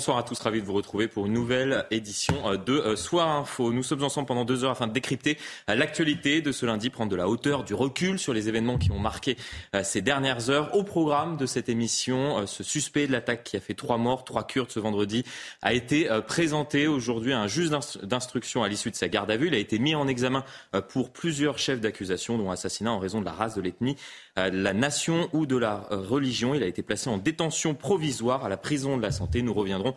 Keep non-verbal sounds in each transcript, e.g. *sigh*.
Bonsoir à tous, ravi de vous retrouver pour une nouvelle édition euh, de euh, Soir Info. Nous sommes ensemble pendant deux heures afin de décrypter euh, l'actualité de ce lundi, prendre de la hauteur, du recul sur les événements qui ont marqué ces dernières heures. Au programme de cette émission, ce suspect de l'attaque qui a fait trois morts, trois Kurdes ce vendredi, a été présenté aujourd'hui à un juge d'instruction à l'issue de sa garde à vue. Il a été mis en examen pour plusieurs chefs d'accusation, dont assassinat en raison de la race, de l'ethnie, de la nation ou de la religion. Il a été placé en détention provisoire à la prison de la santé. Nous reviendrons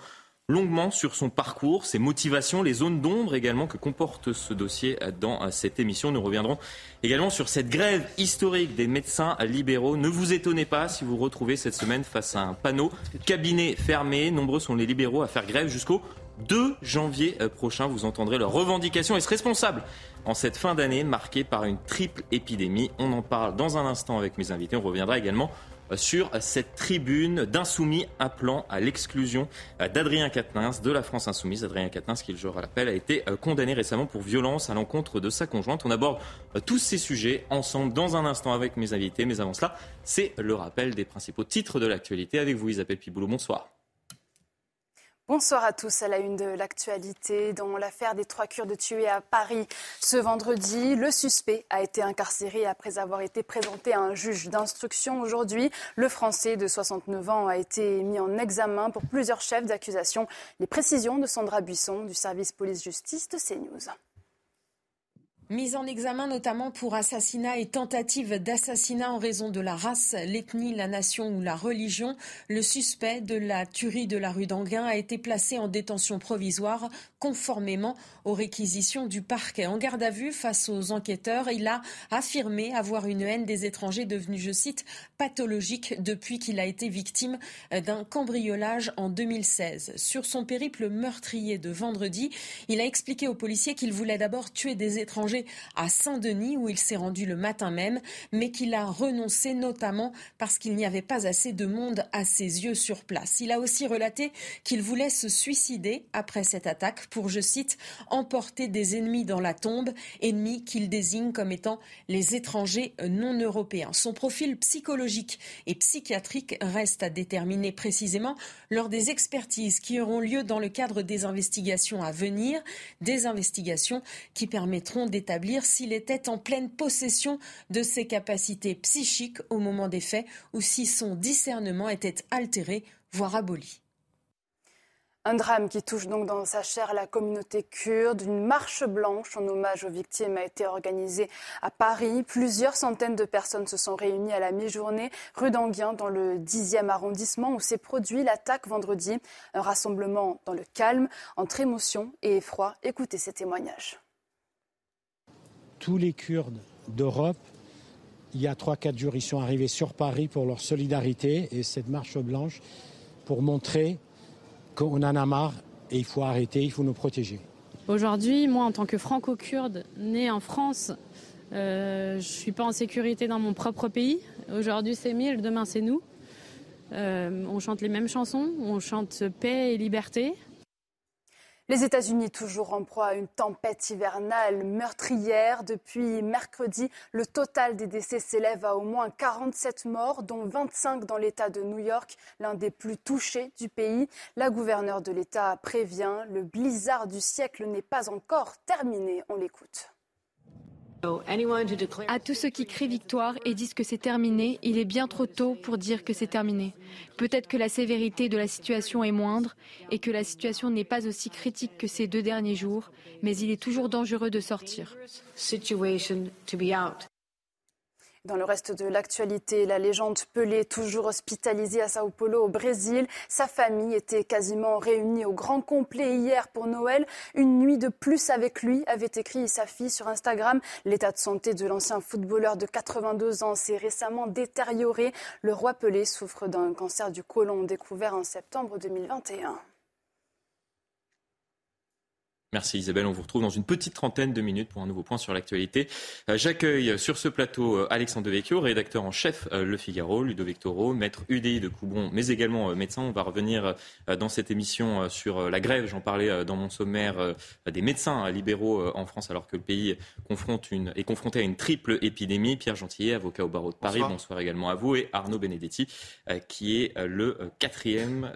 longuement sur son parcours, ses motivations, les zones d'ombre également que comporte ce dossier dans cette émission. Nous reviendrons également sur cette grève historique des médecins libéraux. Ne vous étonnez pas si vous retrouvez cette semaine face à un panneau cabinet fermé. Nombreux sont les libéraux à faire grève jusqu'au 2 janvier prochain. Vous entendrez leurs revendications. Est-ce responsable en cette fin d'année marquée par une triple épidémie On en parle dans un instant avec mes invités. On reviendra également sur cette tribune d'insoumis appelant à l'exclusion d'Adrien Quatennens de la France insoumise. Adrien Quatennens, qui, je le rappelle, a été condamné récemment pour violence à l'encontre de sa conjointe. On aborde tous ces sujets ensemble dans un instant avec mes invités. Mais avant cela, c'est le rappel des principaux titres de l'actualité avec vous, Isabelle Piboulot. Bonsoir. Bonsoir à tous. À la une de l'actualité, dans l'affaire des trois Kurdes tués à Paris ce vendredi, le suspect a été incarcéré après avoir été présenté à un juge d'instruction aujourd'hui. Le Français de 69 ans a été mis en examen pour plusieurs chefs d'accusation. Les précisions de Sandra Buisson du service police-justice de CNews. Mise en examen notamment pour assassinat et tentative d'assassinat en raison de la race, l'ethnie, la nation ou la religion, le suspect de la tuerie de la rue d'Anguin a été placé en détention provisoire conformément aux réquisitions du parquet. En garde à vue face aux enquêteurs, il a affirmé avoir une haine des étrangers devenue, je cite, pathologique depuis qu'il a été victime d'un cambriolage en 2016. Sur son périple meurtrier de vendredi, il a expliqué aux policiers qu'il voulait d'abord tuer des étrangers à Saint-Denis où il s'est rendu le matin même, mais qu'il a renoncé notamment parce qu'il n'y avait pas assez de monde à ses yeux sur place. Il a aussi relaté qu'il voulait se suicider après cette attaque pour, je cite, emporter des ennemis dans la tombe, ennemis qu'il désigne comme étant les étrangers non européens. Son profil psychologique et psychiatrique reste à déterminer précisément lors des expertises qui auront lieu dans le cadre des investigations à venir, des investigations qui permettront d'établir s'il était en pleine possession de ses capacités psychiques au moment des faits ou si son discernement était altéré, voire aboli. Un drame qui touche donc dans sa chair la communauté kurde. Une marche blanche en hommage aux victimes a été organisée à Paris. Plusieurs centaines de personnes se sont réunies à la mi-journée rue d'Anguien dans le 10e arrondissement où s'est produit l'attaque vendredi. Un rassemblement dans le calme, entre émotion et effroi. Écoutez ces témoignages. Tous les Kurdes d'Europe, il y a 3-4 jours, ils sont arrivés sur Paris pour leur solidarité et cette marche blanche pour montrer qu'on en a marre et il faut arrêter, il faut nous protéger. Aujourd'hui, moi, en tant que franco-kurde, né en France, euh, je ne suis pas en sécurité dans mon propre pays. Aujourd'hui, c'est Mille, demain, c'est nous. Euh, on chante les mêmes chansons, on chante paix et liberté. Les États-Unis, toujours en proie à une tempête hivernale meurtrière. Depuis mercredi, le total des décès s'élève à au moins 47 morts, dont 25 dans l'État de New York, l'un des plus touchés du pays. La gouverneure de l'État prévient, le blizzard du siècle n'est pas encore terminé. On l'écoute. À tous ceux qui crient victoire et disent que c'est terminé, il est bien trop tôt pour dire que c'est terminé. Peut-être que la sévérité de la situation est moindre et que la situation n'est pas aussi critique que ces deux derniers jours, mais il est toujours dangereux de sortir. Dans le reste de l'actualité, la légende Pelé, toujours hospitalisé à Sao Paulo au Brésil. Sa famille était quasiment réunie au grand complet hier pour Noël. Une nuit de plus avec lui, avait écrit sa fille sur Instagram. L'état de santé de l'ancien footballeur de 82 ans s'est récemment détérioré. Le roi Pelé souffre d'un cancer du côlon découvert en septembre 2021. Merci Isabelle, on vous retrouve dans une petite trentaine de minutes pour un nouveau point sur l'actualité. Euh, j'accueille sur ce plateau euh, Alexandre Devecchio, rédacteur en chef euh, Le Figaro, Ludovic Toro, maître UDI de Coubron, mais également médecin. On va revenir dans cette émission sur la grève, j'en parlais dans mon sommaire, des médecins libéraux en France alors que le pays confronte une, est confronté à une triple épidémie. Pierre Gentillet, avocat au barreau de Paris, bonsoir, bonsoir également à vous, et Arnaud Benedetti, qui est le quatrième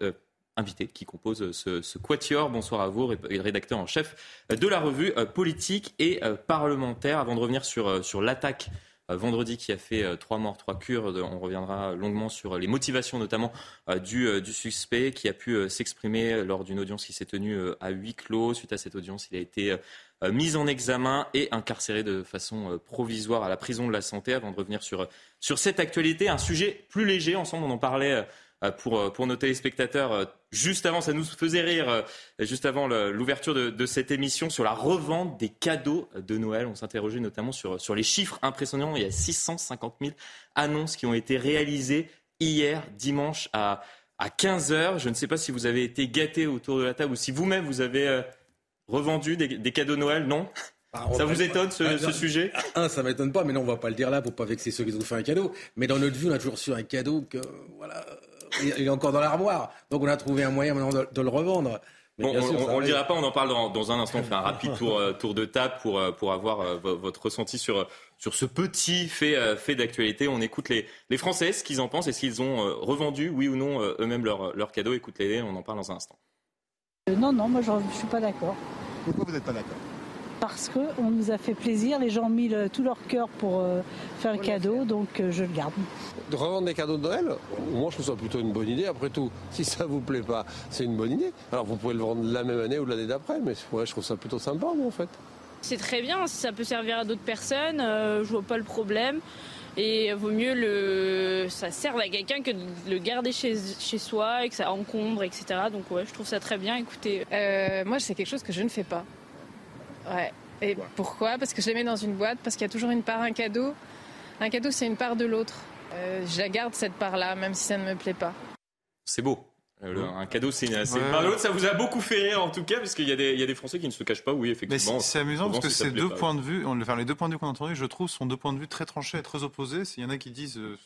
invité qui compose ce, quatuor. Bonsoir à vous, rédacteur en chef de la revue euh, politique et euh, parlementaire. Avant de revenir sur, euh, sur l'attaque vendredi qui a fait trois morts, trois Kurdes. On reviendra longuement sur les motivations notamment du, du suspect qui a pu s'exprimer lors d'une audience qui s'est tenue à huis clos. Suite à cette audience, il a été mis en examen et incarcéré de façon provisoire à la prison de la santé. Avant de revenir sur, sur cette actualité, un sujet plus léger, ensemble on en parlait euh, pour, euh, pour nos téléspectateurs. Euh, juste avant, ça nous faisait rire, juste avant l'ouverture de, de, cette émission, sur la revente des cadeaux de Noël. On s'interrogeait notamment sur, sur les chiffres impressionnants. Il y a 650 000 annonces qui ont été réalisées hier, dimanche, à, à 15 heures. Je ne sais pas si vous avez été gâté autour de la table ou si vous-même vous avez revendu des, des cadeaux de Noël, non? Bah, ça vous étonne ce, ce sujet? Un, ça m'étonne pas, mais non, on va pas le dire là pour pas vexer ceux qui ont fait un cadeau. Mais dans notre vie, on a toujours su un cadeau que, voilà, il est encore dans l'armoire. Donc on a trouvé un moyen maintenant de, le revendre. Bon, on ne le dira pas, on en parle dans, un instant. On fait un rapide tour, euh, tour de table pour, euh, pour avoir euh, votre ressenti sur, sur ce petit fait, fait d'actualité. On écoute les, les Français, ce qu'ils en pensent et s'ils ont revendu, oui ou non, eux-mêmes leurs leur cadeaux. Écoute-les, on en parle dans un instant. non, non, moi je ne suis pas d'accord. Pourquoi vous n'êtes pas d'accord? Parce qu'on nous a fait plaisir. Les gens ont mis tout leur cœur pour euh, faire un cadeau, donc euh, je le garde. De revendre des cadeaux de Noël, moi je trouve ça plutôt une bonne idée. Après tout, *laughs* si ça vous plaît pas, c'est une bonne idée. Alors vous pouvez le vendre la même année ou l'année d'après, mais ouais, je trouve ça plutôt sympa, moi, en fait. C'est très bien, si ça peut servir à d'autres personnes, euh, je vois pas le problème. Et vaut mieux le ça serve à quelqu'un que de le garder chez, chez soi et que ça encombre, etc. Donc ouais, je trouve ça très bien. Écoutez, moi c'est quelque chose que je ne fais pas. Ouais. Et pourquoi? Parce que je les mets dans une boîte, parce qu'il y a toujours une part, un cadeau. Un cadeau, c'est une part de l'autre. Euh, je la garde cette part-là, même si ça ne me plaît pas. C'est beau. Euh, un cadeau, c'est une, part de l'autre. Ça vous a beaucoup fait rire en tout cas, parce qu'il y, a des, y a des Français qui ne se cachent pas, oui, effectivement. C'est amusant parce que ces deux points de vue, enfin, les deux points de vue qu'on a entendus, je trouve, sont deux points de vue très tranchés et très opposés. Il y en a qui disent euh,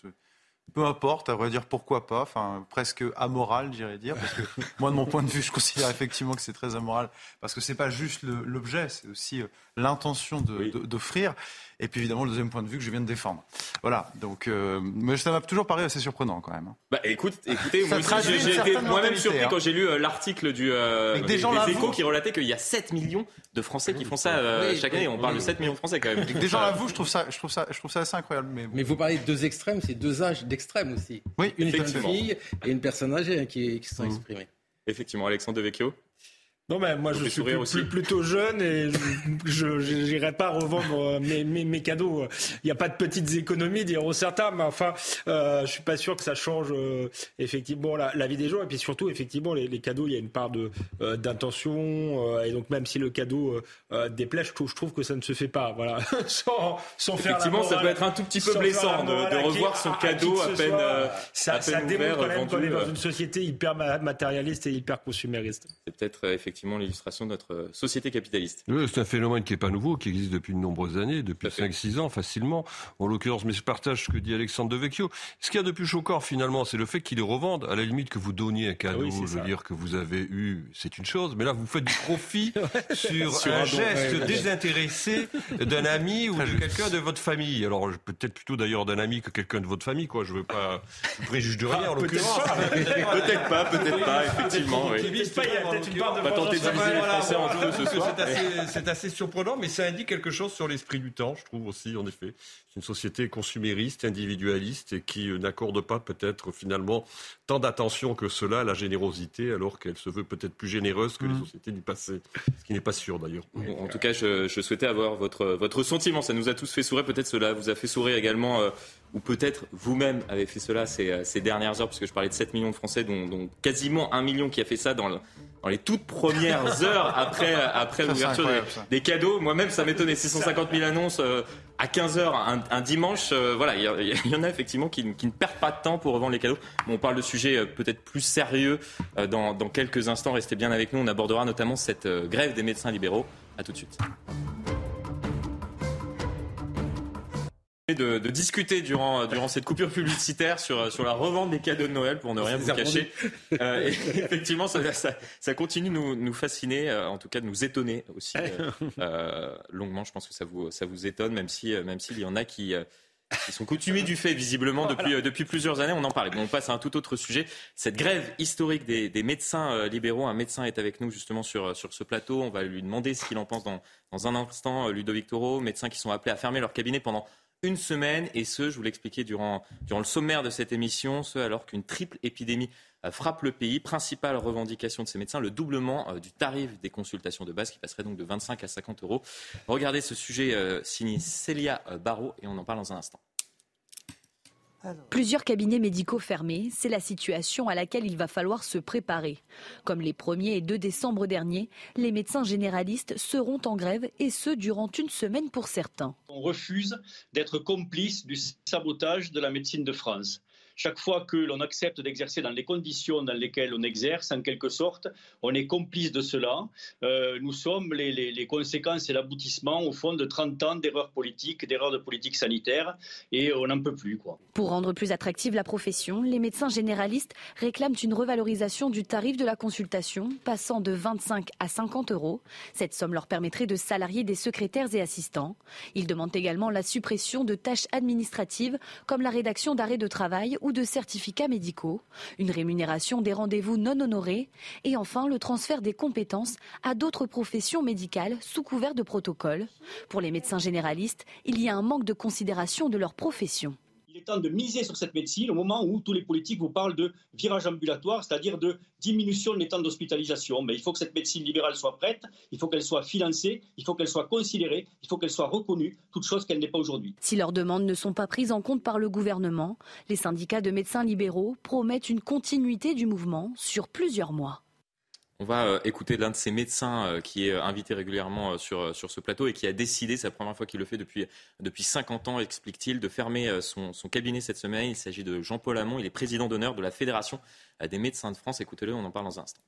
peu importe, à vrai dire pourquoi pas, enfin presque amoral, j'irais dire, parce que *laughs* moi de mon point de vue, je considère effectivement que c'est très amoral, parce que c'est pas juste l'objet, c'est aussi euh, l'intention d'offrir. Et puis évidemment le deuxième point de vue que je viens de défendre. Voilà, donc euh, mais ça m'a toujours paru assez surprenant quand même. Hein. Bah écoute, écoutez, j'ai été moi-même surpris hein. quand j'ai lu euh, l'article du euh, des, des échos qui relatait qu'il y a 7 millions de Français qui font ça chaque année. On parle de 7 millions de Français quand même. des gens l'avouent, je trouve ça, je trouve ça, je trouve ça assez incroyable. Mais, mais vous parlez de deux extrêmes, c'est deux âges d'extrêmes aussi. Oui, une jeune fille et une personne âgée hein, qui, qui se sont mmh. exprimées. Effectivement, Alexandre Devecchio. Non, mais moi, je suis plutôt jeune et je n'irai pas revendre euh, mes, mes, mes cadeaux. Il n'y a pas de petites économies, diront certains, mais enfin, euh, je suis pas sûr que ça change euh, effectivement la, la, vie des gens. Et puis surtout, effectivement, les, les cadeaux, il y a une part de euh, d'intention. et donc, même si le cadeau déplaît, je trouve, je trouve, que ça ne se fait pas. Voilà, *laughs* sans, sans faire Effectivement, ça peut être un tout petit peu blessant de, de, revoir son cadeau à, peine. ça, ça démontre quand même qu'on est dans une société hyper matérialiste et hyper consumériste. C'est peut-être effectivement effectivement l'illustration de notre euh, société capitaliste. Oui, c'est un phénomène qui n'est pas nouveau, qui existe depuis de nombreuses années, depuis 5-6 ans facilement. En l'occurrence, mais je partage ce que dit Alexandre Devecchio. Ce qu'il y a de plus choquant finalement, c'est le fait qu'ils les revendent. À la limite que vous donniez un cadeau, ah je veux dire que vous avez eu, c'est une chose, mais là vous faites du profit *laughs* sur, un, geste désintéressé d'un ami *laughs* ou de quelqu'un de votre famille. Alors peut-être plutôt d'ailleurs d'un ami que quelqu'un de votre famille, quoi. Je veux pas préjuger de rien en ah, l'occurrence. *laughs* Peut-être pas, peut-être pas, effectivement. Il y a peut-être une part de volonté de diviser les Français en deux ce soir. C'est assez, surprenant, mais ça indique quelque chose sur l'esprit du temps, je trouve aussi, en effet. C'est une société consumériste, individualiste, et qui euh, n'accorde pas peut-être finalement tant d'attention que cela à la générosité, alors qu'elle se veut peut-être plus généreuse que les mmh. sociétés du passé. Ce qui n'est pas sûr d'ailleurs. En tout cas, je, souhaitais avoir votre, votre sentiment. Ça nous a tous fait sourire. Peut-être cela vous a fait sourire également. Euh, ou peut-être vous-même avez fait cela ces, ces, dernières heures, puisque je parlais de 7 millions de Français, dont, quasiment un million qui a fait ça dans, dans les toutes premières *laughs* heures après, après l'ouverture des, cadeaux. Moi-même, ça m'étonnait. 650 000 annonces euh, à 15 heures un, dimanche. Euh, voilà, il y, en a effectivement qui, qui, ne perdent pas de temps pour revendre les cadeaux. on parle de sujets euh, peut-être plus sérieux dans, dans, quelques instants. Restez bien avec nous. On abordera notamment cette grève des médecins libéraux. À tout de suite. De, de, discuter durant, durant cette coupure publicitaire sur, sur la revente des cadeaux de Noël, pour ne rien vous cacher. Euh, *laughs* effectivement, ça, ça, ça, continue de nous, nous fasciner, euh, en tout cas de nous étonner aussi euh, *laughs* euh, longuement. Je pense que ça vous, ça vous étonne, même si même s'il y en a qui, qui sont coutumés du fait, visiblement, depuis, depuis plusieurs années. On en parlait. Bon, on passe à un tout autre sujet. Cette grève historique des, des médecins libéraux. Un médecin est avec nous justement sur, sur ce plateau. On va lui demander ce qu'il en pense dans, dans un instant. Ludovic Toro, médecins qui sont appelés à fermer leur cabinet pendant une semaine, et ce, je vous l'expliquais durant, le sommaire de cette émission, ce alors qu'une triple épidémie euh, frappe le pays. Principale revendication de ces médecins, le doublement euh, du tarif des consultations de base qui passerait donc de 25 à 50 euros. Regardez ce sujet euh, signé Célia Barrault et on en parle dans un instant. Plusieurs cabinets médicaux fermés, c'est la situation à laquelle il va falloir se préparer. Comme les 1er et 2 décembre dernier, les médecins généralistes seront en grève et ce durant une semaine pour certains. On refuse d'être complice du sabotage de la médecine de France. Chaque fois que l'on accepte d'exercer dans les conditions dans lesquelles on exerce, en quelque sorte, on est complice de cela. Euh, nous sommes les, conséquences et l'aboutissement, au fond, de 30 ans d'erreurs politiques, d'erreurs de politique sanitaire, et on n'en peut plus. Pour rendre plus attractive la profession, les médecins généralistes réclament une revalorisation du tarif de la consultation, passant de 25 à 50 euros. Cette somme leur permettrait de salarier des secrétaires et assistants. Ils demandent également la suppression de tâches administratives, comme la rédaction d'arrêts de travail ou de certificats médicaux, une rémunération des rendez-vous non honorés et enfin le transfert des compétences à d'autres professions médicales sous couvert de protocole. Pour les médecins généralistes, il y a un manque de considération de leur profession temps de miser sur cette médecine au moment où tous les politiques vous parlent de virage ambulatoire, c'est-à-dire de diminution des temps d'hospitalisation. Mais il faut que cette médecine libérale soit prête, il faut qu'elle soit financée, il faut qu'elle soit considérée, il faut qu'elle soit reconnue, toute chose qu'elle n'est pas aujourd'hui. Si leurs demandes ne sont pas prises en compte par le gouvernement, les syndicats de médecins libéraux promettent une continuité du mouvement sur plusieurs mois. On va euh, écouter l'un de ces médecins euh, qui est euh, invité régulièrement sur, ce plateau et qui a décidé, c'est la première fois qu'il le fait depuis, depuis 50 ans, explique-t-il, de fermer son, son, cabinet cette semaine. Il s'agit de Jean-Paul Hamon, il est président d'honneur de la Fédération des médecins de France. Écoutez-le, on en parle dans un instant.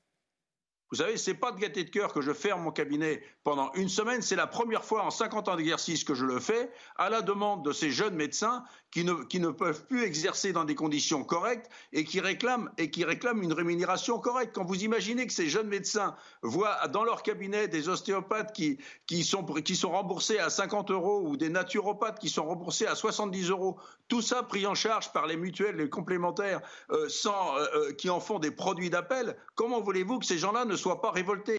Vous savez, c'est pas de gaieté de cœur que je ferme mon cabinet pendant une semaine. C'est la première fois en 50 ans d'exercice que je le fais, à la demande de ces jeunes médecins qui ne, peuvent plus exercer dans des conditions correctes et qui réclament et qui réclament une rémunération correcte. Quand vous imaginez que ces jeunes médecins voient dans leur cabinet des ostéopathes qui, sont, remboursés à 50 euros ou des naturopathes qui sont remboursés à 70 euros, tout ça pris en charge par les mutuelles, les complémentaires, euh, euh, euh, qui en font des produits d'appel, comment voulez-vous que ces gens-là ne soient pas révoltés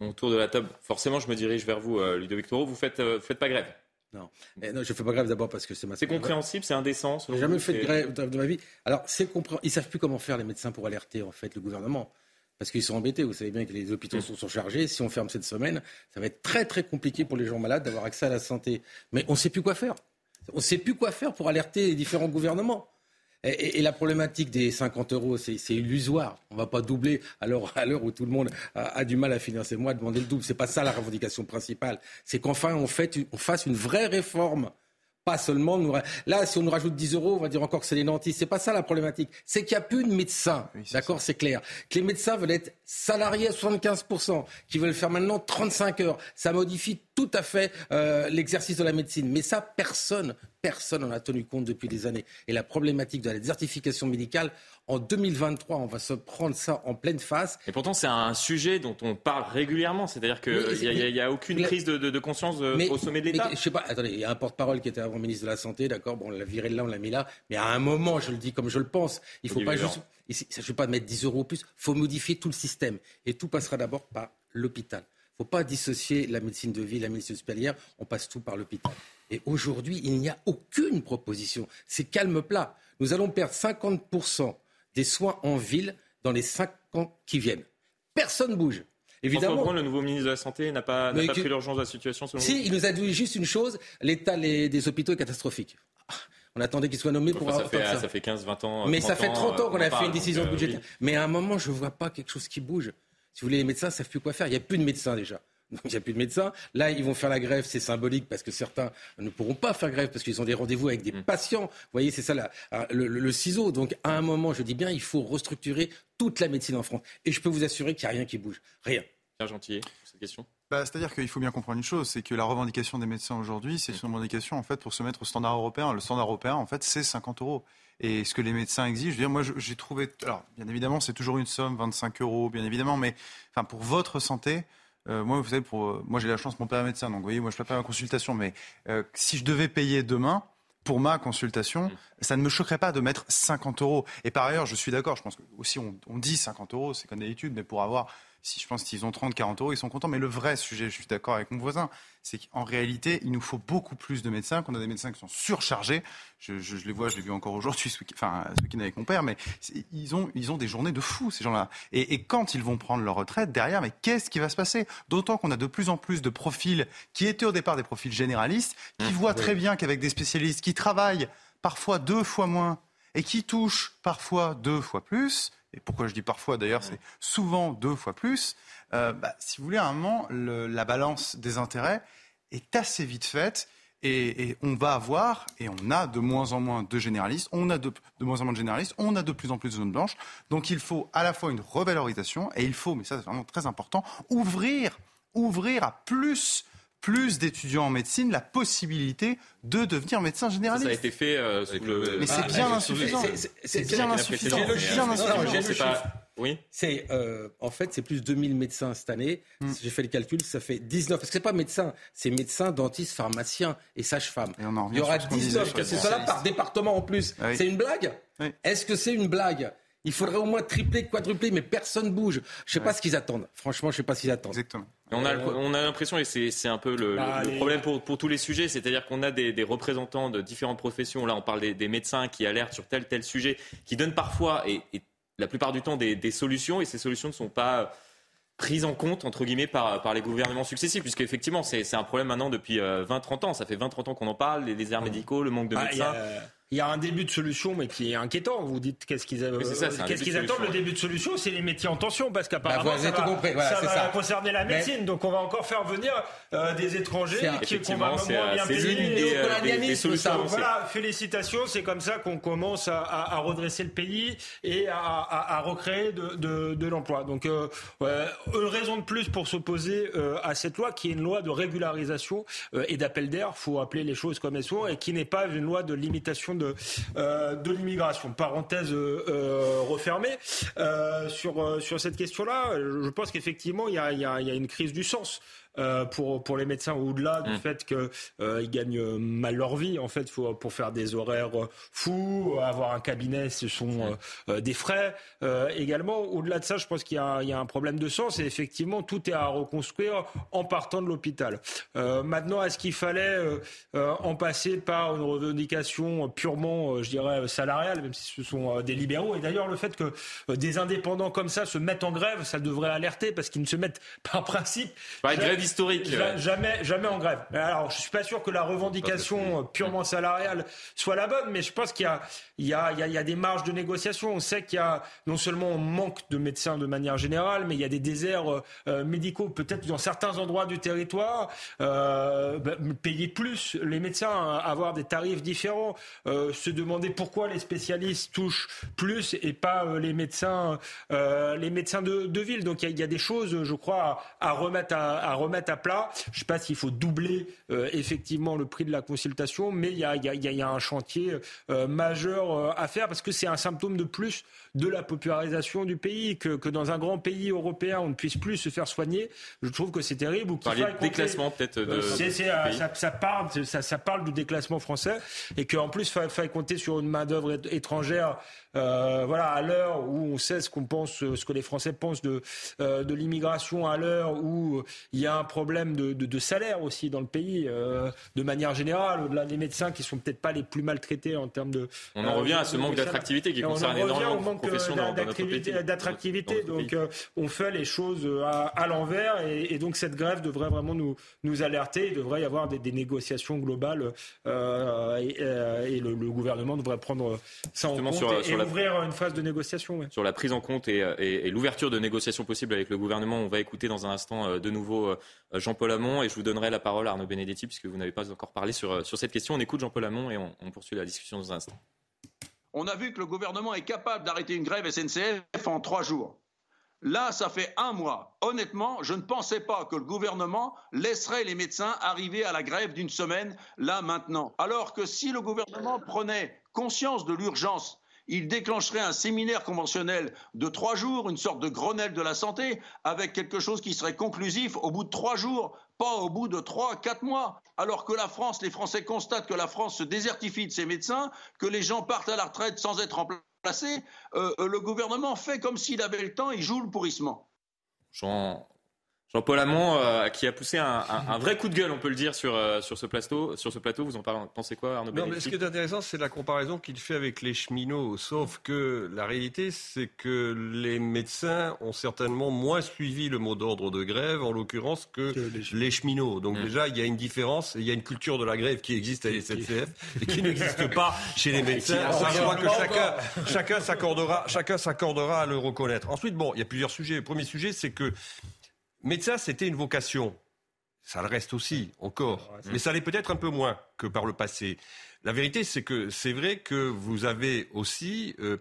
Autour de la table, forcément, je me dirige vers vous, Ludovic Toro. Vous faites, faites pas grève non. Eh non, je fais pas grève d'abord parce que c'est ma. C'est compréhensible, c'est indécent. J'ai jamais fait de grève de ma vie. Alors, c'est compréhensible. Ils savent plus comment faire les médecins pour alerter en fait le gouvernement parce qu'ils sont embêtés. Vous savez bien que les hôpitaux mm. sont surchargés. Si on ferme cette semaine, ça va être très très compliqué pour les gens malades d'avoir accès à la santé. Mais on ne sait plus quoi faire. On ne sait plus quoi faire pour alerter les différents gouvernements. Et, la problématique des 50 euros, c'est illusoire. On ne va pas doubler à l'heure où tout le monde a, du mal à financer moi, demander le double. Ce n'est pas ça la revendication principale. C'est qu'enfin on, on fasse une vraie réforme pas seulement nous... Là, si on nous rajoute 10 euros, on va dire encore que c'est les nantis. C'est pas ça la problématique. C'est qu'il n'y a plus de médecins. D'accord, c'est clair. Que les médecins veulent être salariés à 75%, qui veulent faire maintenant 35 heures. Ça modifie tout à fait euh, l'exercice de la médecine. Mais ça, personne, personne n'en a tenu compte depuis des années. Et la problématique de la désertification médicale, en 2023, on va se prendre ça en pleine face. Et pourtant, c'est un sujet dont on parle régulièrement. C'est-à-dire qu'il n'y a, aucune prise de, conscience au sommet de l'État. Je sais pas, attendez, il y a un porte-parole qui était avant ministre de la Santé, d'accord, bon, on l'a viré de là, on l'a mis là. Mais à un moment, je le dis comme je le pense, il ne faut pas juste. Il ne s'agit pas de mettre 10 euros plus, il faut modifier tout le système. Et tout passera d'abord par l'hôpital. Il ne faut pas dissocier la médecine de ville, la médecine hospitalière. On passe tout par l'hôpital. Et aujourd'hui, il n'y a aucune proposition. C'est calme plat. Nous allons perdre 50% des soins en ville dans les 5 ans qui viennent. Personne bouge. Évidemment. François le nouveau ministre de la Santé, n'a pas, pas pris l'urgence de la situation selon Si, il nous a dit juste une chose l'état des hôpitaux est catastrophique. Ah, on attendait qu'il soit nommé pour avoir ça. Fait, ça. ça fait 15-20 ans. Mais ça fait 30 ans qu'on a fait une décision euh, budgétaire. Mais à un moment, je ne vois pas quelque chose qui bouge. Si vous voulez, les médecins ne savent plus quoi faire. Il n'y a plus de médecins déjà. Donc il n'y a plus de médecins. Là, ils vont faire la grève, c'est symbolique parce que certains ne pourront pas faire grève parce qu'ils ont des rendez-vous avec des mmh. patients. Vous voyez, c'est ça le, ciseau. Donc à un moment, je dis bien, il faut restructurer toute la médecine en France. Et je peux vous assurer qu'il n'y a rien qui bouge. Rien. Pierre Gentillet, cette question bah, C'est-à-dire qu'il faut bien comprendre une chose, c'est que la revendication des médecins aujourd'hui, c'est une revendication en fait pour se mettre au standard européen. Le standard européen, en fait, c'est 50 euros. Et ce que les médecins exigent, je veux dire, moi, j'ai trouvé. Alors, bien évidemment, c'est toujours une somme, 25 euros, bien évidemment, mais enfin, pour votre santé, euh, moi, vous savez, pour, euh, moi j'ai la chance, mon père est médecin, donc vous voyez, moi je ne pas ma consultation, mais euh, si je devais payer demain pour ma consultation, mmh. ça ne me choquerait pas de mettre 50 euros. Et par ailleurs, je suis d'accord, je pense que aussi on, on dit 50 euros, c'est comme d'habitude, mais pour avoir si je pense qu'ils ont 30, 40 euros, ils sont contents. Mais le vrai sujet, je suis d'accord avec mon voisin, c'est qu'en réalité, il nous faut beaucoup plus de médecins, qu'on a des médecins qui sont surchargés. Je, les vois, je l'ai vu encore aujourd'hui, enfin, ce week-end avec mon père, mais ils ont, ils ont des journées de fous, ces gens-là. Et, quand ils vont prendre leur retraite, derrière, mais qu'est-ce qui va se passer? D'autant qu'on a de plus en plus de profils qui étaient au départ des profils généralistes, qui mmh, voient très bien qu'avec des spécialistes qui travaillent parfois deux fois moins et qui touchent parfois deux fois plus, et pourquoi je dis parfois d'ailleurs, c'est souvent deux fois plus, euh, bah, si vous voulez, à un moment, la balance des intérêts est assez vite faite. Et, on va avoir, et on a de moins en moins de généralistes, on a de, moins en moins de généralistes, on a de plus en plus de zones blanches. Donc il faut à la fois une revalorisation, et il faut, mais ça c'est vraiment très important, ouvrir, ouvrir à plus plus d'étudiants en médecine la possibilité de devenir médecin généraliste. Ça a été fait euh, sous le... Mais c'est bien insuffisant. C'est bien insuffisant. Oui. C'est euh, en fait c'est plus 2000 médecins cette année. Hmm. J'ai fait le calcul, ça fait 19. Parce que c'est pas médecin, c'est médecin, dentiste, pharmacien et sage-femme. Il y aura 19. C'est cela par département en plus. C'est une blague Est-ce que c'est une blague il faudrait au moins tripler, quadrupler, mais personne bouge. Je sais pas ce qu'ils attendent. Franchement, je sais pas ce qu'ils attendent. Exactement. On a, on a l'impression, et c'est un peu le, bah, problème pour, pour, tous les sujets, c'est-à-dire qu'on a des, des, représentants de différentes professions. Là, on parle des, des, médecins qui alertent sur tel tel sujet, qui donnent parfois et, et la plupart du temps des, des, solutions, et ces solutions ne sont pas prises en compte, entre guillemets, par, par les gouvernements successifs, puisque effectivement, c'est un problème maintenant depuis 20-30 euh, ans. Ça fait 20-30 ans qu'on en parle, les déserts médicaux, le manque de ah, médecins il y a un début de solution, mais qui est inquiétant. Vous dites qu'est-ce qu'ils qu'est-ce qu'ils attendent Le début de solution, c'est les métiers en tension, parce qu'apparemment bah, ça, va, concerner la médecine. Donc on va encore faire venir euh, des étrangers qui qu'on va moins bien payer. Voilà, félicitations. C'est comme ça qu'on commence à, à, redresser le pays et à, à recréer de, de, de l'emploi. Donc euh, une raison de plus pour s'opposer euh, à cette loi, qui est une loi de régularisation euh, et d'appel d'air. Faut appeler les choses comme elles sont, et qui n'est pas une loi de limitation de, euh, de l'immigration. Parenthèse euh, euh, refermée sur, sur cette question-là. Je pense qu'effectivement, il y a, y, a, y a, une crise du sens. Euh, pour, pour les médecins, au-delà du mmh. fait qu'ils euh, gagnent mal leur vie, en fait, faut, pour faire des horaires fous, avoir un cabinet, ce sont mmh. des frais également. Au-delà de ça, je pense qu'il y, y, a un problème de sens et effectivement, tout est à reconstruire en partant de l'hôpital. maintenant, est-ce qu'il fallait en passer par une revendication purement, je dirais, salariale, même si ce sont des libéraux? Et d'ailleurs, le fait que des indépendants comme ça se mettent en grève, ça devrait alerter parce qu'ils ne se mettent par principe historique. Jamais, jamais en grève. Alors, je suis pas sûr que la revendication purement salariale soit la bonne, mais je pense qu'il y a, il y a, il y a, des marges de négociation. On sait qu'il y a non seulement manque de médecins de manière générale, mais il y a des déserts euh, euh, médicaux, peut-être dans certains endroits du territoire, euh, bah, payer plus les médecins, avoir des tarifs différents, euh, se demander pourquoi les spécialistes touchent plus et pas les médecins, les médecins de, de ville. Donc il y, a, il y, a, des choses, je crois, à, à remettre à, à remettre remettre à plat. Je ne sais pas s'il faut doubler effectivement le prix de la consultation, mais il y a, un chantier majeur à faire parce que c'est un symptôme de plus de la popularisation du pays, que, que, dans un grand pays européen, on ne puisse plus se faire soigner. Je trouve que c'est terrible. Ou qu'il déclassement peut-être. De... ça, ça, parle, ça, ça, parle du déclassement français et qu'en plus, il faille compter sur une main-d'œuvre étrangère euh, voilà, à l'heure où on sait ce qu'on pense, ce que les Français pensent de, euh, de l'immigration, à l'heure où il y a un problème de, de, de salaire aussi dans le pays, euh, de manière générale, au-delà des médecins qui sont peut-être pas les plus maltraités en termes de. On en revient à ce manque d'attractivité qui concerne énormément de professions dans, d'attractivité. Donc, on fait les choses à, à l'envers et, et, donc cette grève devrait vraiment nous, nous alerter. Il devrait y avoir des, des négociations globales et, et le, le, gouvernement devrait prendre ça en compte. Sur, sur ouvrir une phase de négociation. Sur la prise en compte et, l'ouverture de négociations possibles avec le gouvernement, on va écouter dans un instant euh, de nouveau euh, Jean-Paul Hamon et je vous donnerai la parole à Arnaud Benedetti puisque vous n'avez pas encore parlé sur, sur cette question. On écoute Jean-Paul Hamon et on, on poursuit la discussion dans un instant. On a vu que le gouvernement est capable d'arrêter une grève SNCF en trois jours. Là, ça fait un mois. Honnêtement, je ne pensais pas que le gouvernement laisserait les médecins arriver à la grève d'une semaine, là, maintenant. Alors que si le gouvernement prenait conscience de l'urgence il déclencherait un séminaire conventionnel de trois jours, une sorte de Grenelle de la santé, avec quelque chose qui serait conclusif au bout de trois jours, pas au bout de trois, quatre mois. Alors que la France, les Français constatent que la France se désertifie de ses médecins, que les gens partent à la retraite sans être remplacés, euh, le gouvernement fait comme s'il avait le temps, il joue le pourrissement. Jean, Jean-Paul Hamon, euh, qui a poussé un, vrai coup de gueule, on peut le dire, sur, euh, sur, ce, plateau, sur ce plateau. Vous en pensez quoi, Arnaud Non, mais ce qui est intéressant, c'est la comparaison qu'il fait avec les cheminots. Sauf que la réalité, c'est que les médecins ont certainement moins suivi le mot d'ordre de grève, en l'occurrence, que, les, cheminots. Donc mmh. déjà, il y a une différence. Il y a une culture de la grève qui existe à l'SNCF et qui n'existe pas chez les médecins. Je crois que chacun, chacun s'accordera, chacun s'accordera à le reconnaître. Ensuite, bon, il y a plusieurs sujets. Le premier sujet, c'est que Médecin, c'était une vocation. Ça le reste aussi, encore. Mais ça l'est peut-être un peu moins que par le passé. La vérité, c'est que c'est vrai que vous avez aussi, euh,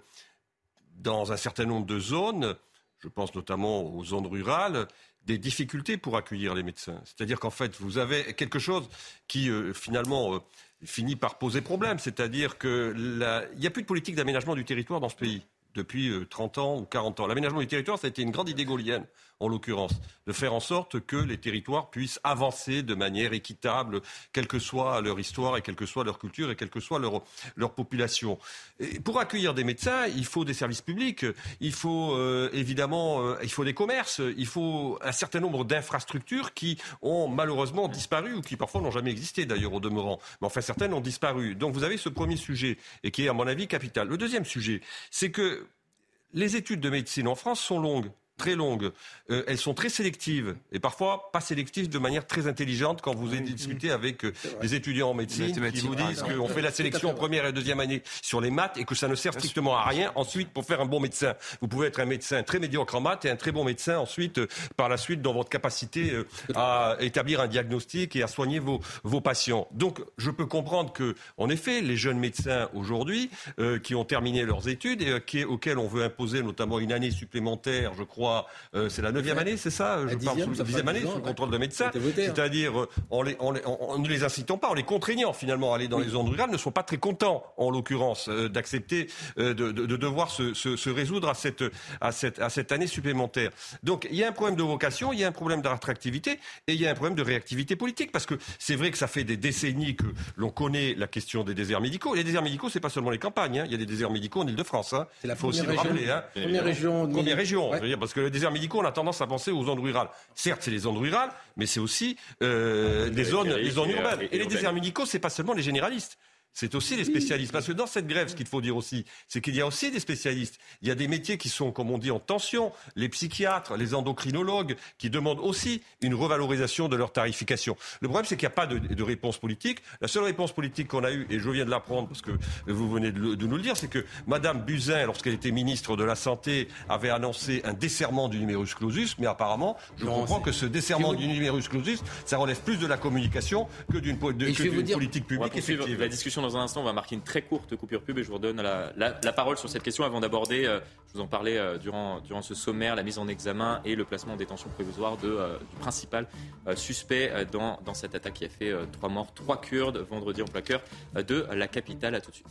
dans un certain nombre de zones, je pense notamment aux zones rurales, des difficultés pour accueillir les médecins. C'est-à-dire qu'en fait, vous avez quelque chose qui, euh, finalement, euh, finit par poser problème. C'est-à-dire qu'il n'y a plus de politique d'aménagement du territoire dans ce pays depuis 30 ans ou 40 ans. L'aménagement du territoire, ça a été une grande idée gaulienne en l'occurrence, de faire en sorte que les territoires puissent avancer de manière équitable, quelle que soit leur histoire et quelle que soit leur culture et quelle que soit leur, population. Pour accueillir des médecins, il faut des services publics, il faut euh, évidemment euh, il faut des commerces, il faut un certain nombre d'infrastructures qui ont malheureusement disparu ou qui parfois n'ont jamais existé d'ailleurs au demeurant. Mais enfin certaines ont disparu. Donc vous avez ce premier sujet et qui est à mon avis capital. Le deuxième sujet, c'est que les études de médecine en France sont longues très longues. Euh, elles sont très sélectives et parfois pas sélectives de manière très intelligente quand vous discutez avec euh, des étudiants en médecine qui vous disent qu'on fait la sélection en première et deuxième année sur les maths et que ça ne sert strictement à rien ensuite pour faire un bon médecin. Vous pouvez être un médecin très médiocre en maths et un très bon médecin ensuite euh, par la suite dans votre capacité à établir un diagnostic et à soigner vos, vos patients. Donc je peux comprendre que, en effet, les jeunes médecins aujourd'hui qui ont terminé leurs études et qui, auxquels on veut imposer notamment une année supplémentaire, je crois, euh, c'est la neuvième année, c'est ça Je parle sous la dixième année, sous le contrôle de médecins. Hein. C'est-à-dire, euh, en, ne les incitant pas, en les contraignant finalement à aller dans les zones rurales, ne sont pas très contents, en l'occurrence, euh, d'accepter de, devoir se, résoudre à cette, à, cette, à cette année supplémentaire. Donc, il y a un problème de vocation, il y a un problème d'attractivité et il y a un problème de réactivité politique. Parce que c'est vrai que ça fait des décennies que l'on connaît la question des déserts médicaux. Les déserts médicaux, c'est pas seulement les campagnes. Hein. Il y a des déserts médicaux en Ile-de-France. Hein. C'est la faut aussi région, rappeler. Hein. Première région. Première région. Parce que que les déserts médicaux, on a tendance à penser aux zones rurales. Certes, c'est les zones rurales, mais c'est aussi euh, des zones, les zones urbaines. Et les déserts médicaux, c'est pas seulement les généralistes. C'est aussi les spécialistes. Parce que dans cette grève, ce qu'il faut dire aussi, c'est qu'il y a aussi des spécialistes. Il y a des métiers qui sont, comme on dit, en tension. Les psychiatres, les endocrinologues, qui demandent aussi une revalorisation de leur tarification. Le problème, c'est qu'il n'y a pas de, réponse politique. La seule réponse politique qu'on a eue, et je viens de l'apprendre parce que vous venez de, nous le dire, c'est que Madame Buzyn, lorsqu'elle était ministre de la Santé, avait annoncé un desserrement du numerus clausus. Mais apparemment, je comprends que ce desserrement du numerus clausus, ça relève plus de la communication que d'une politique publique effective. La discussion dans un instant. On va marquer une très courte coupure pub et je vous redonne la, la, parole sur cette question avant d'aborder, euh, je vous en parlais euh, durant, durant ce sommaire, la mise en examen et le placement en détention provisoire euh, du principal suspect dans, dans cette attaque qui a fait trois morts, trois Kurdes vendredi en cœur de la capitale. À tout de suite.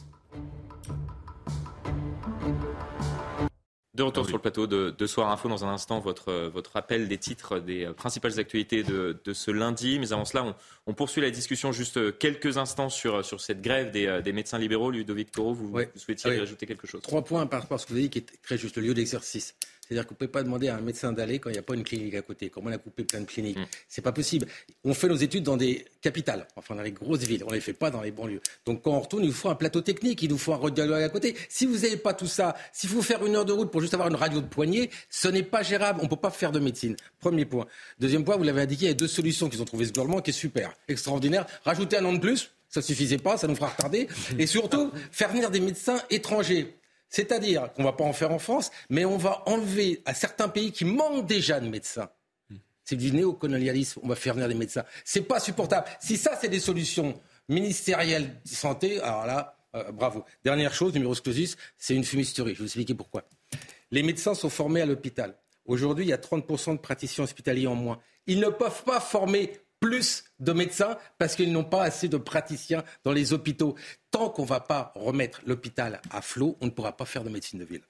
De retour ah sur le plateau de, Soir Info dans un instant, votre, votre rappel des titres des euh, principales actualités de, ce lundi. Mais avant cela, on, poursuit la discussion juste quelques instants sur, sur cette grève des, euh, médecins libéraux. Ludovic Toro, vous, vous souhaitiez ah ajouter quelque chose? Trois points par rapport à ce que vous avez dit qui est très juste, le lieu d'exercice. C'est-à-dire qu'on ne peut pas demander à un médecin d'aller quand il n'y a pas une clinique à côté. Comme on a coupé plein de cliniques. Ce mm. C'est pas possible. On fait nos études dans des capitales, enfin dans les grosses villes. On ne les fait pas dans les banlieues. Donc quand on retourne, il nous faut un plateau technique, il nous faut un radiologue à côté. Si vous n'avez pas tout ça, s'il faut faire une heure de route pour juste avoir une radio de poignée, ce n'est pas gérable. On ne peut pas faire de médecine. Premier point. Deuxième point, vous l'avez indiqué, il y a deux solutions qu'ils ont trouvées ce gouvernement qui est super, extraordinaire. Rajouter un an de plus, ça suffisait pas, ça nous fera retarder. Et surtout, faire venir des médecins étrangers. C'est-à-dire qu'on ne va pas en faire en France, mais on va enlever à certains pays qui manquent déjà de médecins. C'est du néocolonialisme, on va faire venir des médecins. C'est pas supportable. Si ça, c'est des solutions ministérielles de santé, alors là, euh, bravo. Dernière chose, numéro clausus, c'est une fumisterie. Je vais vous expliquer pourquoi. Les médecins sont formés à l'hôpital. Aujourd'hui, il y a 30% de praticiens hospitaliers en moins. Ils ne peuvent pas former plus de médecins parce qu'ils n'ont pas assez de praticiens dans les hôpitaux. Tant qu'on ne va pas remettre l'hôpital à flot, on ne pourra pas faire de médecine de ville.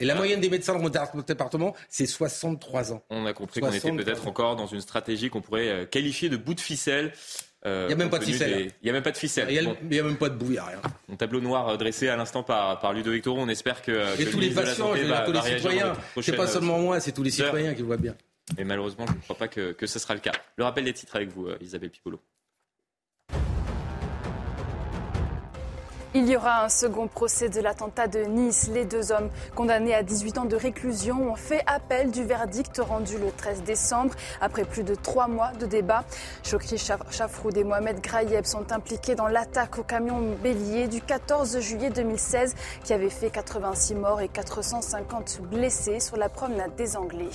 Et la moyenne des médecins dans mon département, c'est 63 ans. On a compris qu'on était peut-être encore dans une stratégie qu'on pourrait euh, qualifier de bout de ficelle. Euh, il n'y a même pas de ficelle. Il n'y a même pas de ficelle. Il n'y a, même pas de a rien. Un tableau noir euh, dressé à l'instant par, par Ludovic Toro. On espère que. Et tous les patients, tous les citoyens. C'est pas seulement moi, c'est tous les citoyens qui voient bien. Mais malheureusement, je ne crois pas que, ce sera le cas. Le rappel des titres avec vous, euh, Isabelle Pipolo. Il y aura un second procès de l'attentat de Nice. Les deux hommes condamnés à 18 ans de réclusion ont fait appel du verdict rendu le 13 décembre après plus de trois mois de débat. Chokri Chafroud et Mohamed Graïeb sont impliqués dans l'attaque au camion bélier du 14 juillet 2016 qui avait fait 86 morts et 450 blessés sur la promenade des Anglais.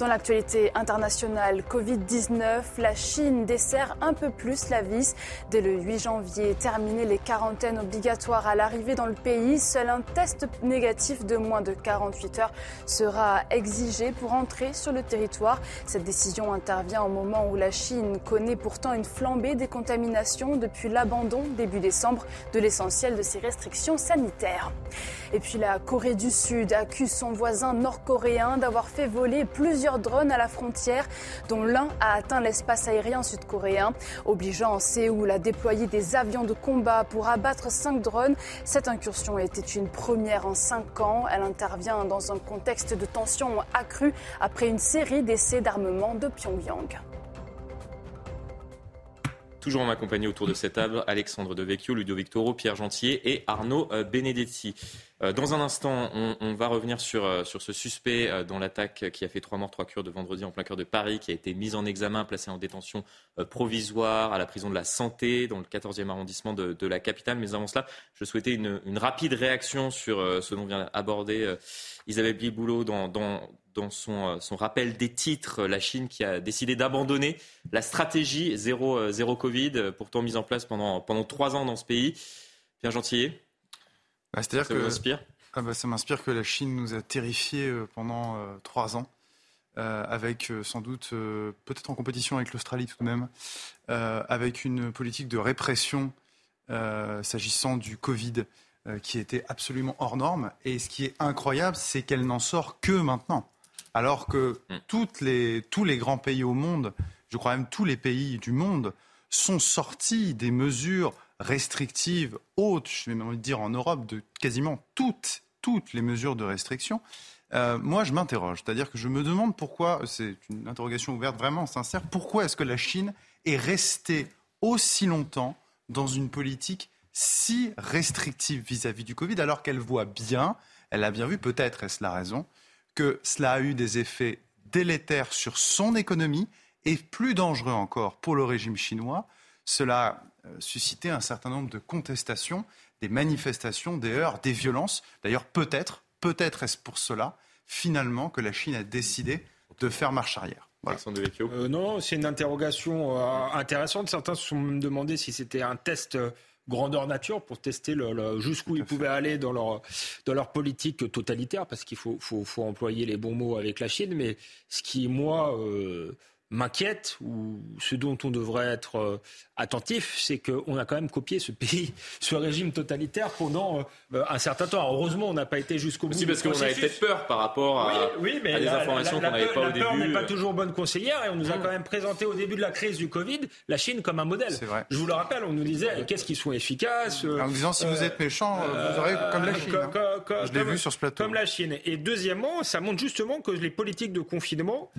Dans l'actualité internationale, Covid-19, la Chine dessert un peu plus la vis. Dès le 8 janvier, terminer les quarantaines obligatoires à l'arrivée dans le pays. Seul un test négatif de moins de 48 heures sera exigé pour entrer sur le territoire. Cette décision intervient au moment où la Chine connaît pourtant une flambée des contaminations depuis l'abandon début décembre de l'essentiel de ses restrictions sanitaires. Et puis la Corée du Sud accuse son voisin nord-coréen d'avoir fait voler plusieurs drones à la frontière, dont l'un a atteint l'espace aérien sud-coréen, obligeant Séoul à déployer des avions de combat pour abattre cinq drones. Cette incursion était une première en cinq ans. Elle intervient dans un contexte de tension accrue après une série d'essais d'armement de Pyongyang. Toujours en ma compagnie autour de cette table, Alexandre Devecchio, Ludovic Toro, Pierre Gentier et Arnaud euh, Benedetti. Euh, dans un instant, on, va revenir sur, euh, sur ce suspect dans l'attaque qui a fait trois morts, trois cures de vendredi en plein cœur de Paris, qui a été mis en examen, placé en détention provisoire à la prison de la Santé, dans le 14e arrondissement de, la capitale. Mais avant cela, je souhaitais une, rapide réaction sur ce dont vient aborder Isabelle Biboulot dans, dans, son, rappel des titres, la Chine qui a décidé d'abandonner la stratégie zéro, euh, zéro Covid, pourtant mise en place pendant, pendant trois ans dans ce pays. Pierre Gentillet bah, C'est-à-dire ça que m'inspire ah bah, Ça m'inspire que la Chine nous a terrifiés euh, pendant euh, trois ans. avec sans doute, peut-être en compétition avec l'Australie tout de même, avec une politique de répression s'agissant du Covid qui était absolument hors norme. Et ce qui est incroyable, c'est qu'elle n'en sort que maintenant alors que mm. toutes les, tous les grands pays au monde, je crois même tous les pays du monde, sont sortis des mesures restrictives hautes, je vais même dire en Europe, de quasiment toutes, toutes les mesures de restriction. Euh, moi, je m'interroge, c'est-à-dire que je me demande pourquoi, c'est une interrogation ouverte vraiment sincère, pourquoi est-ce que la Chine est restée aussi longtemps dans une politique si restrictive vis-à-vis -vis du Covid, alors qu'elle voit bien, elle a bien vu, peut-être est-ce la raison, que cela a eu des effets délétères sur son économie et plus dangereux encore pour le régime chinois. Cela suscité un certain nombre de contestations, des manifestations, des heurts, des violences. D'ailleurs, peut-être, peut-être est-ce pour cela, finalement, que la Chine a décidé de faire marche arrière. Euh, non, c'est une interrogation euh, intéressante. Certains se sont demandé si c'était un test grandeur nature pour tester le, jusqu'où ils pouvaient aller dans leur, dans leur politique totalitaire, parce qu'il faut, faut, faut, employer les bons mots avec la Chine. Mais ce qui, moi, euh, m'inquiète, ou ce dont on devrait être euh, attentif, c'est qu'on a quand même copié ce pays, *laughs* ce régime totalitaire pendant euh, un certain temps. heureusement, on n'a pas été jusqu'au bout. Aussi parce qu'on avait peut-être peur par rapport à, oui, mais des informations qu'on n'avait pas au début. La peur n'est pas toujours bonne conseillère et on nous a quand même présenté au début de la crise du Covid la Chine comme un modèle. Vrai. Je vous le rappelle, on nous disait qu'est-ce qu'ils sont efficaces. en disant si vous êtes méchant, vous aurez comme la Chine. Hein. Je l'ai vu sur ce plateau. Comme la Chine. Et deuxièmement, ça montre justement que les politiques de confinement,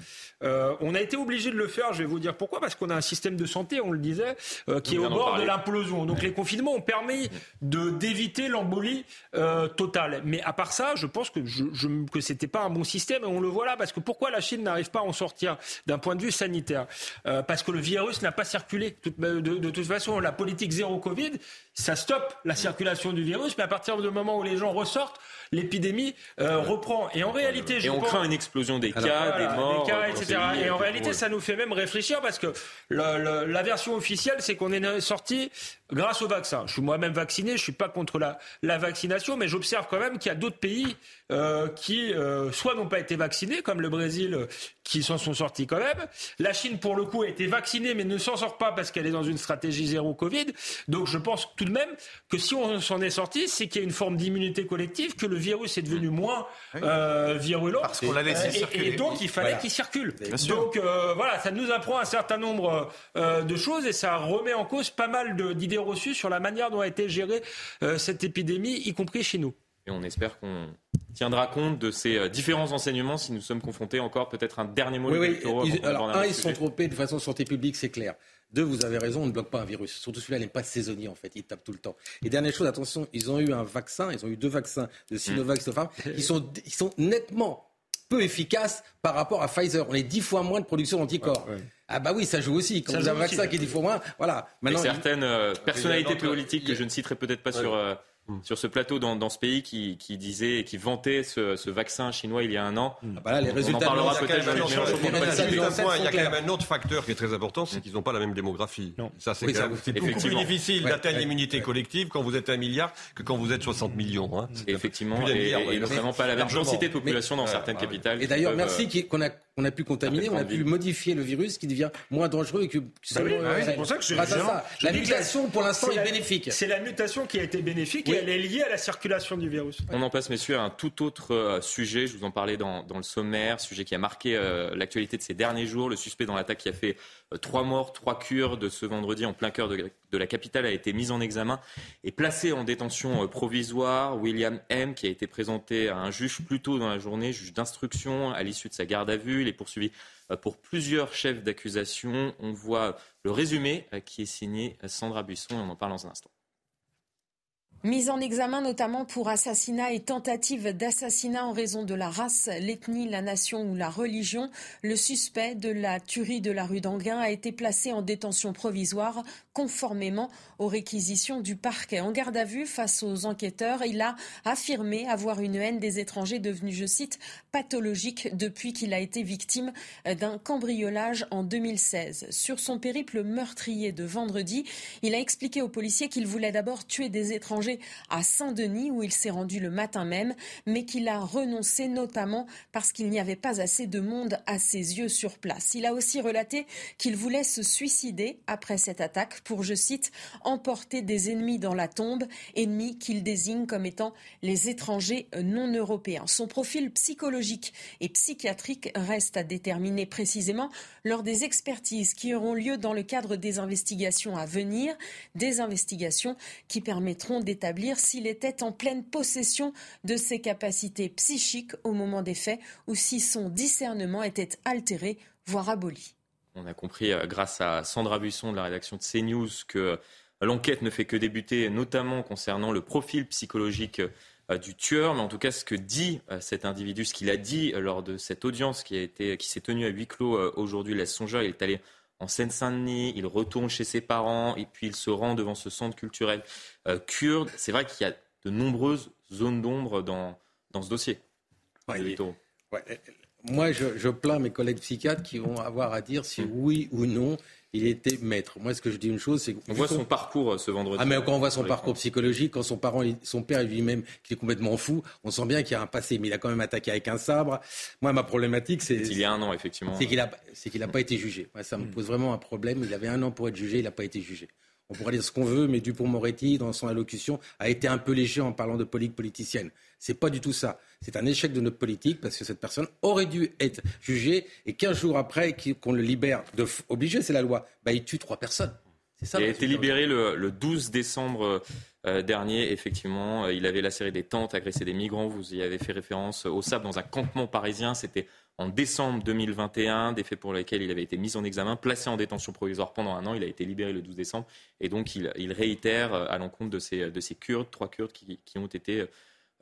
euh, on a été obligé de le faire. Je vais vous dire pourquoi. Parce qu'on a un système de santé, on le disait, euh, qui est au bord de l'implosion. Donc les confinements ont permis de d'éviter l'embolie euh, totale. Mais à part ça, je pense que je, je que c'était pas un bon système et on le voit là parce que pourquoi la Chine n'arrive pas à en sortir d'un point de vue sanitaire? Euh, Parce que le virus n'a pas circulé. De, de, toute façon, la politique zéro Covid, ça stoppe la circulation du virus, mais à partir du moment où les gens ressortent, l'épidémie reprend. Et en réalité, je et on craint une explosion des cas, des morts, des cas, etc. Et en réalité, ça nous fait même réfléchir parce que la version officielle, c'est qu'on est sorti grâce au vaccin. Je suis moi-même vacciné, je suis pas contre la, la vaccination, mais j'observe quand même qu'il y a d'autres pays euh, qui euh, soit n'ont pas été vaccinés, comme le Brésil, euh, qui s'en sont sortis quand même. La Chine, pour le coup, a été vaccinée, mais ne s'en sort pas parce qu'elle est dans une stratégie zéro Covid. Donc je pense tout de même que si on s'en est sorti, c'est qu'il y a une forme d'immunité collective, que le virus est devenu moins euh, virulent. Parce qu'on l'a laissé circuler. Et, donc il fallait qu'il circule. donc voilà, ça nous apprend un certain nombre de choses et ça remet en cause pas mal d'idées reçues sur la manière dont a été gérée cette épidémie, y compris chez nous. Et on espère qu'on tiendra compte de ces euh, différents enseignements si nous sommes confrontés encore peut-être un dernier mot. Oui, oui. alors, un, ils sont trompés de façon santé publique, c'est clair. Deux, vous avez raison, on ne bloque pas un virus. Surtout celui-là n'est pas saisonnier en fait, il tape tout le temps. Et dernière chose, attention, ils ont eu un vaccin, ils ont eu deux vaccins de Sinovac, et Sinopharm, *laughs* qui sont, ils sont nettement peu efficaces par rapport à Pfizer. On est dix fois moins de production d'anticorps. Ah bah oui, ça joue aussi. Quand vous avez un vaccin qui est dix fois moins, voilà. Maintenant, et certaines euh, personnalités politiques que je ne citerai peut-être pas sur euh, Mm. sur ce plateau dans, dans ce pays qui, qui, disait et qui vantait ce, ce, vaccin chinois il y a un an. Ah bah là, les résultats, on en parlera peut-être. Il y a quand même un autre facteur qui est très important, c'est qu'ils n'ont pas la même démographie. Non. Ça, c'est beaucoup plus difficile d'atteindre l'immunité collective quand vous êtes un milliard que quand vous êtes 60 millions. Hein. Effectivement, et, notamment pas la même densité de population dans certaines capitales. Et d'ailleurs, merci euh, qu'on a on a pu contaminer, on a pu modifier le virus qui devient moins dangereux que. Bah euh, c'est pour ça que je, La mutation, pour l'instant, est, bénéfique. C'est la mutation qui a été bénéfique et elle est liée à la circulation du virus. On en passe, messieurs, à un tout autre euh, sujet. Je vous en parlais dans, le sommaire, sujet qui a marqué euh, l'actualité de ces derniers jours. Le suspect dans l'attaque qui a fait trois morts, trois de ce vendredi en plein cœur de, la capitale a été mis en examen et placé en détention provisoire. William M, qui a été présenté à un juge plus tôt dans la journée, juge d'instruction, à l'issue de sa garde à vue. Il est poursuivi euh, pour plusieurs chefs d'accusation. On voit le résumé euh, qui est signé Sandra Buisson et on en parle dans un instant. Mise en examen notamment pour assassinat et tentative d'assassinat en raison de la race, l'ethnie, la nation ou la religion, le suspect de la tuerie de la rue d'Anguin a été placé en détention provisoire conformément aux réquisitions du parquet. En garde à vue face aux enquêteurs, il a affirmé avoir une haine des étrangers devenue, je cite, pathologique depuis qu'il a été victime d'un cambriolage en 2016. Sur son périple meurtrier de vendredi, il a expliqué aux policiers qu'il voulait d'abord tuer des étrangers à Saint-Denis où il s'est rendu le matin même, mais qu'il a renoncé notamment parce qu'il n'y avait pas assez de monde à ses yeux sur place. Il a aussi relaté qu'il voulait se suicider après cette attaque pour, je cite, emporter des ennemis dans la tombe, ennemis qu'il désigne comme étant les étrangers non européens. Son profil psychologique et psychiatrique reste à déterminer précisément lors des expertises qui auront lieu dans le cadre des investigations à venir, des investigations qui permettront d'établir établir s'il était en pleine possession de ses capacités psychiques au moment des faits ou si son discernement était altéré, voire aboli. On a compris euh, grâce à Sandra Buisson de la rédaction de CNews que euh, l'enquête ne fait que débuter, notamment concernant le profil psychologique euh, du tueur, mais en tout cas ce que dit cet individu, ce qu'il a dit lors de cette audience qui, a été, qui s'est tenue à huis clos aujourd'hui, laisse songeur. Il est allé en Seine-Saint-Denis, il retourne chez ses parents et puis il se rend devant ce centre culturel kurde. C'est vrai qu'il y a de nombreuses zones d'ombre dans, dans ce dossier. Ouais, moi, je, je, plains mes collègues psychiatres qui vont avoir à dire si oui ou non il était maître. Moi, ce que je dis une chose, c'est qu'on voit son parcours euh, ce vendredi. Ah, mais quand on voit son parcours psychologique, quand son parent, son père lui-même, qui est complètement fou, on sent bien qu'il y a un passé. Mais il a quand même attaqué avec un sabre. Moi, ma problématique, c'est. Il y a un an, effectivement. C'est qu'il n'a pas été jugé. Moi, ça me pose vraiment un problème. Il avait un an pour être jugé, il n'a pas été jugé. On pourrait dire ce qu'on veut, mais Dupont-Moretti, dans son allocution, a été un peu léger en parlant de politique politicienne. C'est pas du tout ça. C'est un échec de notre politique parce que cette personne aurait dû être jugée et 15 jours après qu'on le libère, de, obligé, c'est la loi, bah, il tue trois personnes. Ça, il a été libéré le, 12 décembre euh, dernier, effectivement. Il avait lacéré des tentes, agressé des migrants. Vous y avez fait référence au sable dans un campement parisien. C'était en décembre 2021, des faits pour lesquels il avait été mis en examen, placé en détention provisoire pendant un an. Il a été libéré le 12 décembre. Et donc, il, réitère euh, à l'encontre de ces, de ces Kurdes, trois Kurdes qui, qui ont été euh,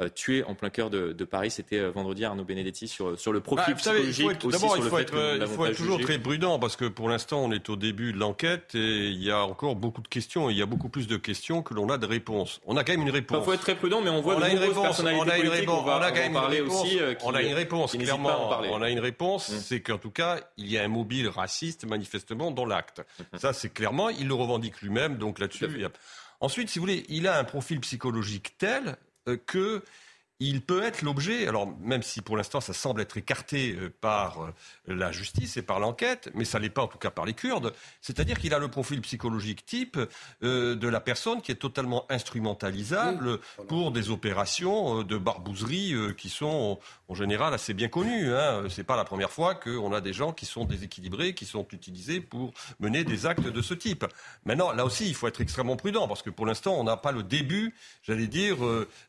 tué en plein cœur de, Paris. C'était euh, vendredi Arnaud Benedetti sur, sur le profil bah, psychologique. D'abord, il faut, être, il faut être toujours très prudent parce que pour l'instant, on est au début de l'enquête et il y a encore beaucoup de questions. il y a beaucoup plus de questions que l'on a de réponses. On a quand même une réponse. Il faut être très prudent, mais on voit on de a une réponse. On a une réponse. On, a quand même parler aussi. Euh, on a une réponse. Clairement, on a une réponse. C'est qu'en tout cas, il y a un mobile raciste manifestement dans l'acte. Hum. Ça, c'est clairement. Il le revendique lui-même. Donc là-dessus, Ensuite, si vous voulez, il a un profil psychologique tel que il peut être l'objet, alors même si pour l'instant ça semble être écarté euh, par euh, la justice et par l'enquête, mais ça l'est pas en tout cas par les Kurdes, c'est-à-dire qu'il a le profil psychologique type euh, de la personne qui est totalement instrumentalisable pour des opérations de barbouzerie qui sont en général assez bien connues. Hein. C'est pas la première fois qu'on a des gens qui sont déséquilibrés, qui sont utilisés pour mener des actes de ce type. Maintenant, là aussi, il faut être extrêmement prudent parce que pour l'instant, on n'a pas le début, j'allais dire,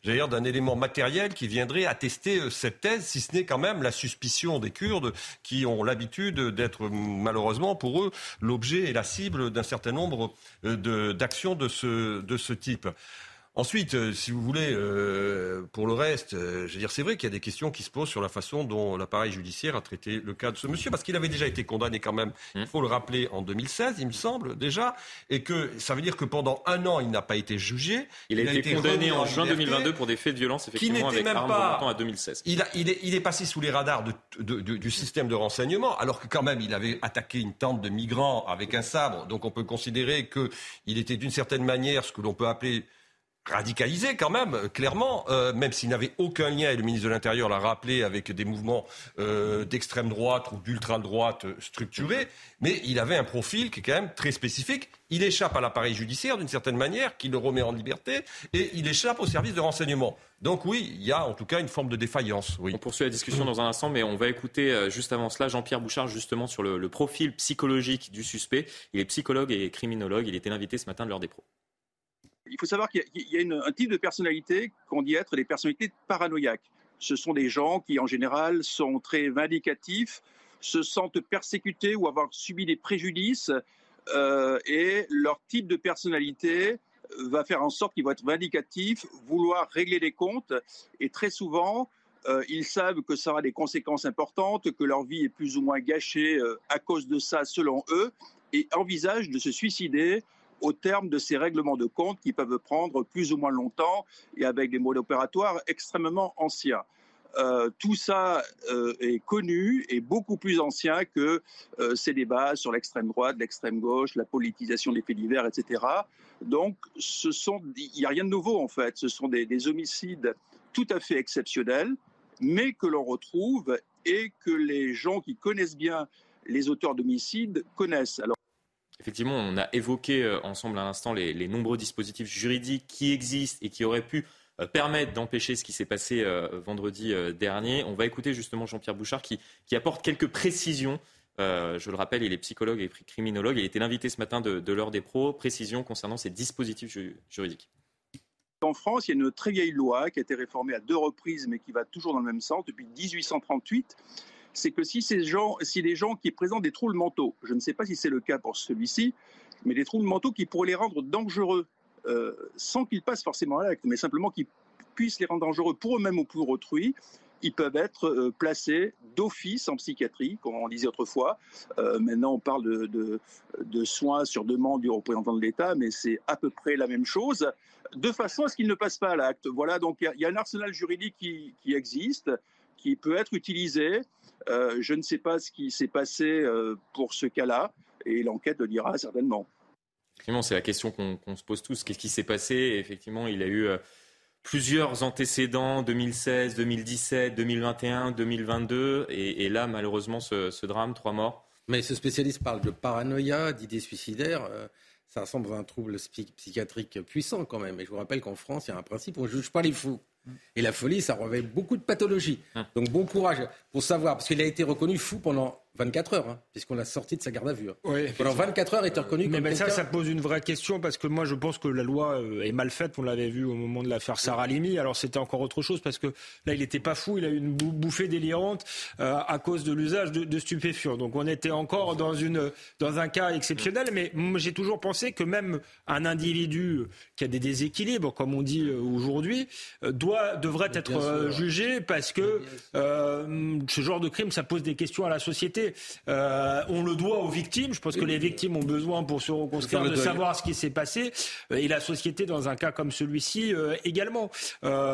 j'allais dire d'un élément matériel qui viendrait attester euh, cette thèse, si ce n'est quand même la suspicion des Kurdes qui ont l'habitude d'être malheureusement pour eux l'objet et la cible d'un certain nombre euh, d'actions de ce, de ce type. Ensuite, euh, si vous voulez, euh, pour le reste, euh, je veux dire, c'est vrai qu'il y a des questions qui se posent sur la façon dont l'appareil judiciaire a traité le cas de ce monsieur, parce qu'il avait déjà été condamné quand même, il faut le rappeler, en 2016, il me semble déjà, et que ça veut dire que pendant un an, il n'a pas été jugé. Il, a, été, condamné en, juin 2022 pour des faits de violence, effectivement, avec même pas, à 2016. Il, il, est, il, est, passé sous les radars de, du système de renseignement, alors que quand même, il avait attaqué une tente de migrants avec un sabre, donc on peut considérer qu'il était d'une certaine manière ce que l'on peut appeler radicalisé quand même, euh, clairement, euh, même s'il n'avait aucun lien, et le ministre de l'Intérieur l'a rappelé, avec des mouvements euh, d'extrême droite ou d'ultra-droite structurés, mais il avait un profil qui est quand même très spécifique. Il échappe à l'appareil judiciaire d'une certaine manière, qui le remet en liberté, et il échappe au service de renseignement. Donc oui, il y a en tout cas une forme de défaillance. On poursuit la discussion dans un instant, mais on va écouter juste avant cela Jean-Pierre Bouchard justement sur le, profil psychologique du suspect. Il est psychologue et criminologue. Il était invité ce matin de l'heure des pros il faut savoir qu'il y a, un type de personnalité qu'on dit être des personnalités paranoïaques. Ce sont des gens qui, en général, sont très vindicatifs, se sentent persécutés ou avoir subi des préjudices, euh, et leur type de personnalité va faire en sorte qu'ils vont être vindicatifs, vouloir régler des comptes, et très souvent, euh, ils savent que ça aura des conséquences importantes, que leur vie est plus ou moins gâchée euh, à cause de ça, selon eux, et envisagent de se suicider au terme de ces règlements de compte qui peuvent prendre plus ou moins longtemps et avec des modes opératoires extrêmement anciens. Euh, tout ça euh, est connu et beaucoup plus ancien que euh, ces débats sur l'extrême droite, l'extrême gauche, la politisation des faits divers, etc. Donc, il n'y a rien de nouveau en fait. Ce sont des, des homicides tout à fait exceptionnels, mais que l'on retrouve et que les gens qui connaissent bien les auteurs d'homicides connaissent. Effectivement, on a évoqué euh, ensemble à l'instant les, nombreux dispositifs juridiques qui existent et qui auraient pu euh, permettre d'empêcher ce qui s'est passé euh, vendredi dernier. On va écouter justement Jean-Pierre Bouchard qui, apporte quelques précisions. je le rappelle, il est psychologue et criminologue. Il était l'invité ce matin de, l'heure des pros. Précisions concernant ces dispositifs juridiques. En France, il y a une très vieille loi qui a été réformée à deux reprises, mais qui va toujours dans le même sens depuis 1838, c'est que si, ces gens, si les gens qui présentent des troubles mentaux, je ne sais pas si c'est le cas pour celui-ci, mais des troubles mentaux qui pourraient les rendre dangereux, euh, sans qu'ils passent forcément à l'acte, mais simplement qu'ils puissent les rendre dangereux pour eux-mêmes ou pour autrui, ils peuvent être euh, placés d'office en psychiatrie, comme on disait autrefois. Euh, maintenant, on parle de, soins sur demande du représentant de l'État, mais c'est à peu près la même chose, de façon à ce qu'ils ne passent pas à l'acte. Voilà, donc il y, a un arsenal juridique qui existe qui peut être utilisé. Je ne sais pas ce qui s'est passé pour ce cas-là et l'enquête le dira certainement. Effectivement, c'est la question qu'on se pose tous. Qu'est-ce qui s'est passé? Effectivement, il a eu plusieurs antécédents, 2016, 2017, 2021, 2022, et, là, malheureusement, ce, drame, trois morts. Mais ce spécialiste parle de paranoïa, d'idées suicidaires. Euh, ça ressemble à un trouble psychiatrique puissant quand même. Et je vous rappelle qu'en France, il y a un principe, on ne juge pas les fous. Et la folie, ça revêt beaucoup de pathologies. Hum. Donc bon courage pour savoir, parce qu'il a été reconnu fou pendant 24 heures, hein, puisqu'on l'a sorti de sa garde à vue. Hein. Oui, Pendant 24 heures, il était reconnu mais, mais ça, ça pose une vraie question, parce que moi, je pense que la loi euh, est mal faite. On l'avait vu au moment de l'affaire Sarah Limi. Alors, c'était encore autre chose, parce que là, il n'était pas fou. Il a eu une bouffée délirante euh, à cause de l'usage de, stupéfiants. Donc, on était encore dans, une, dans un cas exceptionnel. Mais j'ai toujours pensé que même un individu qui a des déséquilibres, comme on dit euh, aujourd'hui, doit, devrait être jugé, parce que ce genre de crime, ça pose des questions à la société. Euh, on le doit aux victimes. Je pense que les victimes ont besoin pour se reconstruire de savoir ce qui s'est passé. Euh, et la société, dans un cas comme celui-ci, euh, également.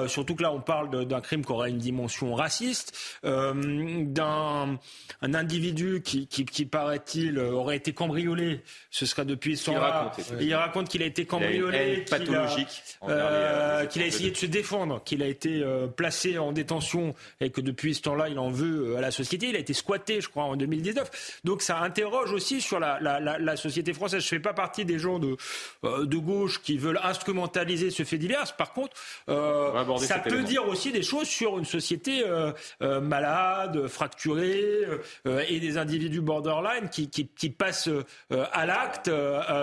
surtout que là, on parle d'un crime qui aurait une dimension raciste, d'un un individu qui, qui, paraît-il, aurait été cambriolé. Ce serait depuis ce temps-là. Il raconte qu'il a été cambriolé, pathologique, qu'il a, essayé de se défendre, qu'il a été placé en détention et que depuis ce temps-là, il en veut à la société. Il a été squatté, je crois, en 2019. Donc ça interroge aussi sur la, la, société française. Je ne fais pas partie des gens de, euh, de gauche qui veulent instrumentaliser ce fait divers. Par contre, euh, ça peut dire aussi des choses sur une société euh, malade, fracturée, et des individus borderline qui, qui, qui passent à l'acte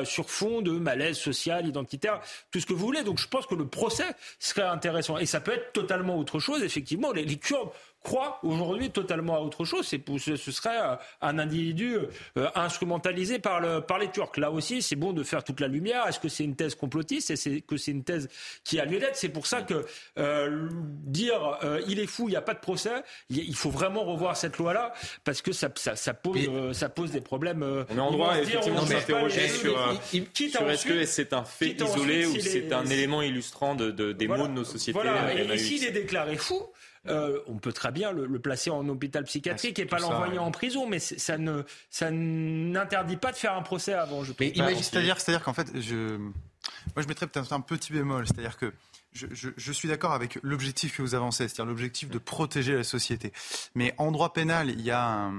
sur fond de malaise social, identitaire, tout ce que vous voulez. Donc je pense que le procès serait intéressant. Et ça peut être totalement autre chose. Effectivement, les, les Kurdes croit aujourd'hui totalement à autre chose. C'est, ce serait euh, un individu euh, instrumentalisé par, le, par les Turcs. Là aussi, c'est bon de faire toute la lumière. Est-ce que c'est une thèse complotiste? Est-ce que c'est une thèse qui a lieu d'être C'est pour ça que euh, dire il est fou, il n'y a pas de procès, il faut vraiment revoir cette loi-là parce que ça, ça, ça pose, ça pose des problèmes. on est en droit effectivement de s'interroger sur, sur est-ce que c'est un fait isolé ou c'est un élément illustrant de, des maux de nos sociétés. Voilà. Et, et s'il est déclaré fou, euh, on peut très bien le, placer en hôpital psychiatrique et pas l'envoyer en prison, mais ça ne ça n'interdit pas de faire un procès avant. Je c'est-à-dire, c'est-à-dire qu'en fait, je, moi je mettrais peut-être un petit bémol, c'est-à-dire que je, suis d'accord avec l'objectif que vous avancez, c'est-à-dire l'objectif de protéger la société. Mais en droit pénal, il y a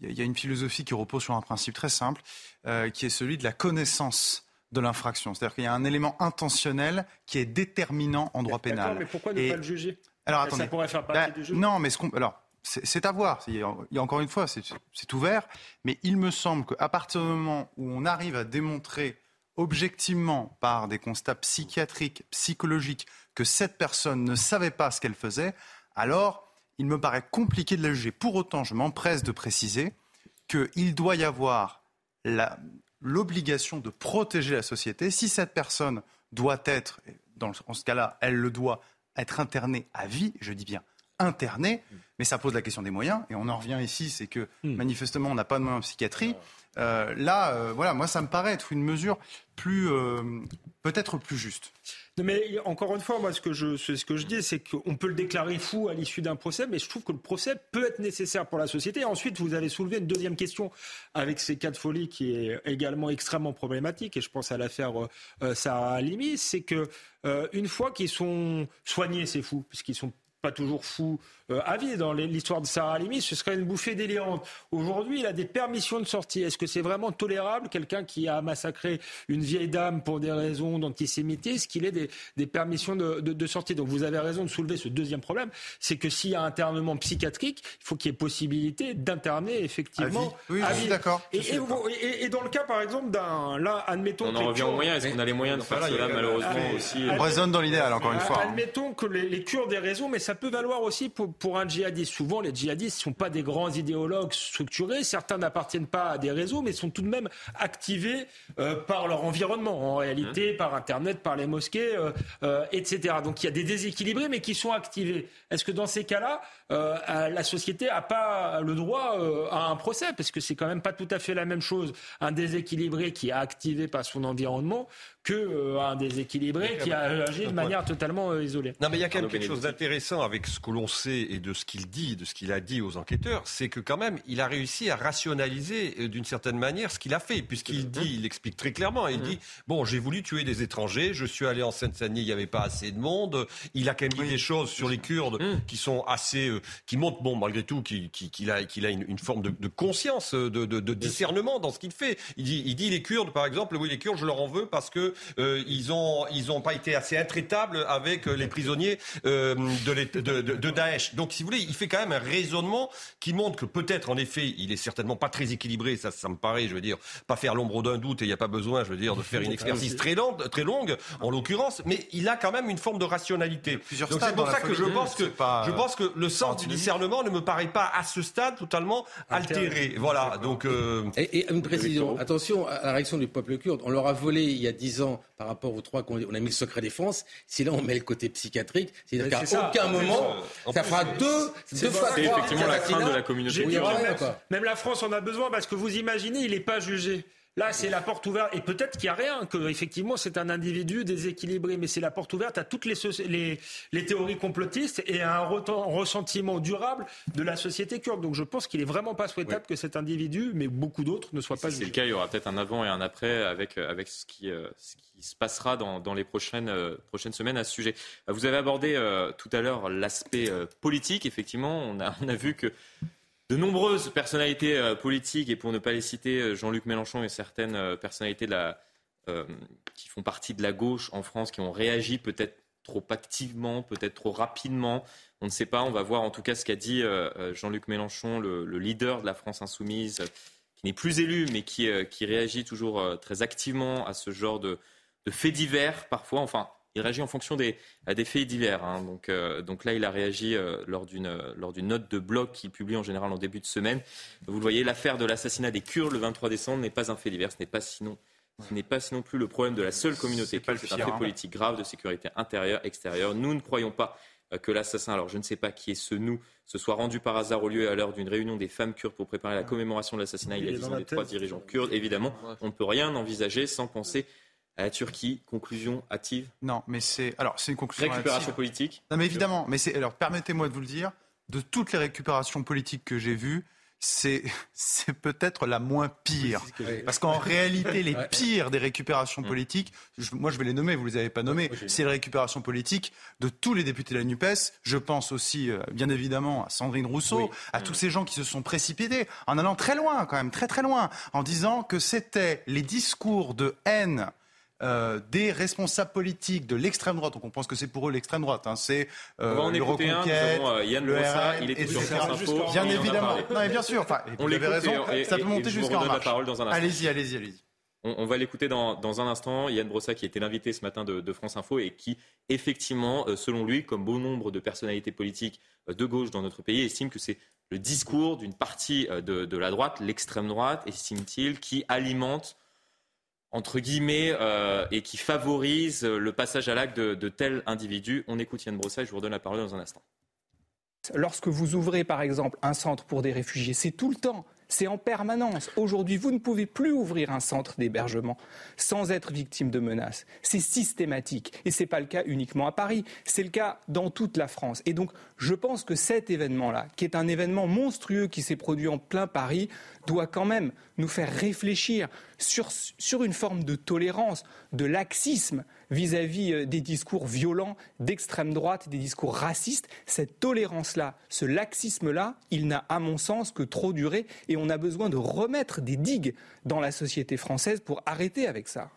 il y a une philosophie qui repose sur un principe très simple, euh, qui est celui de la connaissance de l'infraction. C'est-à-dire qu'il y a un élément intentionnel qui est déterminant en droit pénal. Mais pourquoi ne pas le juger? Alors attendez. Ça pourrait faire partie bah, du jeu. Non, mais ce qu'on, alors c'est à voir. Il y a encore une fois, c'est ouvert. Mais il me semble qu'à partir du moment où on arrive à démontrer objectivement par des constats psychiatriques, psychologiques, que cette personne ne savait pas ce qu'elle faisait, alors il me paraît compliqué de la juger. Pour autant, je m'empresse de préciser qu'il doit y avoir l'obligation de protéger la société. Si cette personne doit être, dans, en ce cas-là, elle le doit, être interné à vie, je dis bien interné, mais ça pose la question des moyens, et on en revient ici, c'est que hmm. manifestement on n'a pas de moyens en psychiatrie. Euh, là, euh, voilà, moi ça me paraît être une mesure plus, euh, peut-être plus juste. mais encore une fois, ce que je, ce que je dis, c'est qu'on peut le déclarer fou à l'issue d'un procès, mais je trouve que le procès peut être nécessaire pour la société. Ensuite, vous avez soulevé une deuxième question avec ces cas de folie qui est également extrêmement problématique, et je pense à l'affaire Sarah Halimi, c'est que une fois qu'ils sont soignés, ces fous, puisqu'ils sont pas toujours fous euh, à vie. Dans l'histoire de Sarah Halimi, ce serait une bouffée délirante. Aujourd'hui, il a des permissions de sortie. Est-ce que c'est vraiment tolérable, quelqu'un qui a massacré une vieille dame pour des raisons d'antisémitisme, qu'il ait des, permissions de, sortie? Donc vous avez raison de soulever ce deuxième problème, c'est que s'il y a un internement psychiatrique, il faut qu'il y ait possibilité d'interner effectivement à vie. Oui, d'accord. Et, dans le cas, par exemple, d'un... Là, admettons... On en revient aux moyens. Est-ce qu'on a les moyens de faire cela, malheureusement, aussi On raisonne dans l'idéal, encore une fois. Admettons que les, les Kurdes aient raison, mais ça peut valoir aussi pour pour un djihadiste, souvent les djihadistes ne sont pas des grands idéologues structurés, certains n'appartiennent pas à des réseaux, mais sont tout de même activés euh, par leur environnement, en réalité, mmh. par Internet, par les mosquées, euh, euh, etc. Donc il y a des déséquilibrés, mais qui sont activés. Est-ce que dans ces cas-là, la société n'a pas le droit à un procès? Parce que c'est quand même pas tout à fait la même chose, un déséquilibré qui est activé par son environnement que un déséquilibré qui a agi de manière totalement isolée. Non, mais il y a quelque chose d'intéressant intéressant avec ce que l'on sait et de ce qu'il dit, de ce qu'il a dit aux enquêteurs, c'est que quand même, il a réussi à rationaliser euh, d'une certaine manière ce qu'il a fait, puisqu'il dit, il explique très clairement, il dit, bon, j'ai voulu tuer des étrangers, je suis allé en Seine-Saint-Denis, il n'y avait pas assez de monde, il a quand même dit des choses sur les Kurdes qui sont assez, euh, qui montrent, bon, malgré tout, qu'il a, qu'il a une, forme de, conscience, de, de, discernement dans ce qu'il fait. Il dit, il dit les Kurdes, par exemple, oui, les Kurdes, je leur en veux parce que euh, ils ont, ils ont pas été assez intraitables avec les prisonniers euh, de, de, Daesh. Donc, si vous voulez, il fait quand même un raisonnement qui montre que peut-être, en effet, il est certainement pas très équilibré. Ça, ça me paraît, je veux dire, pas faire l'ombre d'un doute et il n'y a pas besoin, je veux dire, de faire une expertise très longue, très longue, en l'occurrence. Mais il a quand même une forme de rationalité. Donc, c'est pour ça que je pense que, je pense que le sens du discernement ne me paraît pas à ce stade totalement altéré. Voilà. Donc, euh, et, une précision. Attention à la réaction du peuple kurde. On leur a volé il y a dix ans par rapport aux trois qu'on a mis le secret défense. Si là on met le côté psychiatrique, c'est-à-dire qu'à aucun moment, ça fera deux, deux fois C'est effectivement la crainte de la communauté. Même la France en a besoin parce que vous imaginez, il n'est pas jugé. Là, c'est la porte ouverte. Et peut-être qu'il n'y a rien, que effectivement c'est un individu déséquilibré, mais c'est la porte ouverte à toutes les, les, les théories complotistes et à un ressentiment durable de la société kurde. Donc je pense qu'il n'est vraiment pas souhaitable que cet individu, mais beaucoup d'autres, ne soient pas jugés. C'est le cas, il y aura peut-être un avant et un après avec, avec ce, qui, euh, ce qui se passera dans, dans les prochaines, euh, prochaines semaines à ce sujet. Vous avez abordé euh, tout à l'heure l'aspect politique. Effectivement, on a, on a vu que de nombreuses personnalités euh, politiques, et pour ne pas les citer, euh, Jean-Luc Mélenchon et certaines euh, personnalités qui font partie de la gauche en France, qui ont réagi peut-être trop activement, peut-être trop rapidement. On ne sait pas. On va voir en tout cas ce qu'a dit Jean-Luc Mélenchon, le, leader de la France insoumise, qui n'est plus élu, mais qui, réagit toujours très activement à ce genre de, de faits divers, parfois. Enfin, il réagit en fonction des, des faits divers. Hein. Donc, euh, donc là, il a réagi euh, lors d'une lors d'une note de blog qu'il publie en général en début de semaine. Vous le voyez, l'affaire de l'assassinat des Kurdes le 23 décembre n'est pas un fait divers, ce n'est pas sinon ce n'est pas plus le problème de la seule communauté kurde, c'est un fait hein. politique grave de sécurité intérieure, extérieure. Nous ne croyons pas euh, que l'assassin, alors je ne sais pas qui est ce nous, se soit rendu par hasard au lieu et à l'heure d'une réunion des femmes kurdes pour préparer la commémoration de l'assassinat il y a 10 ans des trois dirigeants kurdes. Évidemment, on ne peut rien envisager sans penser à la Turquie. Conclusion hâtive Non, mais c'est alors c'est une conclusion récupération politique. Non, mais évidemment. Mais c'est alors permettez-moi de vous le dire. De toutes les récupérations politiques que j'ai vues, c'est *laughs* c'est peut-être la moins pire. Parce qu'en réalité, les *laughs* pires des récupérations mm. politiques, moi je vais les nommer, vous les avez pas nommés, c'est les récupérations politiques de tous les députés de la NUPES. Je pense aussi, euh, bien évidemment, à Sandrine Rousseau, à tous ces gens qui se sont précipités, en allant très loin, quand même, très très loin, en disant que c'était les discours de haine euh, des responsables politiques de l'extrême droite, donc on pense que c'est pour eux l'extrême droite, hein, c'est euh, on va en le Reconquête, un, euh, Yann le Brossa, il est sur France Info. Bien évidemment, non, mais bien sûr, enfin, on avez raison, et, ça peut monter jusqu'à en marche. Allez-y, allez-y, allez-y. On, on, va l'écouter dans, dans, un instant. Yann Brossa, qui était l'invité ce matin de, de, France Info et qui, effectivement, euh, selon lui, comme bon nombre de personnalités politiques de gauche dans notre pays, estime que c'est le discours d'une partie de, de, la droite, l'extrême droite, estime-t-il, qui alimente entre guillemets, euh, et qui favorise le passage à l'acte de, de tels individus. On écoute Yann Brossat et je vous redonne la parole dans un instant. Lorsque vous ouvrez, par exemple, un centre pour des réfugiés, c'est tout le temps. C'est en permanence. Aujourd'hui, vous ne pouvez plus ouvrir un centre d'hébergement sans être victime de menaces. C'est systématique. Et ce n'est pas le cas uniquement à Paris, c'est le cas dans toute la France. Et donc, je pense que cet événement-là, qui est un événement monstrueux qui s'est produit en plein Paris, doit quand même nous faire réfléchir sur, sur une forme de tolérance, de laxisme vis-à-vis euh, des discours violents d'extrême droite, des discours racistes. Cette tolérance-là, ce laxisme-là, il n'a, à mon sens, que trop duré et on a besoin de remettre des digues dans la société française pour arrêter avec ça.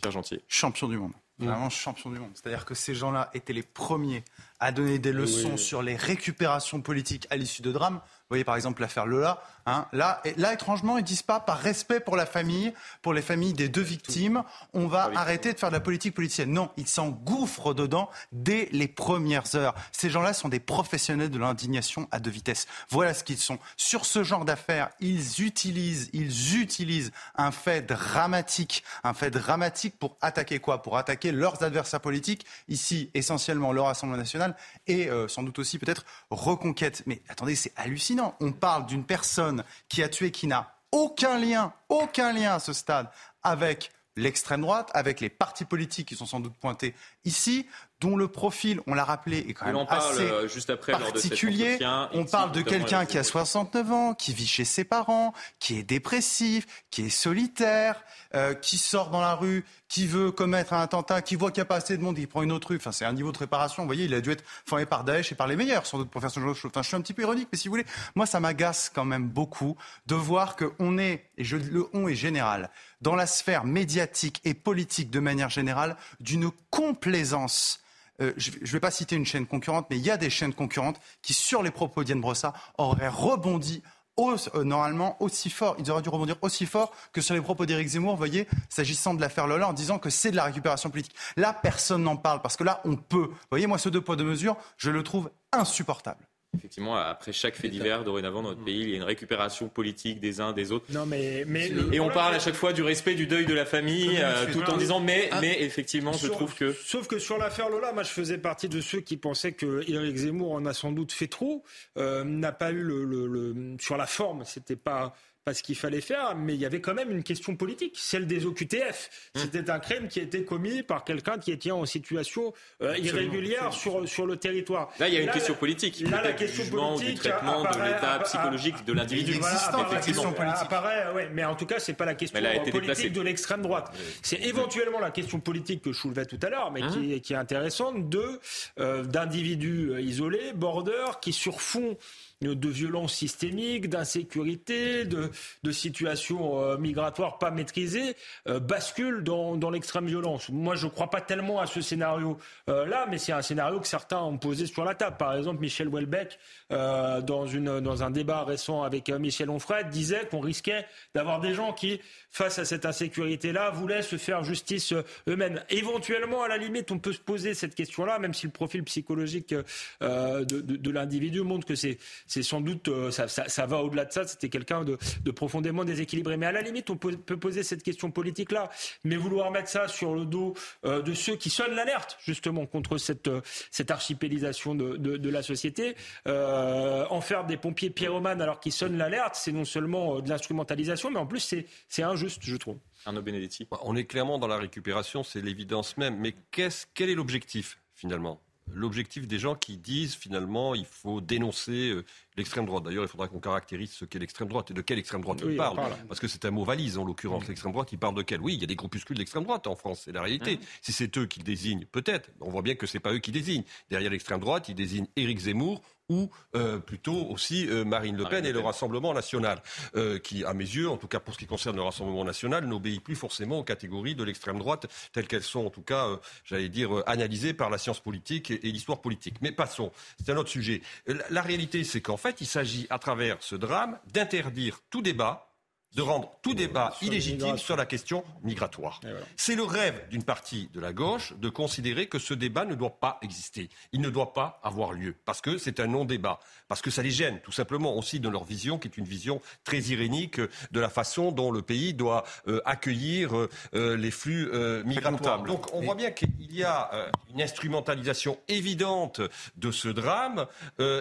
Pierre Gentil. Champion du monde. Vraiment champion du monde. C'est-à-dire que ces gens-là étaient les premiers à donner des leçons sur les récupérations politiques à l'issue de drames. Vous voyez par exemple l'affaire Lola. Hein, là, là, étrangement, ils disent pas par respect pour la famille, pour les familles des deux victimes, on va arrêter de faire de la politique politicienne. Non, ils s'engouffrent dedans dès les premières heures. Ces gens-là sont des professionnels de l'indignation à deux vitesses. Voilà ce qu'ils sont. Sur ce genre d'affaires, ils utilisent, ils utilisent un fait dramatique, un fait dramatique pour attaquer quoi? Pour attaquer leurs adversaires politiques. Ici, essentiellement le Rassemblement national et euh, sans doute aussi peut-être Reconquête. Mais attendez, c'est hallucinant. On parle d'une personne qui a tué, qui n'a aucun lien, aucun lien à ce stade avec l'extrême droite, avec les partis politiques qui sont sans doute pointés ici. Dont le profil, on l'a rappelé, est quand même assez euh, juste après, particulier. on parle de quelqu'un qui a 69 ans, qui vit chez ses parents, qui est dépressif, qui est solitaire, euh, qui sort dans la rue, qui veut commettre un attentat, qui voit qu'il n'y a pas assez de monde, il prend une autre rue. Enfin, c'est un niveau de réparation. Vous voyez, il a dû être formé par Daesh et par les meilleurs, sans doute, pour faire ce genre de choses. Enfin, je suis un petit peu ironique, mais si vous voulez, moi, ça m'agace quand même beaucoup de voir qu'on est, et je, le on est général, dans la sphère médiatique et politique de manière générale, d'une complaisance euh, je ne vais pas citer une chaîne concurrente, mais il y a des chaînes concurrentes qui, sur les propos d'Yann Brossa, auraient rebondi euh, normalement aussi fort. Ils auraient dû rebondir aussi fort que sur les propos d'Éric Zemmour, vous voyez, s'agissant de l'affaire Lola, en disant que c'est de la récupération politique. Là, personne n'en parle, parce que là, on peut. Vous voyez, moi, ce deux poids, deux mesures, je le trouve insupportable. Effectivement, après chaque fait divers, dorénavant, dans notre pays, il y a une récupération politique des uns, des autres. Non, mais, mais et on parle à chaque fois du respect du deuil de la famille, euh, tout en disant mais, ah. mais effectivement, je trouve que. Sauf que sur l'affaire Lola, moi, je faisais partie de ceux qui pensaient que Éric Zemmour en a sans doute fait trop, euh, n'a pas eu le, le, le, sur la forme, c'était pas ce qu'il fallait faire, mais il y avait quand même une question politique, celle des OQTF. Mmh. C'était un crime qui a été commis par quelqu'un qui était en situation euh, irrégulière sur, sur le territoire. Là, il y a une question politique. Là, la question politique. Du traitement, de l'état psychologique de l'individu existant. effectivement. Apparaît, ouais, mais en tout cas, c'est pas la question politique de l'extrême droite. C'est éventuellement la question politique que je soulevais tout à l'heure, mais mmh. qui, qui, est intéressante, de euh, d'individus isolés, border, qui sur fond de violences systémiques, d'insécurité, de, de, situations euh, migratoires pas maîtrisées, euh, basculent dans, l'extrême violence. Moi, je ne crois pas tellement à ce scénario-là, euh, mais c'est un scénario que certains ont posé sur la table. Par exemple, Michel Houellebecq, dans, une, dans un débat récent avec Michel Onfray, disait qu'on risquait d'avoir des gens qui, face à cette insécurité-là, voulaient se faire justice eux-mêmes. Éventuellement, à la limite, on peut se poser cette question-là, même si le profil psychologique de, de l'individu montre que c'est c'est sans doute, euh, ça, ça, va au-delà de ça, c'était quelqu'un de, de, profondément déséquilibré. Mais à la limite, on peut, poser cette question politique-là, mais vouloir mettre ça sur le dos euh, de ceux qui sonnent l'alerte, justement, contre cette, euh, cette archipélisation de, de, de la société, en faire des pompiers pyromanes alors qu'ils sonnent l'alerte, c'est non seulement de l'instrumentalisation, mais en plus, c'est injuste, je trouve. Arnaud Benedetti. On est clairement dans la récupération, c'est l'évidence même. Mais quel est l'objectif, finalement? L'objectif des gens qui disent finalement il faut dénoncer euh, l'extrême droite. D'ailleurs, il faudra qu'on caractérise ce qu'est l'extrême droite et de quelle extrême droite on parle. Parce que c'est un mot valise en l'occurrence. L'extrême droite, il parle de quelle? Oui, il y a des groupuscules d'extrême droite en France, c'est la réalité. Mmh. Si c'est eux qui le désignent, peut-être. On voit bien que c'est pas eux qui désignent. Derrière l'extrême droite, ils désignent Éric Zemmour ou euh, plutôt aussi euh, Marine Le Pen et le Rassemblement national, euh, qui, à mes yeux, en tout cas pour ce qui concerne le Rassemblement national, n'obéit plus forcément aux catégories de l'extrême droite telles qu'elles sont, en tout cas, j'allais dire, analysées par la science politique et, l'histoire politique. Mais passons, c'est un autre sujet. La, réalité, c'est qu'en fait, il s'agit, à travers ce drame, d'interdire tout débat de rendre tout débat illégitime sur la question migratoire. C'est le rêve d'une partie de la gauche de considérer que ce débat ne doit pas exister. Il ne doit pas avoir lieu parce que c'est un non-débat, parce que ça les gêne tout simplement aussi dans leur vision qui est une vision très irénique de la façon dont le pays doit euh, accueillir euh, les flux euh, migratoires. Donc on voit bien qu'il y a une instrumentalisation évidente de ce drame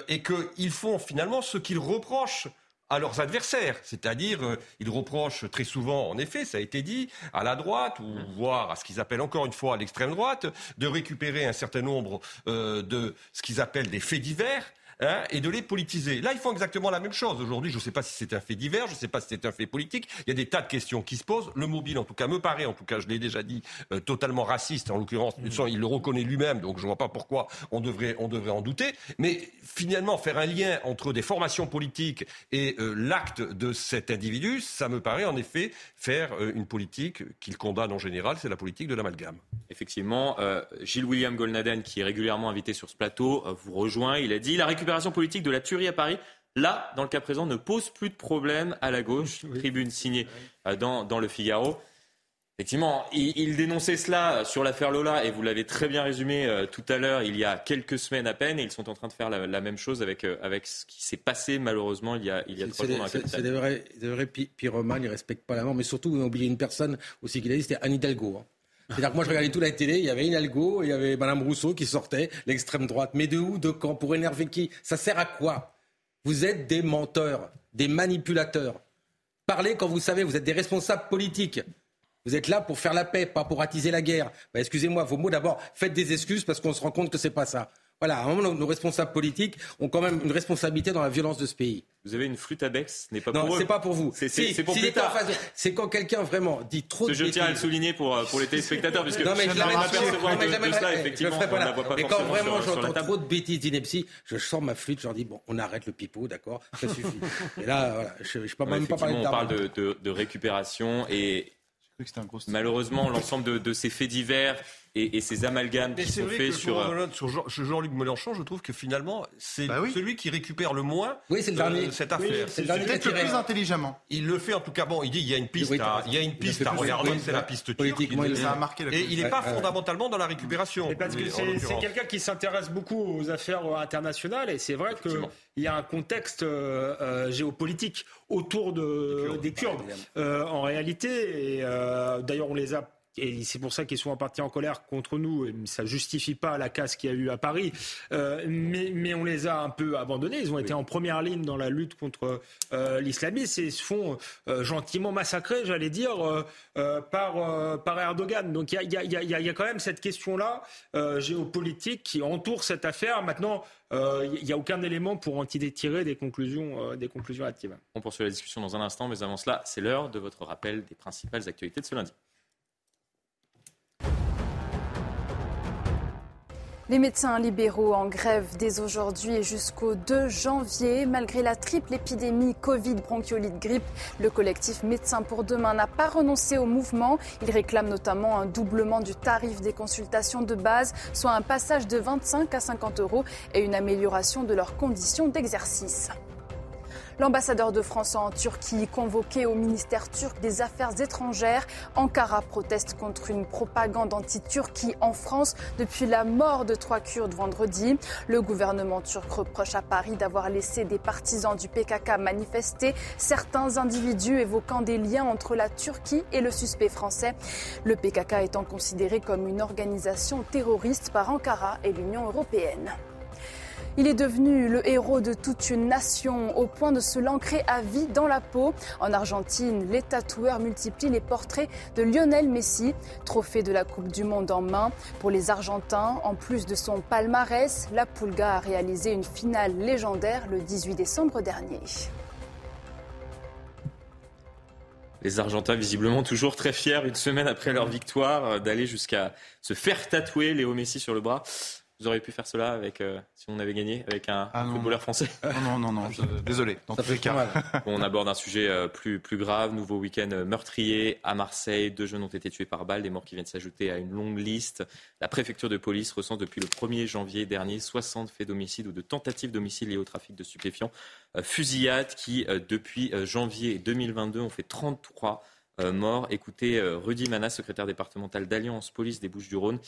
et qu'ils font finalement ce qu'ils reprochent à leurs adversaires. C'est-à-dire, euh, ils reprochent très souvent, en effet, ça a été dit, à la droite, ou voire à ce qu'ils appellent encore une fois à l'extrême droite, de récupérer un certain nombre euh, de ce qu'ils appellent des faits divers Hein, et de les politiser. Là, ils font exactement la même chose. Aujourd'hui, je ne sais pas si c'est un fait divers, je ne sais pas si c'est un fait politique. Il y a des tas de questions qui se posent. Le mobile, en tout cas, me paraît, en tout cas, je l'ai déjà dit, euh, totalement raciste. En l'occurrence, mmh. il le reconnaît lui-même, donc je ne vois pas pourquoi on devrait, on devrait en douter. Mais finalement, faire un lien entre des formations politiques et euh, l'acte de cet individu, ça me paraît en effet faire euh, une politique qu'il condamne en général, c'est la politique de l'amalgame. Effectivement, Gilles William Golnaden, qui est régulièrement invité sur ce plateau, vous rejoint. Il a dit la récupération politique de la tuerie à Paris, là, dans le cas présent, ne pose plus de problème à la gauche. Tribune signée euh, dans, dans le Figaro. Effectivement, il, dénonçait cela sur l'affaire Lola, et vous l'avez très bien résumé euh, tout à l'heure, il y a quelques semaines à peine, et ils sont en train de faire la, même chose avec, euh, avec ce qui s'est passé malheureusement il y a, il y a trois jours C'est des vrais, des vrais pyromanes, ils ne respectent pas la mort, mais surtout, vous avez oublié une personne aussi qui l'a dit, c'était Anne Hidalgo. Hein. C'est-à-dire que moi, je regardais toute la télé, il y avait Hidalgo, il y avait Madame Rousseau qui sortait, l'extrême droite. Mais de où, de quand Pour énerver qui? Ça sert à quoi? Vous êtes des menteurs, des manipulateurs. Parlez quand vous savez, vous êtes des responsables politiques. Vous êtes là pour faire la paix, pas pour attiser la guerre. Bah, excusez-moi, vos mots d'abord, faites des excuses parce qu'on se rend compte que c'est pas ça. Voilà, à un moment, nos responsables politiques ont quand même une responsabilité dans la violence de ce pays. Vous avez une flûte à bec, ce n'est pas non, pour c'est pas pour vous. C'est si, pour plus tard. C'est quand quelqu'un vraiment dit trop de Je tiens à le souligner pour, euh, pour les téléspectateurs, puisque non, mais je m'apercevoir de, de cela, effectivement, on la voit pas Mais quand vraiment j'entends trop de bêtises d'ineptie, je sors ma flûte, je leur dis, bon, on arrête le pipeau, d'accord, ça *laughs* suffit. et là, voilà, je ne peux même pas parler de On parle de récupération et malheureusement, l'ensemble de ces faits divers et, ces amalgames qui sont faits sur. Euh, sur Jean-Luc Mélenchon, je trouve que finalement, c'est bah celui qui récupère le moins oui, c'est le dernier. cette affaire. c'est peut-être le plus intelligemment. Il le fait en tout cas. Bon, il dit il y a une piste, à, il y a une piste à regarder, c'est la piste turque. Ça a marqué et il n'est pas fondamentalement dans la récupération. Parce que c'est quelqu'un qui s'intéresse beaucoup aux affaires internationales et c'est vrai qu'il y a un contexte euh, euh, géopolitique autour de, des Kurdes en réalité. Et d'ailleurs, on les a et c'est pour ça qu'ils sont en partie en colère contre nous. Et ça justifie pas la casse qu'il y a eu à Paris, euh, mais, mais, on les a un peu abandonnés. Ils ont été en première ligne dans la lutte contre euh, l'islamisme et se font euh, gentiment massacrer, j'allais dire, euh, par, par Erdogan. Donc il y a, y, a, y a, quand même cette question-là géopolitique qui entoure cette affaire. Maintenant, il n'y a aucun élément pour en tirer des conclusions, des conclusions. On poursuit la discussion dans un instant, mais avant cela, c'est l'heure de votre rappel des principales actualités de ce lundi. Les médecins libéraux en grève dès aujourd'hui et jusqu'au 2 janvier. Malgré la triple épidémie Covid, bronchiolite, grippe, le collectif Médecins pour demain n'a pas renoncé au mouvement. Il réclame notamment un doublement du tarif des consultations de base, soit un passage de 25 à 50 euros et une amélioration de leurs conditions d'exercice. L'ambassadeur de France en Turquie, convoqué au ministère turc des Affaires étrangères, Ankara proteste contre une propagande anti-Turquie en France depuis la mort de trois Kurdes vendredi. Le gouvernement turc reproche à Paris d'avoir laissé des partisans du PKK manifester, certains individus évoquant des liens entre la Turquie et le suspect français. Le PKK étant considéré comme une organisation terroriste par Ankara et l'Union européenne. Il est devenu le héros de toute une nation au point de se l'ancrer à vie dans la peau. En Argentine, les tatoueurs multiplient les portraits de Lionel Messi, trophée de la Coupe du Monde en main. Pour les Argentins, en plus de son palmarès, la Pulga a réalisé une finale légendaire le 18 décembre dernier. Les Argentins, visiblement toujours très fiers, une semaine après leur victoire, euh, d'aller jusqu'à se faire tatouer Léo Messi sur le bras. Vous auriez pu faire cela avec, euh, si on avait gagné avec un ah footballeur français *laughs* Non, non, non, désolé. Dans tous les cas. on aborde un sujet euh, plus, plus grave. Nouveau week-end meurtrier à Marseille. Deux jeunes ont été tués par balle. Des morts qui viennent s'ajouter à une longue liste. La préfecture de police recense depuis le 1er janvier dernier 60 faits d'homicide ou de tentatives d'homicide liés au trafic de stupéfiants. Euh, fusillades qui, depuis janvier 2022, ont fait 33 morts. Écoutez Rudy Manas, secrétaire départemental d'Alliance Police des Bouches-du-Rhône,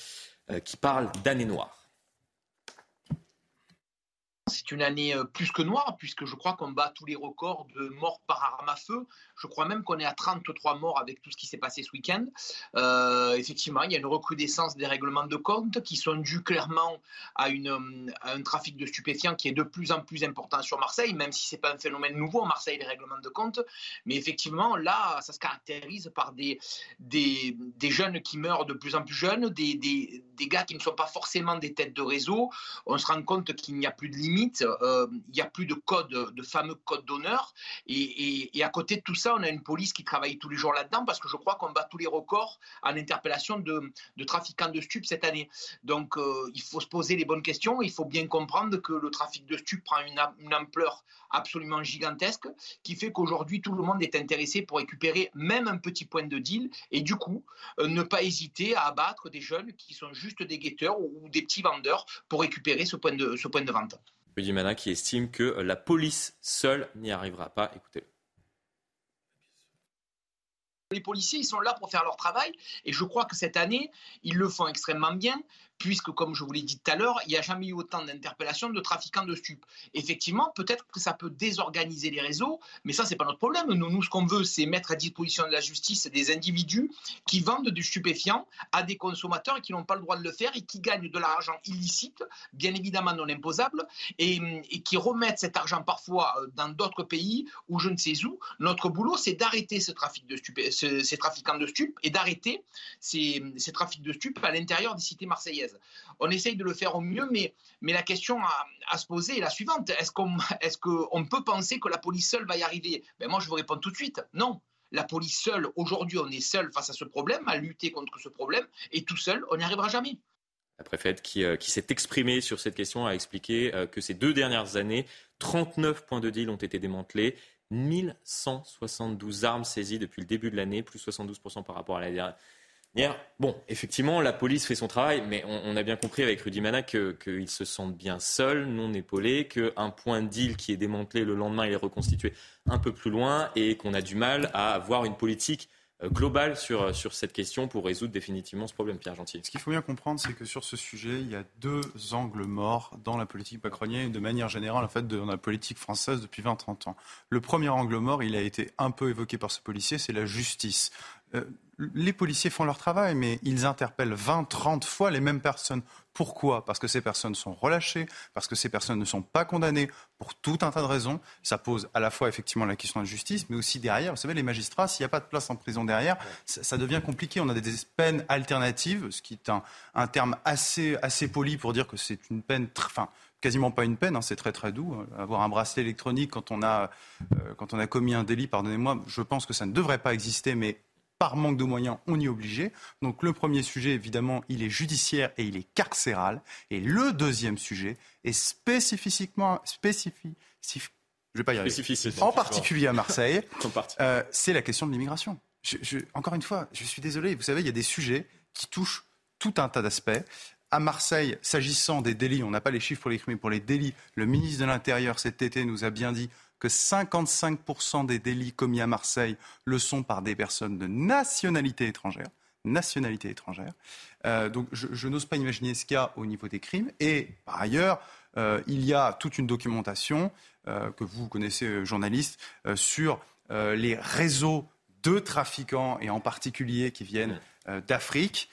qui parle d'année noire. C'est une année euh, plus que noire, puisque je crois qu'on bat tous les records de morts par arme à feu. Je crois même qu'on est à 33 morts avec tout ce qui s'est passé ce week-end. Euh, effectivement, il y a une recrudescence des règlements de compte qui sont dus clairement à, une, un trafic de stupéfiants qui est de plus en plus important sur Marseille, même si ce n'est pas un phénomène nouveau, Marseille, les règlements de compte. Mais effectivement, là, ça se caractérise par des, jeunes qui meurent de plus en plus jeunes, des, des gars qui ne sont pas forcément des têtes de réseau. On se rend compte qu'il n'y a plus de limite euh, il n'y a plus de code, de fameux code d'honneur. Et, à côté de tout ça, on a une police qui travaille tous les jours là-dedans parce que je crois qu'on bat tous les records en interpellation de, trafiquants de stupes cette année. Donc euh, il faut se poser les bonnes questions. Il faut bien comprendre que le trafic de stupes prend une, ampleur absolument gigantesque qui fait qu'aujourd'hui tout le monde est intéressé pour récupérer même un petit point de deal et du coup euh, ne pas hésiter à abattre des jeunes qui sont juste des guetteurs ou, des petits vendeurs pour récupérer ce point de vente. Rudy qui estime que la police seule n'y arrivera pas. Écoutez. Les policiers, ils sont là pour faire leur travail et je crois que cette année, ils le font extrêmement bien puisque, comme je vous l'ai dit tout à l'heure, il n'y a jamais eu autant d'interpellations de trafiquants de stupes. Effectivement, peut-être que ça peut désorganiser les réseaux, mais ça, c'est pas notre problème. Nous, ce qu'on veut, c'est mettre à disposition de la justice des individus qui vendent du stupéfiant à des consommateurs et qui n'ont pas le droit de le faire et qui gagnent de l'argent illicite, bien évidemment non imposable, et, qui remettent cet argent parfois euh, dans d'autres pays ou je ne sais où. Notre boulot, c'est d'arrêter ce ces trafiquants de stupes et d'arrêter ces, ces trafics de stupes à l'intérieur des cités marseillaises. On essaye de le faire au mieux, mais, la question à, se poser est la suivante. Est-ce qu'on peut penser que la police seule va y arriver? Ben Moi, je vous réponds tout de suite, non. La police seule, aujourd'hui, on est seul face à ce problème, à lutter contre ce problème, et tout seul, on n'y arrivera jamais. La préfète qui, euh, s'est exprimée sur cette question a expliqué euh, que ces deux dernières années, 39 points de deal ont été démantelés, 1172 armes saisies depuis le début de l'année, plus 72% par rapport à l'année dernière. Bon, effectivement, la police fait son travail, mais on, a bien compris avec Rudy Mana qu'ils se sentent bien seuls, non épaulés, qu'un point de deal qui est démantelé le lendemain, il est reconstitué un peu plus loin et qu'on a du mal à avoir une politique euh, globale sur, sur cette question pour résoudre définitivement ce problème, Pierre Gentil. Ce qu'il faut bien comprendre, c'est que sur ce sujet, il y a deux angles morts dans la politique macronienne et de manière générale, en fait, dans la politique française depuis 20-30 ans. Le premier angle mort, il a été un peu évoqué par ce policier, c'est la justice. Euh, les policiers font leur travail, mais ils interpellent 20, 30 fois les mêmes personnes. Pourquoi? Parce que ces personnes sont relâchées, parce que ces personnes ne sont pas condamnées pour tout un tas de raisons. Ça pose à la fois effectivement la question de la justice, mais aussi derrière, vous savez, les magistrats, s'il n'y a pas de place en prison derrière, ça, devient compliqué. On a des, peines alternatives, ce qui est un, terme assez, assez poli pour dire que c'est une peine, enfin, quasiment pas une peine, hein, c'est très très doux. Avoir un bracelet électronique quand on a, euh, quand on a commis un délit, pardonnez-moi, je pense que ça ne devrait pas exister, mais par manque de moyens, on y est obligé. Donc le premier sujet, évidemment, il est judiciaire et il est carcéral. Et le deuxième sujet est spécifiquement spécifique. Je vais pas y arriver. En particulier à Marseille, *laughs* euh, c'est la question de l'immigration. encore une fois, je suis désolé. Vous savez, il y a des sujets qui touchent tout un tas d'aspects. À Marseille, s'agissant des délits, on n'a pas les chiffres pour les crimes, pour les délits, le ministre de l'Intérieur cet été nous a bien dit que 55% des délits commis à Marseille le sont par des personnes de nationalité étrangère. Nationalité étrangère. Euh, donc je, n'ose pas imaginer ce qu'il y a au niveau des crimes. Et par ailleurs, euh, il y a toute une documentation euh, que vous connaissez, journaliste, sur les réseaux de trafiquants et en particulier qui viennent d'Afrique.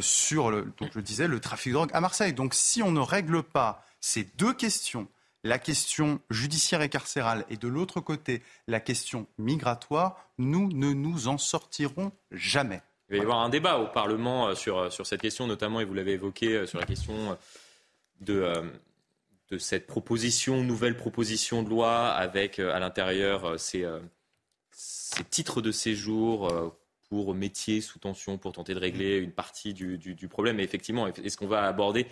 sur le, donc je disais, le trafic de drogue à Marseille. Donc si on ne règle pas ces deux questions, la question judiciaire et carcérale et de l'autre côté la question migratoire, nous ne nous en sortirons jamais. Il va y avoir un débat au Parlement euh, sur, euh, sur cette question, notamment, et vous l'avez évoqué, euh, sur la question de, de cette proposition, nouvelle proposition de loi avec à l'intérieur ces, ces, titres de séjour pour métiers sous tension, pour tenter de régler une partie du, du, du problème. Et effectivement, est-ce qu'on va aborder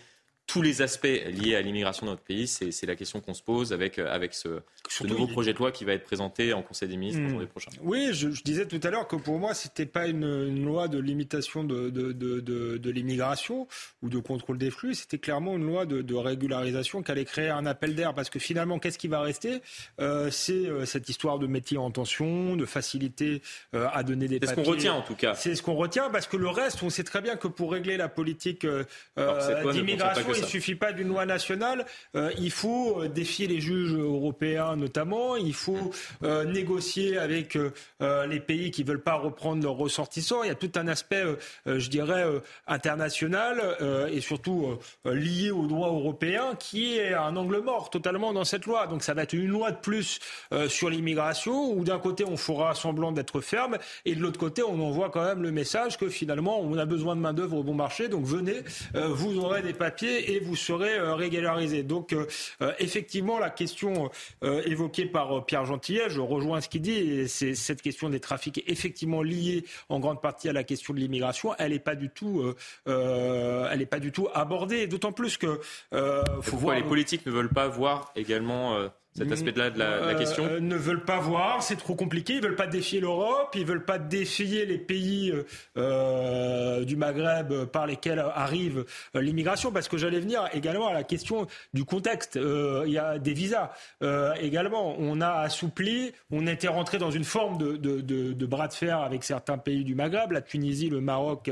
tous les aspects liés à l'immigration dans notre pays C'est la question qu'on se pose avec, euh, avec ce, nouveau projet de loi qui va être présenté en Conseil des ministres mmh. prochain. Oui, je, disais tout à l'heure que pour moi, ce n'était pas une, loi de limitation de, de, de, de l'immigration ou de contrôle des flux, c'était clairement une loi de, régularisation qui allait créer un appel d'air. Parce que finalement, qu'est-ce qui va rester? Euh, C'est euh, cette histoire de métier en tension, de facilité à donner des C'est ce qu'on retient en tout cas. C'est ce qu'on retient parce que le reste, on sait très bien que pour régler la politique d'immigration, il ne suffit pas d'une loi nationale. Euh, il faut euh, défier les juges européens notamment. Il faut euh, négocier avec les pays qui ne veulent pas reprendre leurs ressortissants. Il y a tout un aspect, je dirais, international et surtout lié au droit européen qui est un angle mort totalement dans cette loi. Donc ça va être une loi de plus sur l'immigration où d'un côté on fera semblant d'être ferme et de l'autre côté on envoie quand même le message que finalement on a besoin de main d'œuvre au bon marché. Donc venez, vous aurez des papiers et vous serez euh, régularisé. Donc euh, euh, effectivement, la question évoquée par Pierre Gentillet, je rejoins ce qu'il dit, c'est cette question des trafics effectivement liée en grande partie à la question de l'immigration, elle n'est pas du tout, elle n'est pas du tout abordée. D'autant plus que faut voir les politiques ne veulent pas voir également cet aspect-là de la, question euh, Ne veulent pas voir, c'est trop compliqué. Ils veulent pas défier l'Europe, ils veulent pas défier les pays euh, euh du Maghreb par lesquels arrive euh, l'immigration. Parce que j'allais venir également à la question du contexte. Il y a des visas également. On a assoupli, on était rentré dans une forme de, de, de, bras de fer avec certains pays du Maghreb, la Tunisie, le Maroc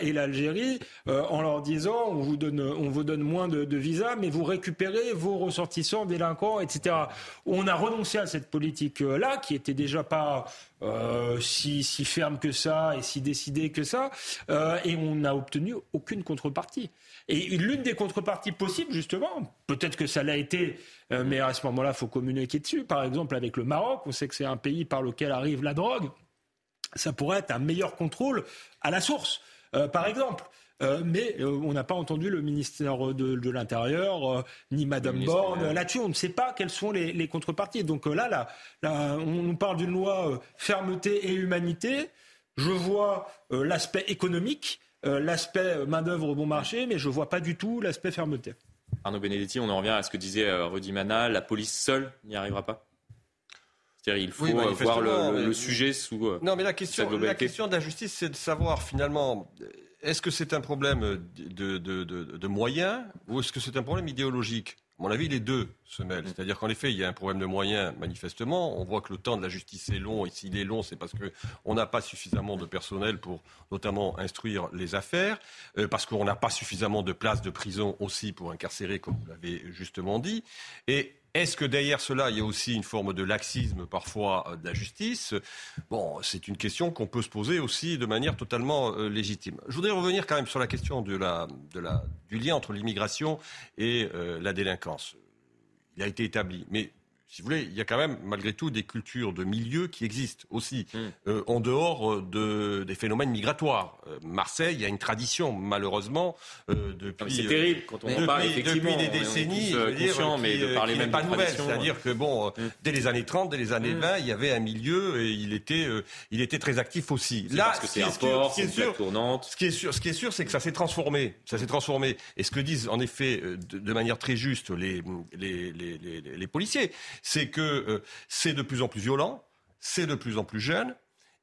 et l'Algérie, en leur disant on vous donne, on vous donne moins de, de visas, mais vous récupérez vos ressortissants délinquants, etc. On a renoncé à cette politique-là, qui était déjà pas euh, si, ferme que ça et si décidée que ça, euh, et on n'a obtenu aucune contrepartie. Et l'une des contreparties possibles, justement, peut-être que ça l'a été, euh, mais à ce moment-là, il faut communiquer dessus. Par exemple, avec le Maroc, on sait que c'est un pays par lequel arrive la drogue. Ça pourrait être un meilleur contrôle à la source, par exemple. Euh, mais euh, on n'a pas entendu le ministère de, l'Intérieur euh, ni Madame Borne là-dessus. On ne sait pas quelles sont les, contreparties. Donc là, là, on nous parle d'une loi fermeté et humanité. Je vois l'aspect économique, l'aspect main-d'œuvre bon marché, mais je ne vois pas du tout l'aspect fermeté. Arnaud Benedetti, on en revient à ce que disait Rudy Mana la police seule n'y arrivera pas? C'est-à-dire il faut voir le, sujet sous. non, mais la question, la question de la justice, c'est de savoir finalement est-ce que c'est un problème de, moyens ou est-ce que c'est un problème idéologique? À mon avis, les deux se mêlent. C'est-à-dire qu'en effet, il y a un problème de moyens, manifestement. On voit que le temps de la justice est long. Et s'il est long, c'est parce qu'on n'a pas suffisamment de personnel pour notamment instruire les affaires, euh, parce qu'on n'a pas suffisamment de places de prison aussi pour incarcérer, comme vous l'avez justement dit. Et est-ce que derrière cela, il y a aussi une forme de laxisme parfois euh, de la justice? C'est une question qu'on peut se poser aussi de manière totalement euh, légitime. Je voudrais revenir quand même sur la question du lien entre l'immigration et euh, la délinquance. Il a été établi, si vous voulez, il y a quand même malgré tout des cultures de milieux qui existent aussi, hmm. euh, en dehors euh, de, des phénomènes migratoires. Euh, Marseille, il y a une tradition, malheureusement, depuis. C'est terrible quand on en parle, effectivement. Depuis des décennies, on est conscient, mais de parler même pas nouvelle. C'est-à-dire que, bon, hmm. dès les années 30, dès les années 20, hmm. il y avait un milieu et il était, il était très actif aussi. Là, parce que c'est un port, c'est une tournante. Ce qui est sûr, ce qui est sûr, c'est que ça s'est transformé. Ça s'est transformé. Et ce que disent, en effet, de, de manière très juste les, les, les, les policiers, c'est que euh, c'est de plus en plus violent, c'est de plus en plus jeune,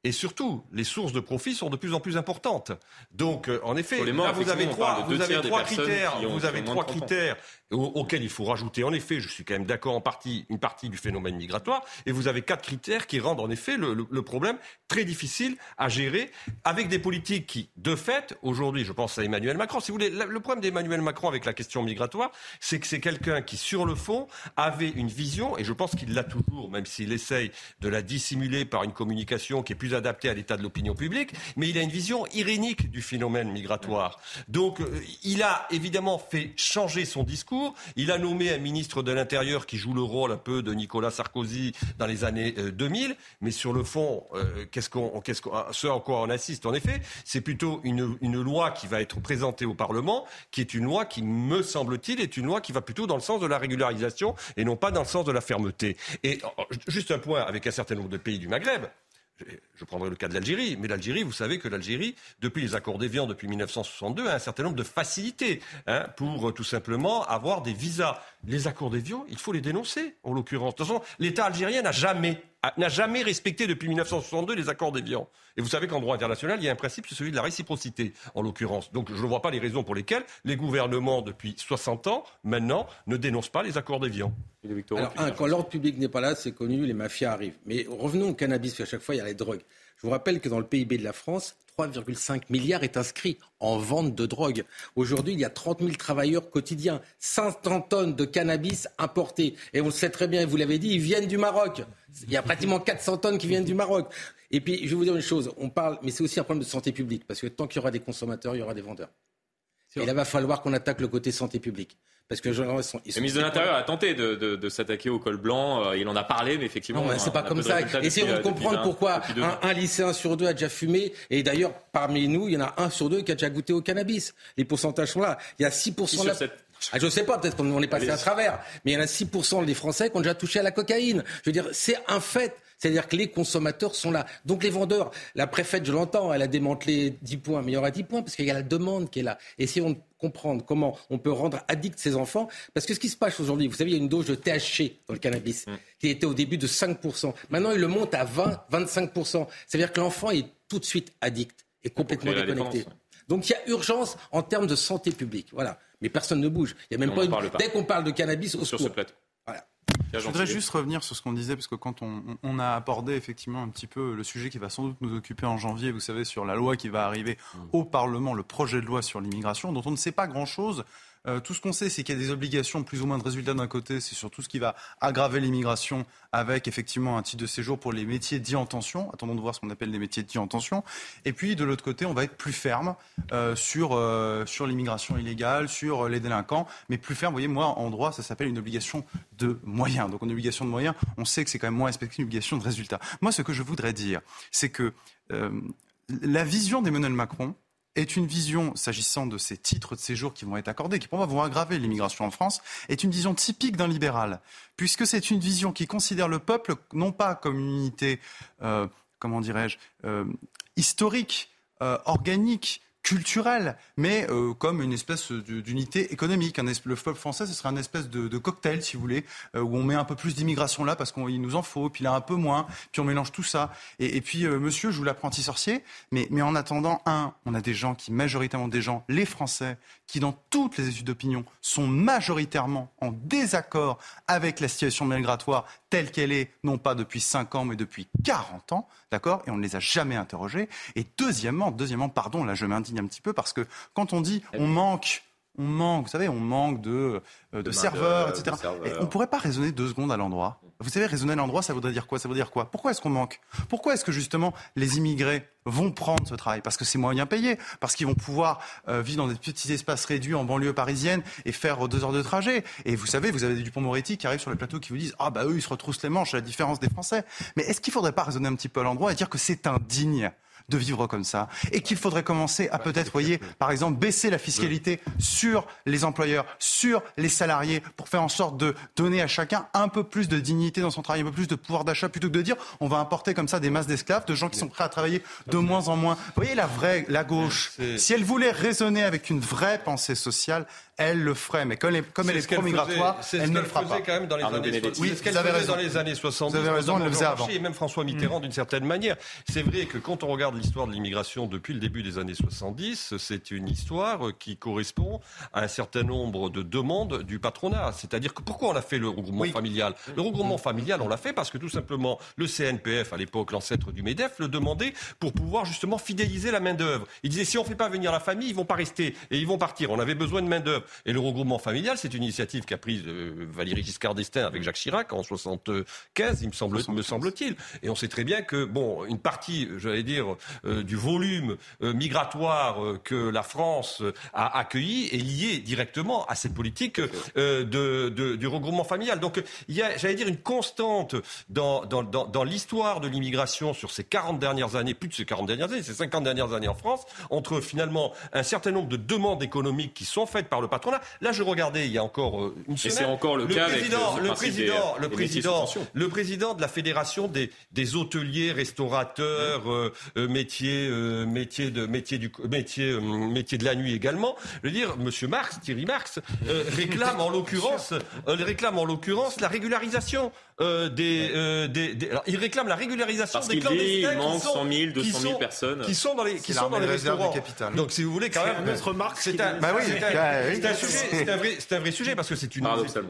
et surtout, les sources de profit sont de plus en plus importantes. Donc, euh, en effet, là, vous avez trois, vous avez trois critères, vous avez trois critères auxquels il faut rajouter, en effet, je suis quand même d'accord en partie, une partie du phénomène migratoire, et vous avez quatre critères qui rendent en effet le, le, problème très difficile à gérer, avec des politiques qui, de fait, aujourd'hui, je pense à Emmanuel Macron. Si vous voulez, le problème d'Emmanuel Macron avec la question migratoire, c'est que c'est quelqu'un qui, sur le fond, avait une vision, et je pense qu'il l'a toujours, même s'il essaye de la dissimuler par une communication qui est plus adapté à l'état de l'opinion publique, mais il a une vision irénique du phénomène migratoire. Donc, euh, il a évidemment fait changer son discours. Il a nommé un ministre de l'Intérieur qui joue le rôle un peu de Nicolas Sarkozy dans les années 2000. Euh, mais sur le fond, euh, qu'est-ce qu'on, qu'est-ce ce à quoi on assiste, en effet, c'est plutôt une, une loi qui va être présentée au Parlement, qui est une loi qui, me semble-t-il, est une loi qui va plutôt dans le sens de la régularisation et non pas dans le sens de la fermeté. Et juste un point avec un certain nombre de pays du Maghreb je prendrai le cas de l'Algérie, mais l'Algérie, vous savez que l'Algérie, depuis les accords d'Évian, depuis 1962, a un certain nombre de facilités hein, pour euh, tout simplement avoir des visas. Les accords d'Évian, il faut les dénoncer, en l'occurrence. De toute façon, l'État algérien n'a jamais, n'a jamais respecté depuis 1962 les accords d'Évian. Et vous savez qu'en droit international, il y a un principe, c'est celui de la réciprocité, en l'occurrence. Donc je ne vois pas les raisons pour lesquelles les gouvernements, depuis 60 ans, maintenant, ne dénoncent pas les accords d'Évian. Alors, un, quand l'ordre public n'est pas là, c'est connu, les mafias arrivent. Mais revenons au cannabis, parce qu'à chaque fois, il y a les drogues. Je vous rappelle que dans le PIB de la France, 3,5 milliards est inscrit en vente de drogue. Aujourd'hui, il y a 30 000 travailleurs quotidiens, 500 tonnes de cannabis importés. Et on le sait très bien, vous l'avez dit, ils viennent du Maroc. Il y a pratiquement 400 tonnes qui viennent du Maroc. Et puis, je vais vous dire une chose, on parle, mais c'est aussi un problème de santé publique, parce que tant qu'il y aura des consommateurs, il y aura des vendeurs. Et là, il va falloir qu'on attaque le côté santé publique. Parce que le ministre de l'Intérieur a tenté de, s'attaquer au col blanc. Euh, il en a parlé, mais effectivement. Non, c'est pas comme ça. Essayons de comprendre pourquoi un, lycéen sur deux a déjà fumé. Et d'ailleurs, parmi nous, il y en a un sur deux qui a déjà goûté au cannabis. Les pourcentages sont là. Il y a 6% de la... Ah, je ne sais pas, peut-être qu'on est passé à travers, mais il y en a 6% des Français qui ont déjà touché à la cocaïne. Je veux dire, c'est un fait. C'est-à-dire que les consommateurs sont là. Donc les vendeurs, la préfète, je l'entends, elle a démantelé 10 points, mais il y aura 10 points parce qu'il y a la demande qui est là. Essayons de comprendre comment on peut rendre addict ces enfants. Parce que ce qui se passe aujourd'hui, vous savez, il y a une dose de THC dans le cannabis mm. qui était au début de 5%. Maintenant, il le monte à 20, 25%. Ça veut dire que l'enfant est tout de suite addict et complètement déconnecté. Donc il y a urgence en termes de santé publique. Voilà. Mais personne ne bouge. Il y a même pas, Dès qu'on parle de cannabis, au sur ce plateau. Je voudrais juste revenir sur ce qu'on disait, parce que quand on, a abordé effectivement un petit peu le sujet qui va sans doute nous occuper en janvier, vous savez, sur la loi qui va arriver mm. au Parlement, le projet de loi sur l'immigration, dont on ne sait pas grand-chose, euh, tout ce qu'on sait, c'est qu'il y a des obligations plus ou moins de résultats d'un côté, c'est sur tout ce qui va aggraver l'immigration avec effectivement un titre de séjour pour les métiers dits en tension. Attendons de voir ce qu'on appelle les métiers dits en tension. Et puis de l'autre côté, on va être plus ferme euh, sur, euh, sur l'immigration illégale, sur les délinquants, mais plus ferme, vous voyez, moi en droit, ça s'appelle une obligation de moyens. Donc une obligation de moyens, on sait que c'est quand même moins respecté qu'une obligation de résultat. Moi, ce que je voudrais dire, c'est que la vision d'Emmanuel Macron, est une vision, s'agissant de ces titres de séjour qui vont être accordés, qui pour moi vont aggraver l'immigration en France, est une vision typique d'un libéral, puisque c'est une vision qui considère le peuple non pas comme une unité, euh, comment dirais-je, euh, historique, euh, organique, culturel, mais euh, comme une espèce d'unité économique. Le peuple français, ce serait un espèce de, cocktail, si vous voulez, euh, où on met un peu plus d'immigration là parce qu'il nous en faut, puis là un peu moins, puis on mélange tout ça. Et, puis, euh, monsieur, je vous l'apprenti sorcier, mais, mais en attendant, un, on a des gens qui, majoritairement des gens, les Français, qui dans toutes les études d'opinion sont majoritairement en désaccord avec la situation migratoire telle qu'elle est, non pas depuis 5 ans, mais depuis 40 ans, d'accord? Et on ne les a jamais interrogés. Et deuxièmement, deuxièmement, pardon, là je m'indigne un petit peu parce que quand on dit on manque on manque, vous savez, on manque de, euh, de, serveurs, etc. on ne pourrait pas raisonner deux secondes à l'endroit? Vous savez, raisonner à l'endroit, ça voudrait dire quoi? Ça veut dire quoi? Pourquoi est-ce qu'on manque? Pourquoi est-ce que justement les immigrés vont prendre ce travail? Parce que c'est moyen payé, parce qu'ils vont pouvoir euh, vivre dans des petits espaces réduits en banlieue parisienne et faire deux heures de trajet. Et vous savez, vous avez des Dupont-Moretti qui arrivent sur le plateau qui vous disent ah bah eux ils se retroussent les manches à la différence des Français. Mais est-ce qu'il ne faudrait pas raisonner un petit peu à l'endroit et dire que c'est indigne? De vivre comme ça et qu'il faudrait commencer à peut-être, voyez, par exemple, baisser la fiscalité sur les employeurs, sur les salariés pour faire en sorte de donner à chacun un peu plus de dignité dans son travail, un peu plus de pouvoir d'achat plutôt que de dire on va importer comme ça des masses d'esclaves, de gens qui sont prêts à travailler de moins en moins. Vous voyez, la vraie, la gauche, si elle voulait raisonner avec une vraie pensée sociale, elle le ferait. Mais comme, elle est pro-migratoire, elle ne le fera pas. quand même dans les années 70. Oui, ce qu'elle faisait dans les années 70. Vous avez raison, elle le faisait avant. Et même François Mitterrand, mm. d'une certaine manière. C'est vrai que quand on regarde l'histoire de l'immigration depuis le début des années 70, c'est une histoire qui correspond à un certain nombre de demandes du patronat. C'est-à-dire que pourquoi on a fait le regroupement familial? Le regroupement familial, on l'a fait parce que tout simplement le CNPF, à l'époque l'ancêtre du MEDEF, le demandait pour pouvoir justement fidéliser la main-d'œuvre. Il disait si on ne fait pas venir la famille, ils vont pas rester et ils vont partir. On avait besoin de main-d'œuvre. Et le regroupement familial, c'est une initiative qu'a prise euh, Valéry Giscard d'Estaing avec Jacques Chirac en 75, il me semble, me semble-t-il. Et on sait très bien que, bon, une partie, j'allais dire, euh, du volume euh, migratoire que la France a accueilli est liée directement à cette politique de, du regroupement familial. Donc, il y a, j'allais dire, une constante dans, dans, dans, dans l'histoire de l'immigration sur ces 40 dernières années, plus de ces 40 dernières années, ces 50 dernières années en France, entre finalement un certain nombre de demandes économiques qui sont faites par le patronat. Là, je regardais il y a encore euh, une semaine. Et c'est encore le, cas président, avec le, le président, le président, le président de la fédération des, des hôteliers, restaurateurs, euh, euh, métiers, métiers de métiers du métier, métier de la nuit également. Je veux dire, Monsieur Marx, Thierry Marx, réclame en *laughs* l'occurrence, réclame en l'occurrence la régularisation euh, des, euh, des, des alors, ils réclament la régularisation Parce des clandestins. Il manque 100 000, 200 000 personnes. Qui sont dans les, qui sont dans les restaurants. Donc, si vous voulez, quand même. Notre marque, c'est un, bah oui, c'est un, un, sujet, c'est un, vrai, c'est un vrai sujet parce que c'est une,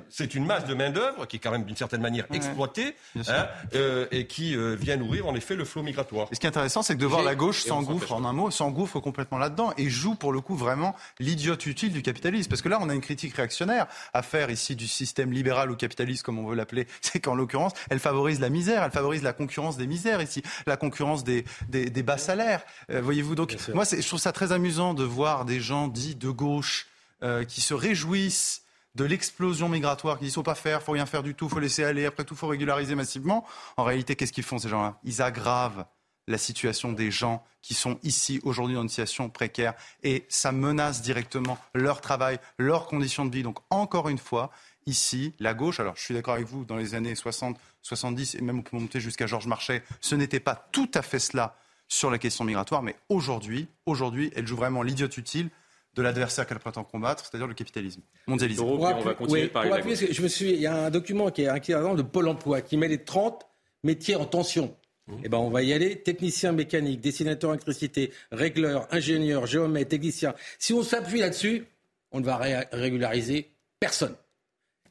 c'est une masse de main-d'œuvre qui est quand même d'une certaine manière exploitée hein, euh, et qui euh, vient nourrir en effet le flot migratoire. Et ce qui est intéressant, c'est que de voir la gauche s'engouffre en un mot, s'engouffre complètement là-dedans et joue pour le coup vraiment l'idiote utile du capitalisme. Parce que là, on a une critique réactionnaire à faire ici du système libéral ou capitaliste, comme on veut l'appeler. *laughs* C'est qu'en l'occurrence, elle favorise la misère, elle favorise la concurrence des misères ici, la concurrence des, des, des bas salaires. Euh, voyez-vous, donc moi je trouve ça très amusant de voir des gens dits de gauche euh, qui se réjouissent de l'explosion migratoire, qui disent faut pas faire, faut rien faire du tout, faut laisser aller, après tout faut régulariser massivement. En réalité, qu'est-ce qu'ils font ces gens-là? Ils aggravent la situation des gens qui sont ici aujourd'hui dans une situation précaire et ça menace directement leur travail, leurs conditions de vie. Donc encore une fois, ici, la gauche, alors je suis d'accord avec vous, dans les années 60, 70 et même on peut monter jusqu'à Georges Marchais, ce n'était pas tout à fait cela sur la question migratoire, mais aujourd'hui, aujourd'hui, elle joue vraiment l'idiote utile de l'adversaire qu'elle prétend combattre, c'est-à-dire le capitalisme mondialisé. on va continuer par je me suis, il y a un document qui est inquiétant de Pôle Emploi qui met les 30 métiers en tension. Mmh. Eh ben, on va y aller. Technicien mécanique, dessinateur électricité, régleur, ingénieur, géomètre, technicien. Si on s'appuie là-dessus, on ne va régulariser personne.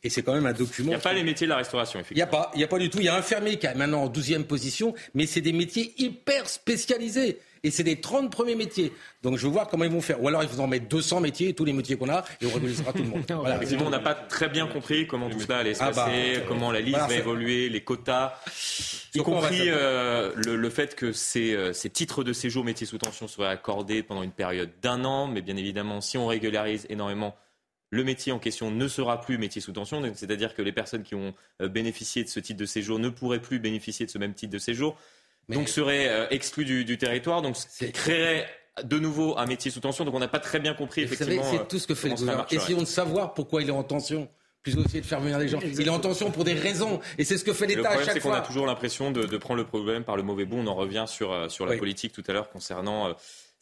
Et c'est quand même un document. Il n'y a pas les métiers de la restauration, effectivement. Il n'y a pas, il y a pas du tout. Il y a un fermier qui est maintenant en 12e position, mais c'est des métiers hyper spécialisés. Et c'est des 30 premiers métiers. Donc je veux voir comment ils vont faire. Ou alors ils vont en mettre 200 métiers, tous les métiers qu'on a, et on régulisera tout le monde. *laughs* Voilà. Effectivement, on n'a pas très bien compris comment tout cela allait se ah bah, passer, comment la liste va évoluer, les quotas, y compris euh, le, fait que ces, euh, ces, titres de séjour métiers sous tension seraient accordés pendant une période d'un an. Mais bien évidemment, si on régularise énormément le métier en question ne sera plus métier sous tension, c'est-à-dire que les personnes qui ont euh, bénéficié de ce titre de séjour ne pourraient plus bénéficier de ce même titre de séjour, donc seraient euh, exclus du, territoire, donc créerait de nouveau un métier sous tension. Donc on n'a pas très bien compris effectivement. C'est tout ce que fait le gouvernement. Essayons de savoir pourquoi il est en tension plutôt essayer de faire venir les gens. Il est en tension pour des raisons, et c'est ce que fait l'État à chaque fois. Le problème, c'est qu'on a toujours l'impression de, prendre le problème par le mauvais bout. On en revient sur, euh, sur la politique tout à l'heure concernant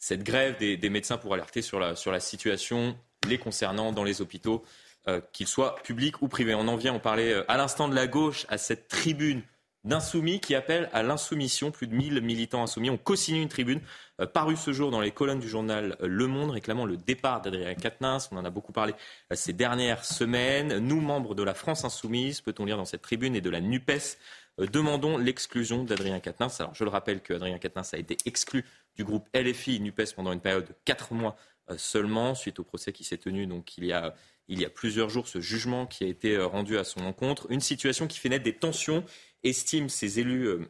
cette grève des, médecins pour alerter sur la, sur la situation les concernant dans les hôpitaux, euh, qu'ils soient publics ou privés. On en vient, on parlait euh, à l'instant de la gauche, à cette tribune d'insoumis qui appelle à l'insoumission. Plus de 1000 militants insoumis ont co-signé une tribune euh, parue ce jour dans les colonnes du journal Le Monde réclamant le départ d'Adrien Quatennens. On en a beaucoup parlé ces dernières semaines. Nous, membres de la France insoumise, peut-on lire dans cette tribune, et de la NUPES, demandons l'exclusion d'Adrien Quatennens. Alors je le rappelle qu'Adrien Quatennens a été exclu du groupe LFI NUPES pendant une période de 4 mois euh, seulement, suite au procès qui s'est tenu donc il y a il y a plusieurs jours, ce jugement qui a été euh, rendu à son encontre. Une situation qui fait naître des tensions, estiment ces élus euh,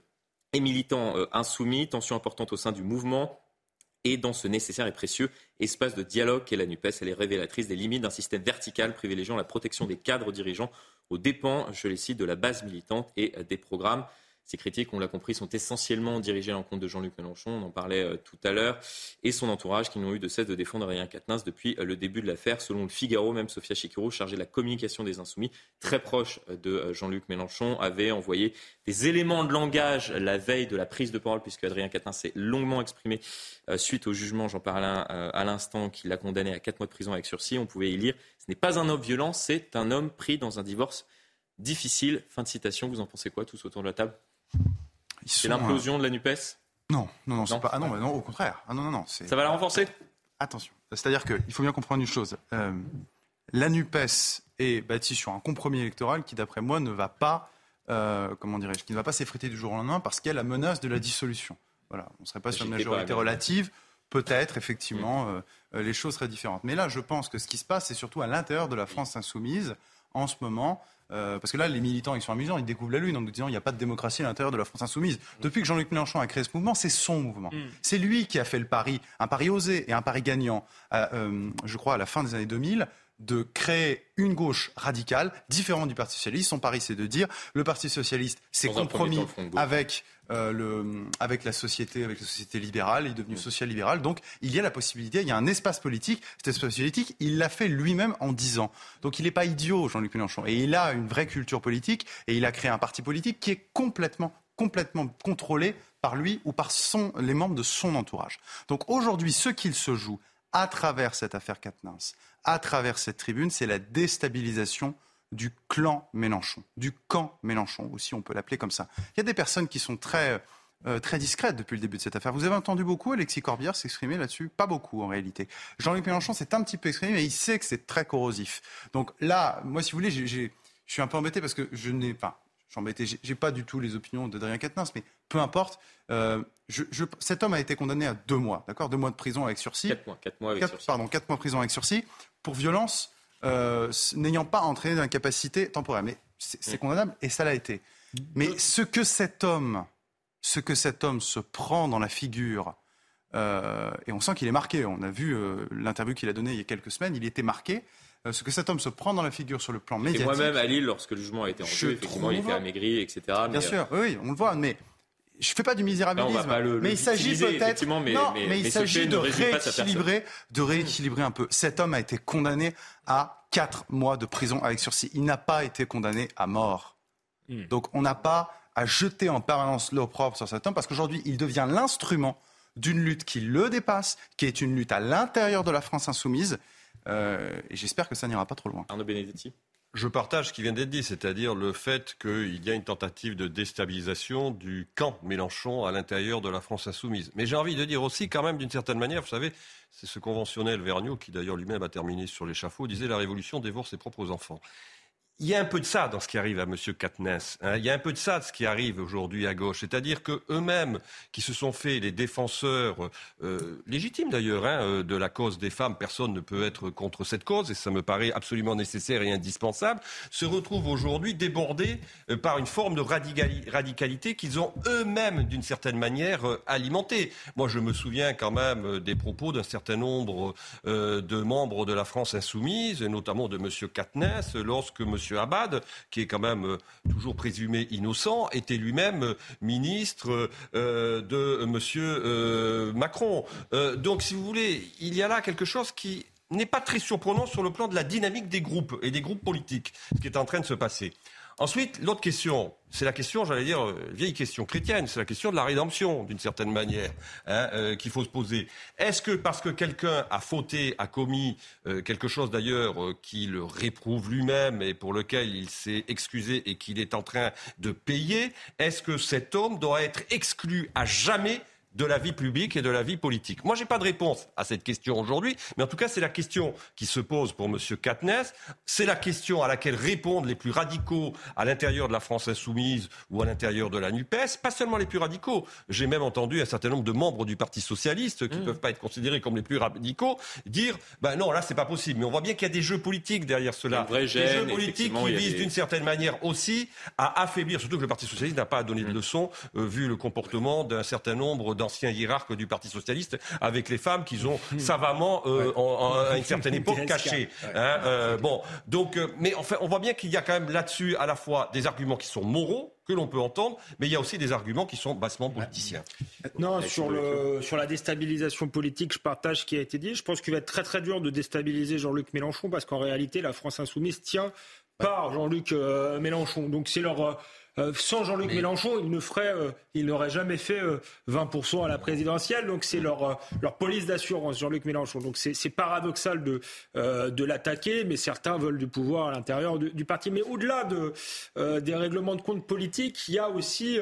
et militants insoumis, tensions importantes au sein du mouvement. Et dans ce nécessaire et précieux espace de dialogue qu'est la NUPES, elle est révélatrice des limites d'un système vertical privilégiant la protection des cadres dirigeants aux dépens, je les cite, de la base militante et des programmes. Ces critiques, on l'a compris, sont essentiellement dirigées à l'encontre de Jean-Luc Mélenchon, on en parlait euh, tout à l'heure, et son entourage qui n'ont eu de cesse de défendre Adrien Quatennens depuis euh, le début de l'affaire. Selon le Figaro, même Sophia Chikiro, chargée de la communication des Insoumis, très proche euh, de Jean-Luc Mélenchon, avait envoyé des éléments de langage la veille de la prise de parole, puisque Adrien Quatennens s'est longuement exprimé suite au jugement, j'en parlais à l'instant, qui l'a condamné à quatre mois de prison avec sursis. On pouvait y lire Ce n'est pas un homme violent, c'est un homme pris dans un divorce difficile. Fin de citation. Vous en pensez quoi, tous autour de la table? C'est l'implosion de la NUPES Non, non, non, c'est pas. Ah non, non, au contraire. Ah non, non, non. Ça va la renforcer Attention. C'est-à-dire qu'il faut bien comprendre une chose. Euh, la NUPES est bâtie sur un compromis électoral qui, d'après moi, ne va pas, euh, comment dirais-je, qui ne va pas s'effriter du jour au lendemain parce qu'il y a la menace de la dissolution. Voilà, on ne serait pas sur une majorité relative. Peut-être, effectivement, mm. euh, les choses seraient différentes. Mais là, je pense que ce qui se passe, c'est surtout à l'intérieur de la France insoumise, en ce moment, euh, parce que là, les militants, ils sont amusants, ils découvrent la Lune en nous disant qu'il n'y a pas de démocratie à l'intérieur de la France insoumise. Depuis que Jean-Luc Mélenchon a créé ce mouvement, c'est son mouvement. Mm. C'est lui qui a fait le pari, un pari osé et un pari gagnant, euh, je crois, à la fin des années 2000, de créer une gauche radicale, différente du Parti socialiste. Son pari, c'est de dire le Parti socialiste s'est compromis avec euh, le, avec la société, avec la société libérale, il est devenu social-libéral. Donc il y a la possibilité, il y a un espace politique. Cet espace politique, il l'a fait lui-même en 10 ans. Donc il n'est pas idiot, Jean-Luc Mélenchon. Et il a une vraie culture politique et il a créé un parti politique qui est complètement complètement contrôlé par lui ou par son, les membres de son entourage. Donc aujourd'hui, ce qu'il se joue à travers cette affaire Katnins, à travers cette tribune, c'est la déstabilisation du clan Mélenchon, du camp Mélenchon aussi, on peut l'appeler comme ça. Il y a des personnes qui sont très, euh, très discrètes depuis le début de cette affaire. Vous avez entendu beaucoup Alexis Corbière s'exprimer là-dessus? Pas beaucoup en réalité. Jean-Luc Mélenchon s'est un petit peu exprimé, mais il sait que c'est très corrosif. Donc là, moi, si vous voulez, je suis un peu embêté parce que je n'ai pas. Je suis embêté, j'ai pas du tout les opinions d'Adrien Quatennens, mais peu importe. Euh, je, cet homme a été condamné à deux mois, d'accord? Deux mois de prison avec sursis. Quatre mois, quatre mois avec sursis. Pardon, quatre mois de prison avec sursis pour violence n'ayant pas entraîné d'incapacité temporaire. Mais c'est condamnable et ça l'a été. Mais ce que cet homme, ce que cet homme se prend dans la figure, euh, et on sent qu'il est marqué. On a vu euh, l'interview qu'il a donnée il y a quelques semaines. Il était marqué. ce que cet homme se prend dans la figure sur le plan médiatique. Et moi-même à Lille, lorsque le jugement a été rendu, effectivement, il était amaigri, etc. Bien sûr, oui, on le voit. Mais je fais pas du misérabilisme, mais il s'agit peut-être. Mais, non, mais, il s'agit de rééquilibrer, de rééquilibrer un peu. Cet homme a été condamné à 4 mois de prison avec sursis. Il n'a pas été condamné à mort. Hmm. Donc on n'a pas à jeter en permanence l'opprobre sur cet homme parce qu'aujourd'hui, il devient l'instrument d'une lutte qui le dépasse, qui est une lutte à l'intérieur de la France insoumise. Euh, et j'espère que ça n'ira pas trop loin. Arnaud Benedetti je partage ce qui vient d'être dit, c'est-à-dire le fait qu'il y a une tentative de déstabilisation du camp Mélenchon à l'intérieur de la France insoumise. Mais j'ai envie de dire aussi, quand même, d'une certaine manière, vous savez, c'est ce conventionnel Vergniaud qui d'ailleurs lui-même a terminé sur l'échafaud, disait la révolution dévore ses propres enfants il y a un peu de ça dans ce qui arrive à M. Katness. Hein. Il y a un peu de ça de ce qui arrive aujourd'hui à gauche. C'est-à-dire qu'eux-mêmes, qui se sont fait les défenseurs euh, légitimes d'ailleurs hein, euh, de la cause des femmes, personne ne peut être contre cette cause, et ça me paraît absolument nécessaire et indispensable, se retrouvent aujourd'hui débordés euh, par une forme de radicalité qu'ils ont eux-mêmes, d'une certaine manière, alimentée. Moi, je me souviens quand même des propos d'un certain nombre de membres de la France insoumise, notamment de M. Katness, lorsque M. Abad, qui est quand même euh, toujours présumé innocent, était lui-même euh, ministre euh, de M. Macron. donc, si vous voulez, il y a là quelque chose qui n'est pas très surprenant sur le plan de la dynamique des groupes et des groupes politiques, ce qui est en train de se passer. Ensuite, l'autre question, c'est la question, j'allais dire, euh, vieille question chrétienne, c'est la question de la rédemption, d'une certaine manière, hein, euh, qu'il faut se poser. Est-ce que parce que quelqu'un a fauté, a commis euh, quelque chose d'ailleurs qu'il réprouve lui-même et pour lequel il s'est excusé et qu'il est en train de payer, est-ce que cet homme doit être exclu à jamais de la vie publique et de la vie politique Moi, je n'ai pas de réponse à cette question aujourd'hui, mais en tout cas, c'est la question qui se pose pour M. Katness. C'est la question à laquelle répondent les plus radicaux à l'intérieur de la France insoumise ou à l'intérieur de la NUPES. Pas seulement les plus radicaux. J'ai même entendu un certain nombre de membres du Parti socialiste, qui ne mmh. peuvent pas être considérés comme les plus radicaux, dire ben non, là, c'est pas possible. Mais on voit bien qu'il y a des jeux politiques derrière cela. des jeux politiques qui visent d'une certaine manière aussi à affaiblir, surtout que le Parti socialiste n'a pas à donner de mmh. leçons, euh, vu le comportement d'un certain nombre d'anciens hiérarques du Parti socialiste avec les femmes qu'ils ont *laughs* savamment, euh, à une *laughs* certaine époque, cachées. Hein, euh, bon, donc, euh, mais enfin, on voit bien qu'il y a quand même là-dessus à la fois des arguments qui sont moraux que l'on peut entendre, mais il y a aussi des arguments qui sont bassement politiciens. Non, sur, le, sur la déstabilisation politique, je partage ce qui a été dit. Je pense qu'il va être très très dur de déstabiliser Jean-Luc Mélenchon parce qu'en réalité, la France insoumise tient par Jean-Luc Mélenchon. Donc c'est leur euh, sans Jean-Luc Mélenchon, il ne ferait, euh, il n'aurait jamais fait 20% euh, à la présidentielle. Donc c'est leur leur police d'assurance, Jean-Luc Mélenchon. Donc c'est paradoxal de de l'attaquer, mais certains veulent du pouvoir à l'intérieur du, du, parti. Mais au-delà de des règlements de compte politiques, il y a aussi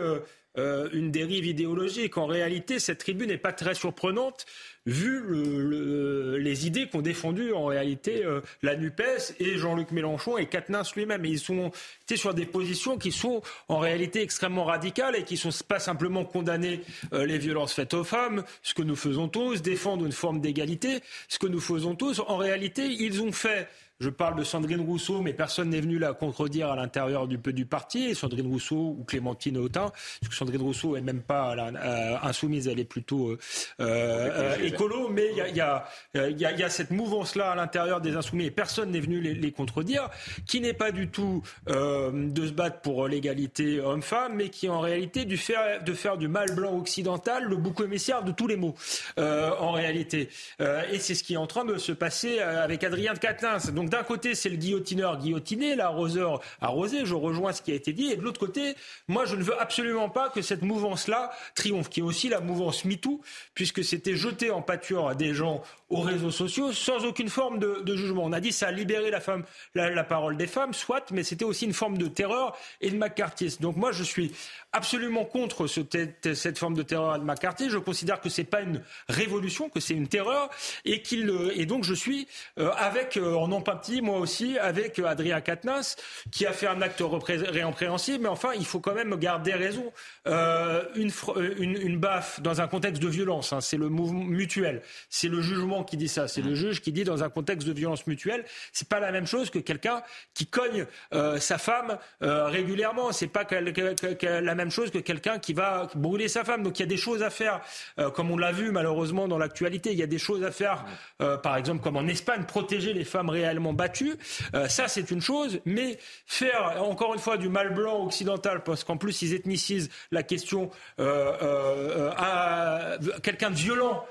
euh, une dérive idéologique. En réalité, cette tribune n'est pas très surprenante vu les idées qu'ont défendues en réalité euh, la NUPES et Jean-Luc Mélenchon et Katnins lui-même. Ils sont été sur des positions qui sont en réalité extrêmement radicales et qui ne sont pas simplement condamner euh, les violences faites aux femmes, ce que nous faisons tous, défendre une forme d'égalité, ce que nous faisons tous. En réalité, ils ont fait je parle de Sandrine Rousseau, mais personne n'est venu la contredire à l'intérieur du, du parti. Sandrine Rousseau ou Clémentine Autain, parce que Sandrine Rousseau est même pas euh, insoumise, elle est plutôt euh, euh, écolo. Mais il y a, y, a, y, a, y a, cette mouvance-là à l'intérieur des insoumis et personne n'est venu les, les, contredire, qui n'est pas du tout de se battre pour l'égalité homme-femme, mais qui en réalité du faire, de faire du mal blanc occidental le bouc émissaire de tous les mots, en réalité. et c'est ce qui est en train de se passer avec Adrien de. Donc d'un côté, c'est le guillotineur guillotiné, l'arroseur arrosé, je rejoins ce qui a été dit, et de l'autre côté, moi, je ne veux absolument pas que cette mouvance-là triomphe, qui est aussi la mouvance MeToo, puisque c'était jeté en pâture à des gens aux réseaux sociaux sans aucune forme de, jugement. On a dit ça a libéré la, femme, la, parole des femmes, soit, mais c'était aussi une forme de terreur et de McCarthyisme. Donc moi, je suis absolument contre ce, cette forme de terreur de McCarthy. Je considère que c'est pas une révolution, que c'est une terreur, et qu'il et donc je suis euh, avec euh, en empathie moi aussi avec euh, Adrien Quatennens qui a fait un acte réempréhensible, mais enfin il faut quand même garder raison. une, une, une, baffe dans un contexte de violence, hein, c'est le mouvement mutuel, c'est le jugement qui dit ça. C'est le juge qui dit dans un contexte de violence mutuelle, c'est pas la même chose que quelqu'un qui cogne euh, sa femme euh, régulièrement. C'est pas la même chose que quelqu'un qui va brûler sa femme. Donc il y a des choses à faire, euh, comme on l'a vu malheureusement dans l'actualité. Il y a des choses à faire, par exemple comme en Espagne, protéger les femmes réellement battues. ça c'est une chose, mais faire encore une fois du mal blanc occidental, parce qu'en plus ils ethnicisent la question à quelqu'un de violent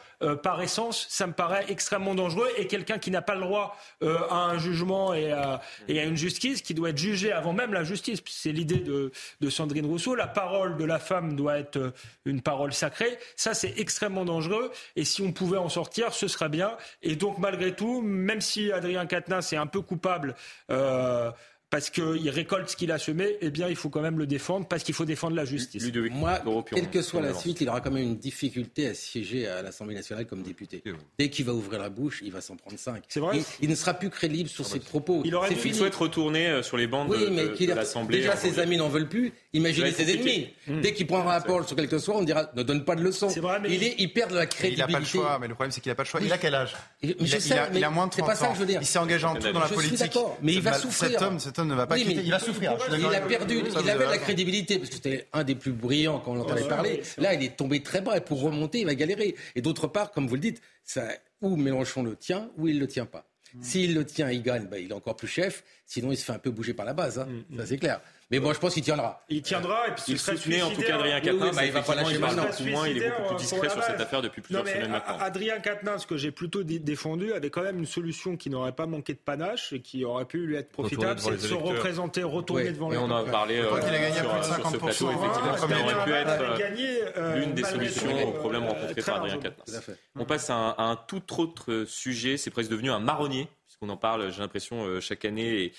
par essence, ça me paraît extrêmement dangereux. Et quelqu'un qui n'a pas le droit à un jugement et à, et à, une justice, qui doit être jugé avant même la justice. C'est l'idée de, de Sandrine Rousseau. La parole de la femme doit être une parole sacrée. Ça, c'est extrêmement dangereux. Et si on pouvait en sortir, ce serait bien. Et donc, malgré tout, même si Adrien Quatennens est un peu coupable, euh, parce qu'il récolte ce qu'il a semé, eh bien, il faut quand même le défendre, parce qu'il faut défendre la justice. Moi, quelle que soit la suite, il aura quand même une difficulté à siéger à l'Assemblée nationale comme député. Dès qu'il va ouvrir la bouche, il va s'en prendre cinq. C'est vrai. Il, ne sera plus crédible sur ah ses bah, propos. Il, aurait il souhaite retourner euh, sur les bancs de, l'Assemblée. Déjà, ses amis n'en veulent plus. Imaginez ses ennemis. Dès qu'il prendra la parole sur quelque chose, on dira ne donne pas de leçons. il, est, il perd de la crédibilité. Il n'a pas le choix, mais le problème, c'est qu'il n'a pas le choix. Il a quel âge? Il, a, moins de 30 ans. C'est pas ça que je veux dire. Il s'est engagé en tout dans la politique. Mais il va souffrir. Ne va pas quitter souffrir. Il a perdu, il avait la crédibilité parce que c'était un des plus brillants quand on l'entendait parler. Là, il est tombé très bas et pour remonter, il va galérer. Et d'autre part, comme vous le dites, ça, ou Mélenchon le tient ou il ne le tient pas. Mm. S'il le tient, il gagne, ben, il est encore plus chef. Sinon, il se fait un peu bouger par la base. Hein. Mm, ça, mm. c'est clair. Mais bon, je pense qu'il tiendra. Il tiendra et puis il soutenait en tout cas Adrien Quatennens. bah, il va pas lâcher maintenant. moins, il est beaucoup plus discret sur cette affaire depuis plusieurs semaines maintenant. Adrien Quatennens, que j'ai plutôt défendu, avait quand même une solution qui n'aurait pas manqué de panache et qui aurait pu lui être profitable, c'est de se représenter, retourner devant les on a parlé euh, sur ce plateau, effectivement, ça aurait pu être euh, l'une des solutions au problème rencontré par Adrien Quatennens. On passe à un tout autre sujet, c'est presque devenu un marronnier, puisqu'on en parle, j'ai l'impression, euh, chaque année.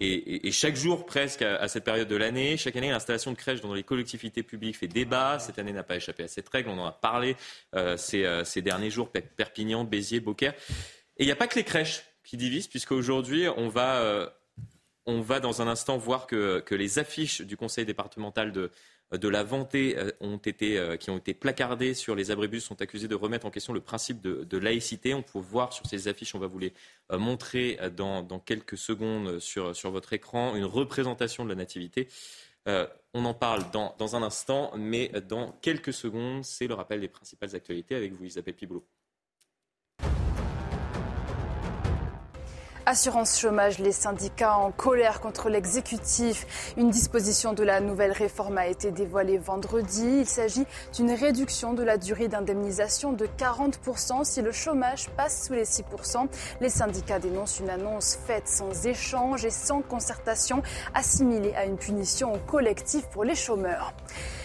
Et, chaque jour, presque à, cette période de l'année, chaque année, l'installation de crèches dans les collectivités publiques fait débat. Cette année n'a pas échappé à cette règle. On en a parlé euh, euh, ces, derniers jours, Perpignan, Béziers, Beaucaire. Et il n'y a pas que les crèches qui divisent, puisqu'aujourd'hui, on va, on va dans un instant voir que les affiches du conseil départemental de, de la Vendée euh, ont été, euh, qui ont été placardés sur les abribus sont accusés de remettre en question le principe de, laïcité. On peut voir sur ces affiches, on va vous les euh, montrer dans, quelques secondes sur, sur, votre écran, une représentation de la nativité. on en parle dans, dans, un instant, mais dans quelques secondes, c'est le rappel des principales actualités avec vous, Isabelle Piboulot. Assurance chômage, les syndicats en colère contre l'exécutif. Une disposition de la nouvelle réforme a été dévoilée vendredi. Il s'agit d'une réduction de la durée d'indemnisation de 40% si le chômage passe sous les 6%. Les syndicats dénoncent une annonce faite sans échange et sans concertation, assimilée à une punition collective pour les chômeurs.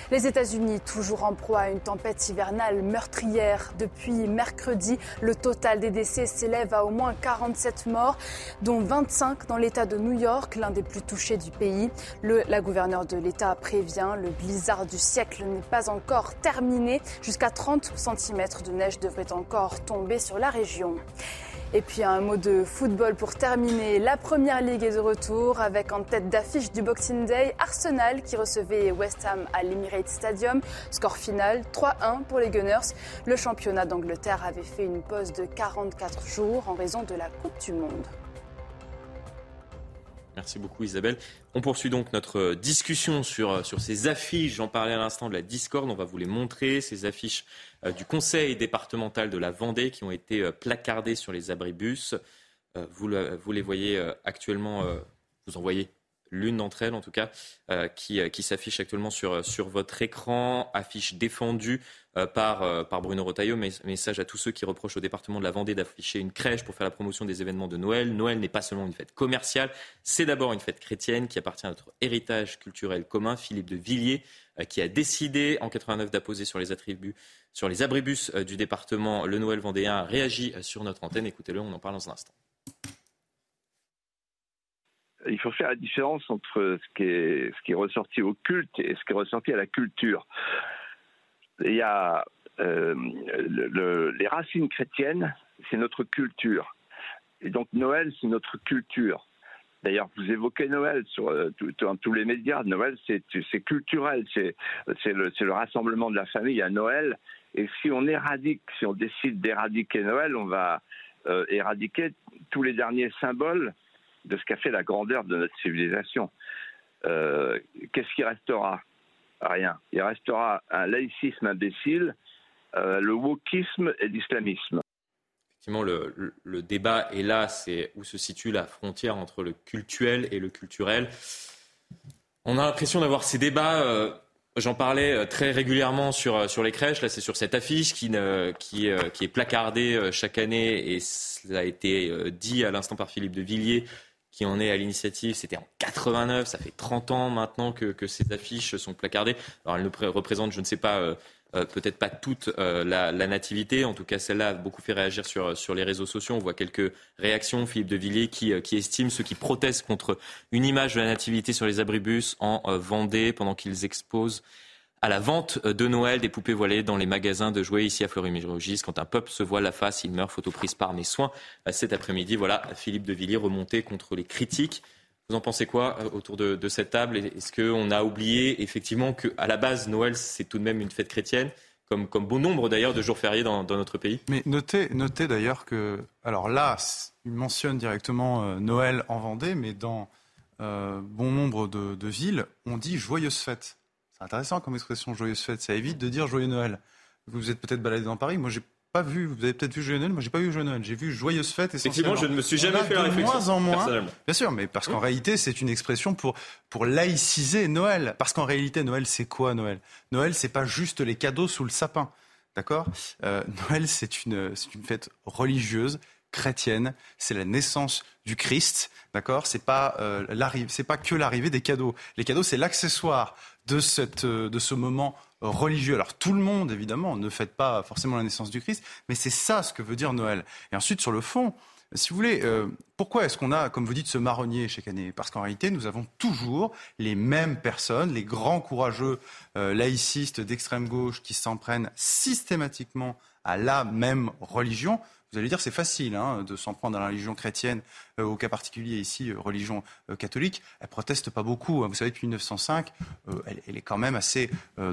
Les États-Unis, toujours en proie à une tempête hivernale meurtrière. Depuis mercredi, le total des décès s'élève à au moins 47 morts, dont 25 dans l'État de New York, l'un des plus touchés du pays. Le, la gouverneure de l'État prévient, le blizzard du siècle n'est pas encore terminé. Jusqu'à 30 cm de neige devrait encore tomber sur la région. Et puis un mot de football pour terminer. La première ligue est de retour avec en tête d'affiche du Boxing Day Arsenal qui recevait West Ham à l'Emirates Stadium. Score final 3-1 pour les Gunners. Le championnat d'Angleterre avait fait une pause de 44 jours en raison de la Coupe du Monde. Merci beaucoup Isabelle. On poursuit donc notre discussion sur, sur ces affiches. J'en parlais à l'instant de la discorde. On va vous les montrer. Ces affiches euh, du conseil départemental de la Vendée qui ont été euh, placardées sur les abribus. Euh, vous, vous les voyez actuellement, vous en l'une d'entre elles en tout cas, qui, qui s'affiche actuellement sur, sur votre écran, affiche défendue par, par Bruno Rotaillot. Message à tous ceux qui reprochent au département de la Vendée d'afficher une crèche pour faire la promotion des événements de Noël. Noël n'est pas seulement une fête commerciale, c'est d'abord une fête chrétienne qui appartient à notre héritage culturel commun. Philippe de Villiers, qui a décidé en 89 d'apposer sur les attributs sur les abribus euh, du département. Le Noël Vendéen réagit euh, sur notre antenne. Écoutez-le, on en parle dans un instant. Il faut faire la différence entre ce qui est, ressorti au culte et ce qui est ressorti à la culture. Il y a euh, les racines chrétiennes, c'est notre culture. Et donc Noël, c'est notre culture. D'ailleurs, vous évoquez Noël sur euh, dans tous les médias. Noël, c'est culturel, c'est le, le, rassemblement de la famille à Noël. Et si on éradique, si on décide d'éradiquer Noël, on va euh, éradiquer tous les derniers symboles de ce qu'a fait la grandeur de notre civilisation. Euh, qu'est-ce qui restera? Rien. Il restera un laïcisme imbécile, le wokisme et l'islamisme le, débat est là, c'est où se situe la frontière entre le cultuel et le culturel. On a l'impression d'avoir ces débats euh, J'en parlais très régulièrement sur, sur les crèches. Là, c'est sur cette affiche qui, qui, qui est placardée chaque année et cela a été dit à l'instant par Philippe de Villiers qui en est à l'initiative. C'était en 89, ça fait 30 ans maintenant que, ces affiches sont placardées. Alors elles ne représentent, je ne sais pas, euh, peut-être pas toute euh, la, nativité. En tout cas, celle-là a beaucoup fait réagir sur, sur les réseaux sociaux. On voit quelques réactions. Philippe de Villiers qui, euh, qui estime ceux qui protestent contre une image de la nativité sur les abribus en Vendée pendant qu'ils exposent à la vente de Noël des poupées voilées dans les magasins de jouets ici à Fleury-Mérogis. Quand un peuple se voit la face, il meurt. Photo prise par mes soins cet après-midi. Voilà, Philippe de Villiers remonté contre les critiques vous en pensez quoi euh, autour de, cette table? Est-ce qu'on a oublié effectivement qu'à la base, Noël, c'est tout de même une fête chrétienne comme, comme bon nombre d'ailleurs de jours fériés dans, notre pays? Mais notez, notez d'ailleurs que, alors là, il mentionne directement euh, Noël en Vendée, mais dans euh, bon nombre de, villes, on dit joyeuse fête. C'est intéressant comme expression joyeuse fête. Ça évite de dire joyeux Noël. Vous vous êtes peut-être baladé dans Paris. Moi, j'ai pas vu, vous avez peut-être vu Joyeux Noël, moi j'ai pas vu Joyeux Noël, j'ai vu Joyeuse Fête Effectivement, je ne me suis jamais fait la réflexion. moins en moins, bien sûr, mais parce qu'en réalité c'est une expression pour, pour laïciser Noël. Parce qu'en réalité Noël c'est quoi Noël? Noël c'est pas juste les cadeaux sous le sapin, d'accord? Euh, Noël c'est une, c'est une fête religieuse, chrétienne, c'est la naissance du Christ, d'accord? C'est pas euh, c'est pas que l'arrivée des cadeaux. Les cadeaux c'est l'accessoire de cette, euh, de ce moment religieux. Alors tout le monde, évidemment, ne fête pas forcément la naissance du Christ, mais c'est ça ce que veut dire Noël. Et ensuite, sur le fond, si vous voulez, euh, pourquoi est-ce qu'on a, comme vous dites, ce marronnier chaque année? Parce qu'en réalité, nous avons toujours les mêmes personnes, les grands courageux euh, laïcistes d'extrême gauche qui s'en prennent systématiquement à la même religion. Vous allez dire c'est facile hein, de s'en prendre à la religion chrétienne, euh, au cas particulier ici, euh, religion euh, catholique. Elle proteste pas beaucoup. Hein. Vous savez, depuis 1905, elle, est quand même assez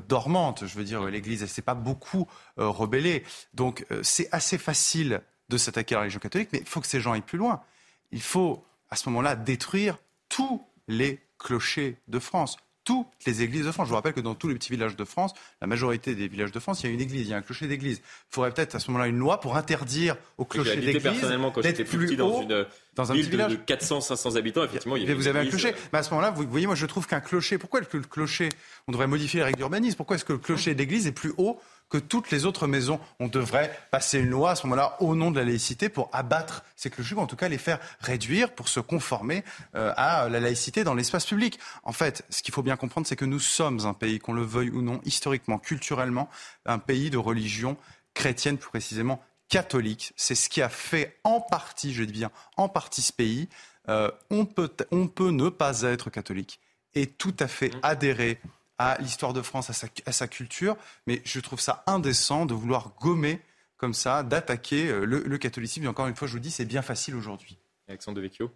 dormante. Je veux dire, l'Église, elle s'est pas beaucoup rebellée. Donc c'est assez facile de s'attaquer à la religion catholique, mais il faut que ces gens aillent plus loin. Il faut, à ce moment-là, détruire tous les clochers de France toutes les églises de France. Je vous rappelle que dans tous les petits villages de France, la majorité des villages de France, il y a une église, il y a un clocher d'église. Il faudrait peut-être à ce moment-là une loi pour interdire au clocher d'église personnellement quand j'étais plus petit dans une dans un ville petit village. de 400-500 habitants, effectivement, il y avait Vous avez un clocher. Mais à ce moment-là, vous voyez, moi je trouve qu'un clocher, pourquoi est-ce que le clocher, on devrait modifier les règles d'urbanisme Pourquoi est-ce que le clocher d'église est plus haut que toutes les autres maisons. On devrait passer une loi à ce moment-là au nom de la laïcité pour abattre ces clochers, ou en tout cas les faire réduire pour se conformer euh, à la laïcité dans l'espace public. En fait, ce qu'il faut bien comprendre, c'est que nous sommes un pays, qu'on le veuille ou non, historiquement, culturellement, un pays de religion chrétienne, plus précisément catholique. C'est ce qui a fait en partie, je dis bien, en partie ce pays. Euh, on, peut, on peut ne pas être catholique et tout à fait mmh. adhérer à l'histoire de France, à sa, culture, mais je trouve ça indécent de vouloir gommer comme ça, d'attaquer euh, le, catholicisme. Et encore une fois, je vous dis, c'est bien facile aujourd'hui. Alexandre de Vecchio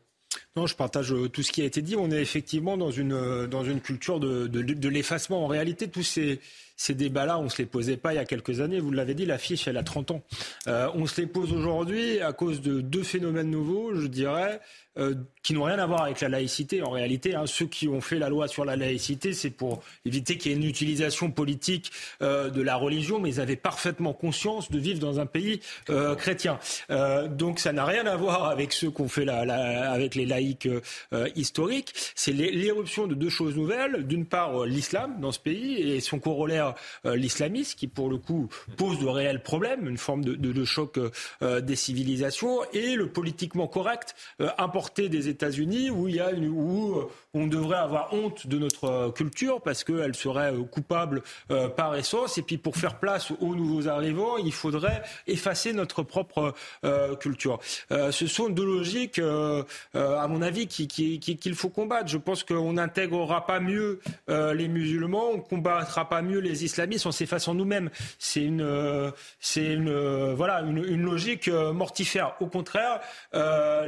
non, je partage euh, tout ce qui a été dit. On est effectivement dans une, euh, dans une culture de, de, l'effacement. En réalité, tous ces, ces débats-là, on ne se les posait pas il y a quelques années. Vous l'avez dit, l'affiche, elle a 30 ans. on se les pose aujourd'hui à cause de deux phénomènes nouveaux, je dirais. Euh, qui n'ont rien à voir avec la laïcité. En réalité, hein, ceux qui ont fait la loi sur la laïcité, c'est pour éviter qu'il y ait une utilisation politique euh, de la religion, mais ils avaient parfaitement conscience de vivre dans un pays euh, chrétien. donc ça n'a rien à voir avec ceux qui ont fait la, la, avec les laïcs historiques. C'est l'éruption de deux choses nouvelles. D'une part, l'islam dans ce pays et son corollaire, l'islamisme, qui pour le coup pose de réels problèmes, une forme de, de, choc des civilisations, et le politiquement correct important des États-Unis où il y a une, où euh, on devrait avoir honte de notre euh, culture parce qu'elle serait euh, coupable par essence. Et puis pour faire place aux nouveaux arrivants, il faudrait effacer notre propre culture. ce sont deux logiques, à mon avis, qu'il qui, qui, faut combattre. Je pense qu'on n'intégrera pas mieux les musulmans, on combattra pas mieux les islamistes en s'effaçant nous-mêmes. C'est une, logique mortifère. Au contraire,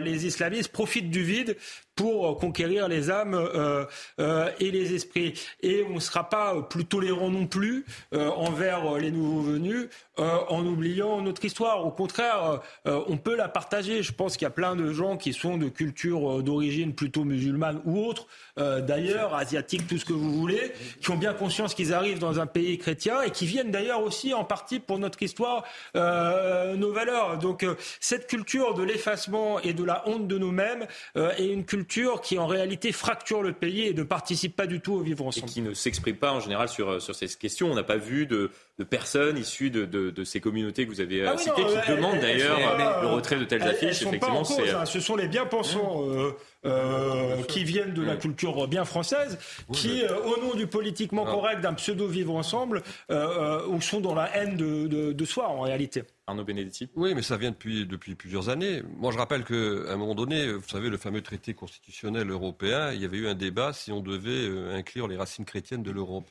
les islamistes profitent profite du vide pour euh, conquérir les âmes euh, euh, et les esprits. Et on ne sera pas plus tolérant non plus envers les nouveaux venus en oubliant notre histoire. Au contraire, on peut la partager. Je pense qu'il y a plein de gens qui sont de culture d'origine plutôt musulmane ou autre, d'ailleurs, asiatique, tout ce que vous voulez, qui ont bien conscience qu'ils arrivent dans un pays chrétien et qui viennent d'ailleurs aussi en partie pour notre histoire, nos valeurs. Donc cette culture de l'effacement et de la honte de nous-mêmes est une culture culture qui en réalité fracture le pays et ne participe pas du tout au vivre ensemble. Et qui ne s'exprime pas en général sur, sur ces questions. On n'a pas vu de, de personnes issues de, de, ces communautés que vous avez ah citées qui demandent d'ailleurs le retrait de telles affiches. Effectivement, hein. ce sont les bien-pensants. Mmh. Euh, qui viennent de la culture bien française, qui, euh, au nom du politiquement correct d'un pseudo-vivre ensemble, euh, ou sont dans la haine de, de, soi en réalité. Arnaud Benedetti Oui, mais ça vient depuis, depuis plusieurs années. Moi, je rappelle qu'à un moment donné, vous savez, le fameux traité constitutionnel européen, il y avait eu un débat si on devait inclure les racines chrétiennes de l'Europe.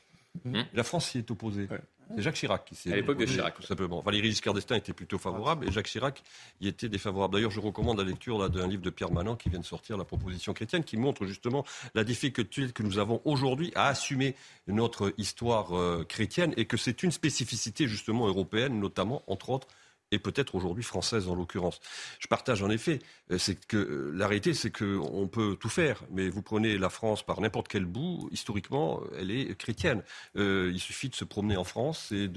Mmh. La France s'y est opposée. C'est Jacques Chirac qui s'est. À l'époque de Chirac. Tout simplement. Valéry Giscard d'Estaing était plutôt favorable et Jacques Chirac y était défavorable. D'ailleurs, je recommande la lecture d'un livre de Pierre Manant qui vient de sortir, La proposition chrétienne, qui montre justement la difficulté que nous avons aujourd'hui à assumer notre histoire euh, chrétienne et que c'est une spécificité justement européenne, notamment, entre autres, et peut-être aujourd'hui française en l'occurrence. Je partage en effet, euh, c'est que euh, la réalité c'est qu'on peut tout faire, mais vous prenez la France par n'importe quel bout, historiquement elle est chrétienne. Euh, il suffit de se promener en France et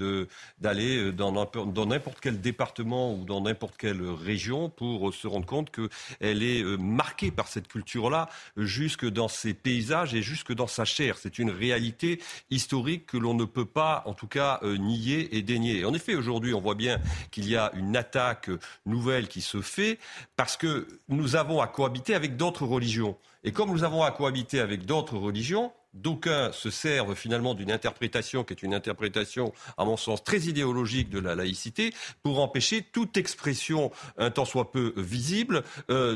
d'aller dans n'importe quel département ou dans n'importe quelle région pour se rendre compte qu'elle est marquée par cette culture-là, jusque dans ses paysages et jusque dans sa chair. C'est une réalité historique que l'on ne peut pas, en tout cas, nier et dénier. En effet, aujourd'hui, on voit bien qu'il y a une attaque nouvelle qui se fait parce que nous avons à cohabiter avec d'autres religions. Et comme nous avons à cohabiter avec d'autres religions, D'aucuns se servent finalement d'une interprétation qui est une interprétation, à mon sens, très idéologique de la laïcité pour empêcher toute expression un tant soit peu visible de,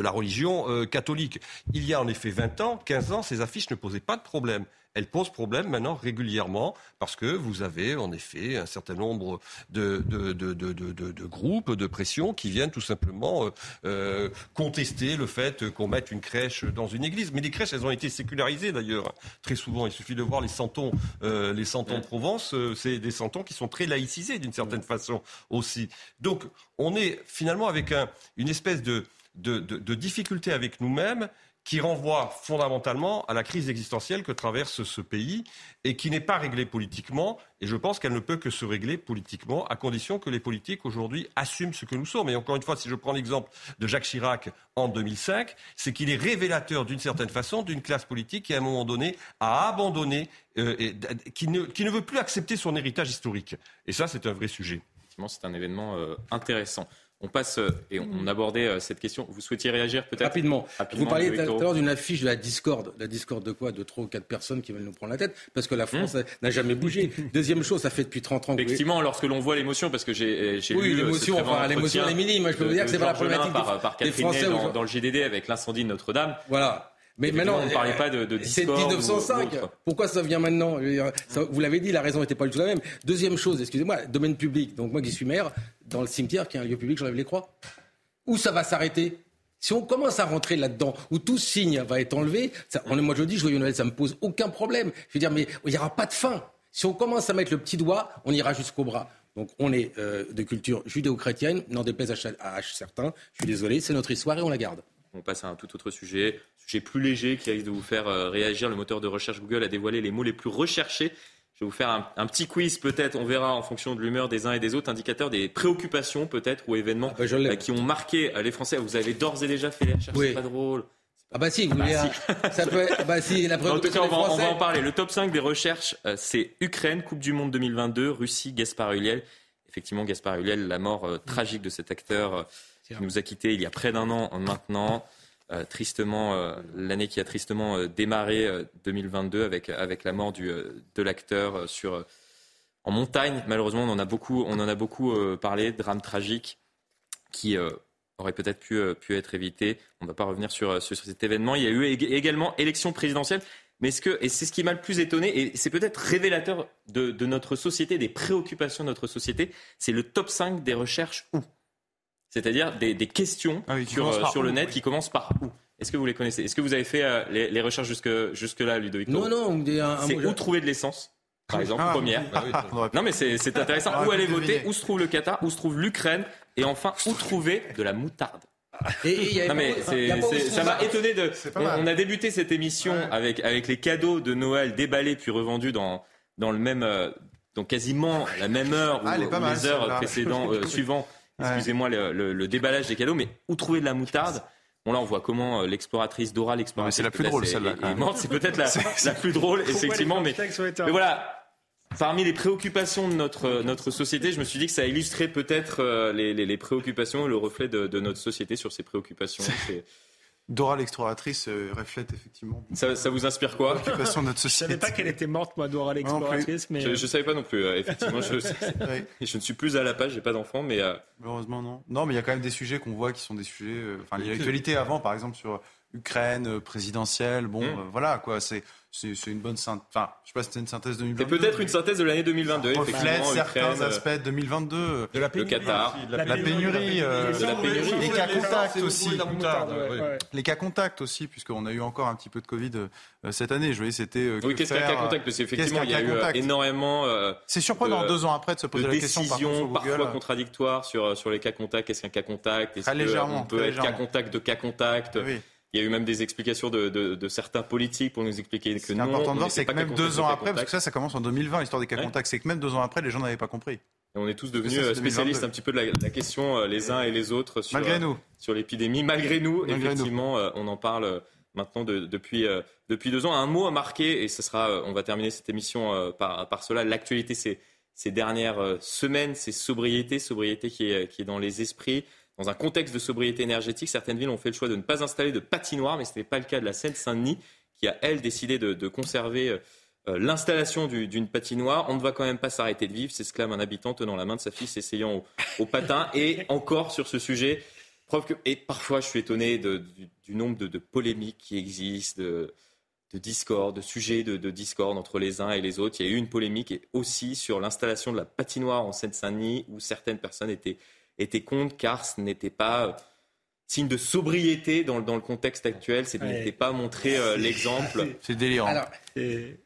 la religion euh, catholique. Il y a en effet 20 ans, 15 ans, ces affiches ne posaient pas de problème elle pose problème maintenant régulièrement parce que vous avez en effet un certain nombre de, de, de, de groupes de pression qui viennent tout simplement euh, euh, contester le fait qu'on mette une crèche dans une église. Mais les crèches, elles ont été sécularisées d'ailleurs. Très souvent, il suffit de voir les santons, euh, les santons de Provence, c'est des santons qui sont très laïcisés d'une certaine façon aussi. Donc, on est finalement avec un, une espèce de, de, de difficulté avec nous-mêmes qui renvoie fondamentalement à la crise existentielle que traverse ce pays et qui n'est pas réglée politiquement. Et je pense qu'elle ne peut que se régler politiquement, à condition que les politiques aujourd'hui assument ce que nous sommes. Et encore une fois, si je prends l'exemple de Jacques Chirac en 2005, c'est qu'il est révélateur d'une certaine façon d'une classe politique qui, à un moment donné, a abandonné, euh, et, qui, ne, veut plus accepter son héritage historique. Et ça, c'est un vrai sujet. C'est un événement euh, intéressant. On passe euh, et on, abordait euh, cette question. Vous souhaitiez réagir peut-être Rapidement. Vous parliez tout à l'heure d'une affiche de la discorde. La discorde de quoi? De trois ou quatre personnes qui veulent nous prendre la tête? Parce que la hmm. France n'a jamais bougé. *laughs* Deuxième chose, ça fait depuis 30 ans que Effectivement, lorsque l'on voit l'émotion, parce que j'ai lu. Oui, l'émotion, enfin, l'émotion, est minime. Je peux vous dire que c'est pas la problématique par, par des Français. Dans, dans le GDD avec l'incendie de Notre-Dame. Voilà. Mais maintenant, on ne parlait pas de, de C'est 1905. Pourquoi ça vient maintenant Vous l'avez dit, la raison n'était pas du tout la même. Deuxième chose, excusez-moi, domaine public. Donc moi qui suis maire, dans le cimetière, qui est un lieu public, j'enlève les croix. Où ça va s'arrêter? Si on commence à rentrer là-dedans, où tout signe va être enlevé, ça, moi je dis joyeux Noël, ça me pose aucun problème. Je veux dire, mais il n'y aura pas de fin. Si on commence à mettre le petit doigt, on ira jusqu'au bras. Donc on est euh, de culture judéo-chrétienne, n'en déplaise à, certains. Je suis désolé, c'est notre histoire et on la garde. On passe à un tout autre sujet, sujet plus léger qui risque de vous faire euh, réagir. Le moteur de recherche Google a dévoilé les mots les plus recherchés je vais vous faire un, petit quiz peut-être, on verra en fonction de l'humeur des uns et des autres, indicateur des préoccupations peut-être ou événements ah bah, euh, qui ont marqué euh, les Français. Vous avez d'ores et déjà fait les recherches, c'est pas drôle. Ah bah si, vous voulez, bah ça peut être, bah si, la préoccupation on va, on va en parler. Le top 5 des recherches, c'est Ukraine, Coupe du Monde 2022, Russie, Gaspard Huliel. Effectivement, Gaspard Huliel, la mort tragique de cet acteur qui nous a quittés il y a près d'un an maintenant. Euh, tristement euh, l'année qui a tristement euh, démarré 2022 avec avec la mort du, de l'acteur sur en montagne. Malheureusement, on en a beaucoup on en a beaucoup parlé, drame tragique qui aurait peut-être pu, pu être évité. On ne va pas revenir sur, sur, cet événement. Il y a eu également élection présidentielle. Mais ce que, et c'est ce qui m'a le plus étonné, et c'est peut-être révélateur de, de, notre société, des préoccupations de notre société, c'est le top 5 des recherches où? C'est-à-dire des, questions ah sur, euh, sur le net qui commencent par où. Est-ce que vous les connaissez? Est-ce que vous avez fait euh, les, recherches jusque, jusque-là, Ludovic? Non, non. C'est où trouver de l'essence par exemple, ah, première. Ah non, mais c'est intéressant. Où aller voter Où se trouve le Qatar Où se trouve l'Ukraine Et enfin, où trouver de la moutarde. Non mais ça m'a étonné de. On, a débuté cette émission avec avec les cadeaux de Noël déballés puis revendus dans dans le même euh, donc quasiment la même heure ou, les heures précédentes *laughs* suivantes excusez-moi, le, déballage des cadeaux, mais où trouver de la moutarde? Bon là, on voit comment l'exploratrice Dora, l'exploratrice. C'est la plus drôle celle-là. C'est peut-être la, *laughs* la, plus drôle, effectivement, mais, mais voilà. Parmi les préoccupations de notre, notre société, je me suis dit que ça illustrait peut-être les, les, les, préoccupations, le reflet de, de, notre société sur ces préoccupations. Dora l'exploratrice euh, reflète effectivement. Ça, ça, vous inspire quoi de notre société. Je savais pas qu'elle était morte, moi, Dora l'exploratrice. Mais... Je, je savais pas non plus. Euh, effectivement, je, *laughs* je, ne suis plus à la page, j'ai pas d'enfant, mais. Euh... Heureusement non. Non, mais il y a quand même des sujets qu'on voit qui sont des sujets. Euh, enfin, il y a l'actualité avant, par exemple sur Ukraine présidentielle. Bon, mmh. voilà quoi. C'est c'est une bonne synthèse. Enfin, je sais pas si c'est une synthèse de 2022. C'est peut-être une synthèse de l'année 2022. Ça reflète certains aspects de 2022. De la pénurie. Le Qatar. de la, pénurie. Euh, de la pénurie. Les cas contacts aussi. Les cas contacts aussi, puisqu'on a eu encore un petit peu de Covid euh, cette année. Je voyais, c'était. Euh, oui, qu'est-ce qu'un cas contact? Parce qu'effectivement, il y a eu énormément. C'est surprenant, deux ans après, de se poser la question. Décisions parfois contradictoires sur, sur les cas contacts. Qu'est-ce qu'un cas contact? Est-ce qu'on peut être cas contact de cas contact? Il y a eu même des explications de, de, de certains politiques pour nous expliquer que non. Important de voir, c'est que même deux ans après, parce que ça, ça commence en 2020, l'histoire des cas contacts, c'est que même deux ans après, les gens n'avaient pas compris. on est tous devenus euh, spécialistes un petit peu de la, la question euh, les uns et les autres sur, malgré nous. sur l'épidémie. Malgré nous, effectivement, euh, on en parle maintenant de, depuis, depuis deux ans. Un mot à marquer, et ce sera, on va terminer cette émission par, par cela, l'actualité ces, ces dernières semaines, c'est sobriété, sobriété qui est, qui est dans les esprits. Dans un contexte de sobriété énergétique, certaines villes ont fait le choix de ne pas installer de patinoire, mais ce n'est pas le cas de la Seine-Saint-Denis, qui a, elle, décidé de, de conserver euh, l'installation d'une patinoire. On ne va quand même pas s'arrêter de vivre, s'exclame un habitant tenant la main de sa fille, s'essayant au, au, patin. *laughs* Et encore sur ce sujet, preuve que, et parfois je suis étonné de, du, du, nombre de, de, polémiques qui existent, de, de discord, de sujets de, de discorde entre les uns et les autres. Il y a eu une polémique aussi sur l'installation de la patinoire en Seine-Saint-Denis, où certaines personnes étaient était contre car ce n'était pas euh, signe de sobriété dans, dans le contexte actuel, c'est n'était pas montrer euh, l'exemple. *laughs* C'est délirant.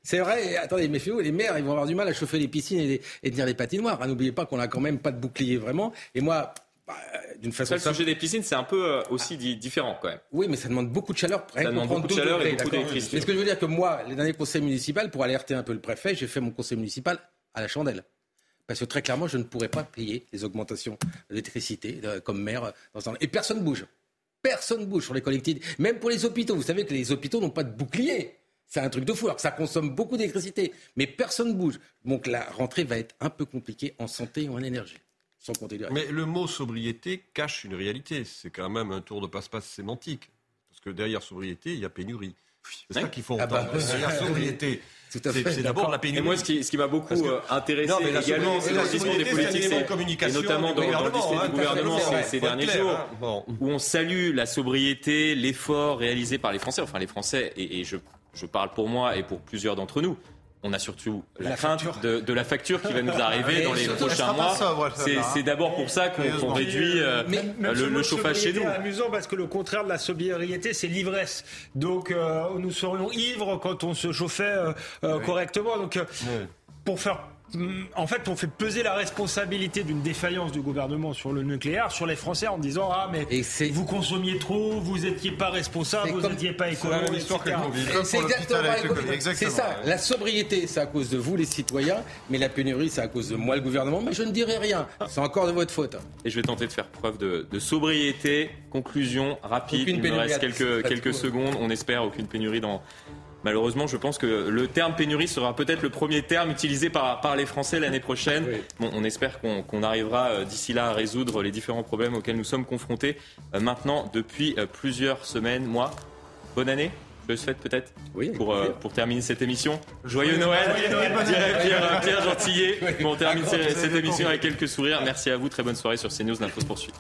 C'est vrai, attendez, méfiez-vous, les maires, ils vont avoir du mal à chauffer les piscines et, et tenir les patinoires. Hein, n'oubliez pas qu'on a quand même pas de bouclier vraiment. Et moi, bah, d'une façon. Ça, le sujet des piscines, c'est un peu euh, aussi différent quand même. Oui, mais ça demande beaucoup de chaleur. Ça demande beaucoup de chaleur et beaucoup d'électricité. Mais ce que je veux dire, que moi, les derniers conseils municipaux, pour alerter un peu le préfet, j'ai fait mon conseil municipal à la chandelle. Parce que très clairement, je ne pourrais pas payer les augmentations d'électricité euh, comme maire. Dans un... Et personne ne bouge. Personne ne bouge sur les collectivités. Même pour les hôpitaux. Vous savez que les hôpitaux n'ont pas de bouclier. C'est un truc de fou. Alors que ça consomme beaucoup d'électricité. Mais personne ne bouge. Donc la rentrée va être un peu compliquée en santé ou en énergie. Sans compter les Mais le mot sobriété cache une réalité. C'est quand même un tour de passe-passe sémantique. Parce que derrière sobriété, il y a pénurie. C'est ça qu'il faut ah bah, entendre. derrière sobriété. C'est d'abord la pénurie. Et moi, ce qui, ce qui m'a beaucoup que... Euh, intéressé non, également, c'est le discours des politiques, et notamment dans, dans le discours du hein, gouvernement ces, ces derniers jours, hein. bon. où on salue la sobriété, l'effort réalisé par les Français, enfin les Français, et, et je, je parle pour moi et pour plusieurs d'entre nous, on a surtout la, la crainte de, de, la facture qui va nous *laughs* arriver dans les prochains mois. C'est d'abord pour ça qu'on qu réduit euh, mais, le, le, chauffage chez nous. C'est amusant parce que le contraire de la sobriété, c'est l'ivresse. Donc euh, nous serions ivres quand on se chauffait euh, oui. correctement. Donc pour faire en fait, on fait peser la responsabilité d'une défaillance du gouvernement sur le nucléaire sur les Français en disant ah mais vous consommiez trop, vous n'étiez pas responsable, vous n'étiez pas écolo, C'est ça. La sobriété, c'est à cause de vous les citoyens, mais la pénurie, c'est à cause de moi le gouvernement. Mais je ne dirai rien. C'est encore de votre faute. Et je vais tenter de faire preuve de, de sobriété. Conclusion rapide. Il me reste quelques quelques secondes. On espère aucune pénurie dans Malheureusement, je pense que le terme pénurie sera peut-être le premier terme utilisé par, par les Français l'année prochaine. Oui. Bon, on espère qu'on qu arrivera euh, d'ici là à résoudre les différents problèmes auxquels nous sommes confrontés euh, maintenant depuis euh, plusieurs semaines, mois. Bonne année je le souhaite peut-être oui, pour, euh, pour terminer cette émission. Joyeux Noël, Noël Pierre, Pierre, Pierre Gentillet. Bon, on termine cette émission avec quelques sourires. Merci à vous, très bonne soirée sur CNews. L'info se poursuit.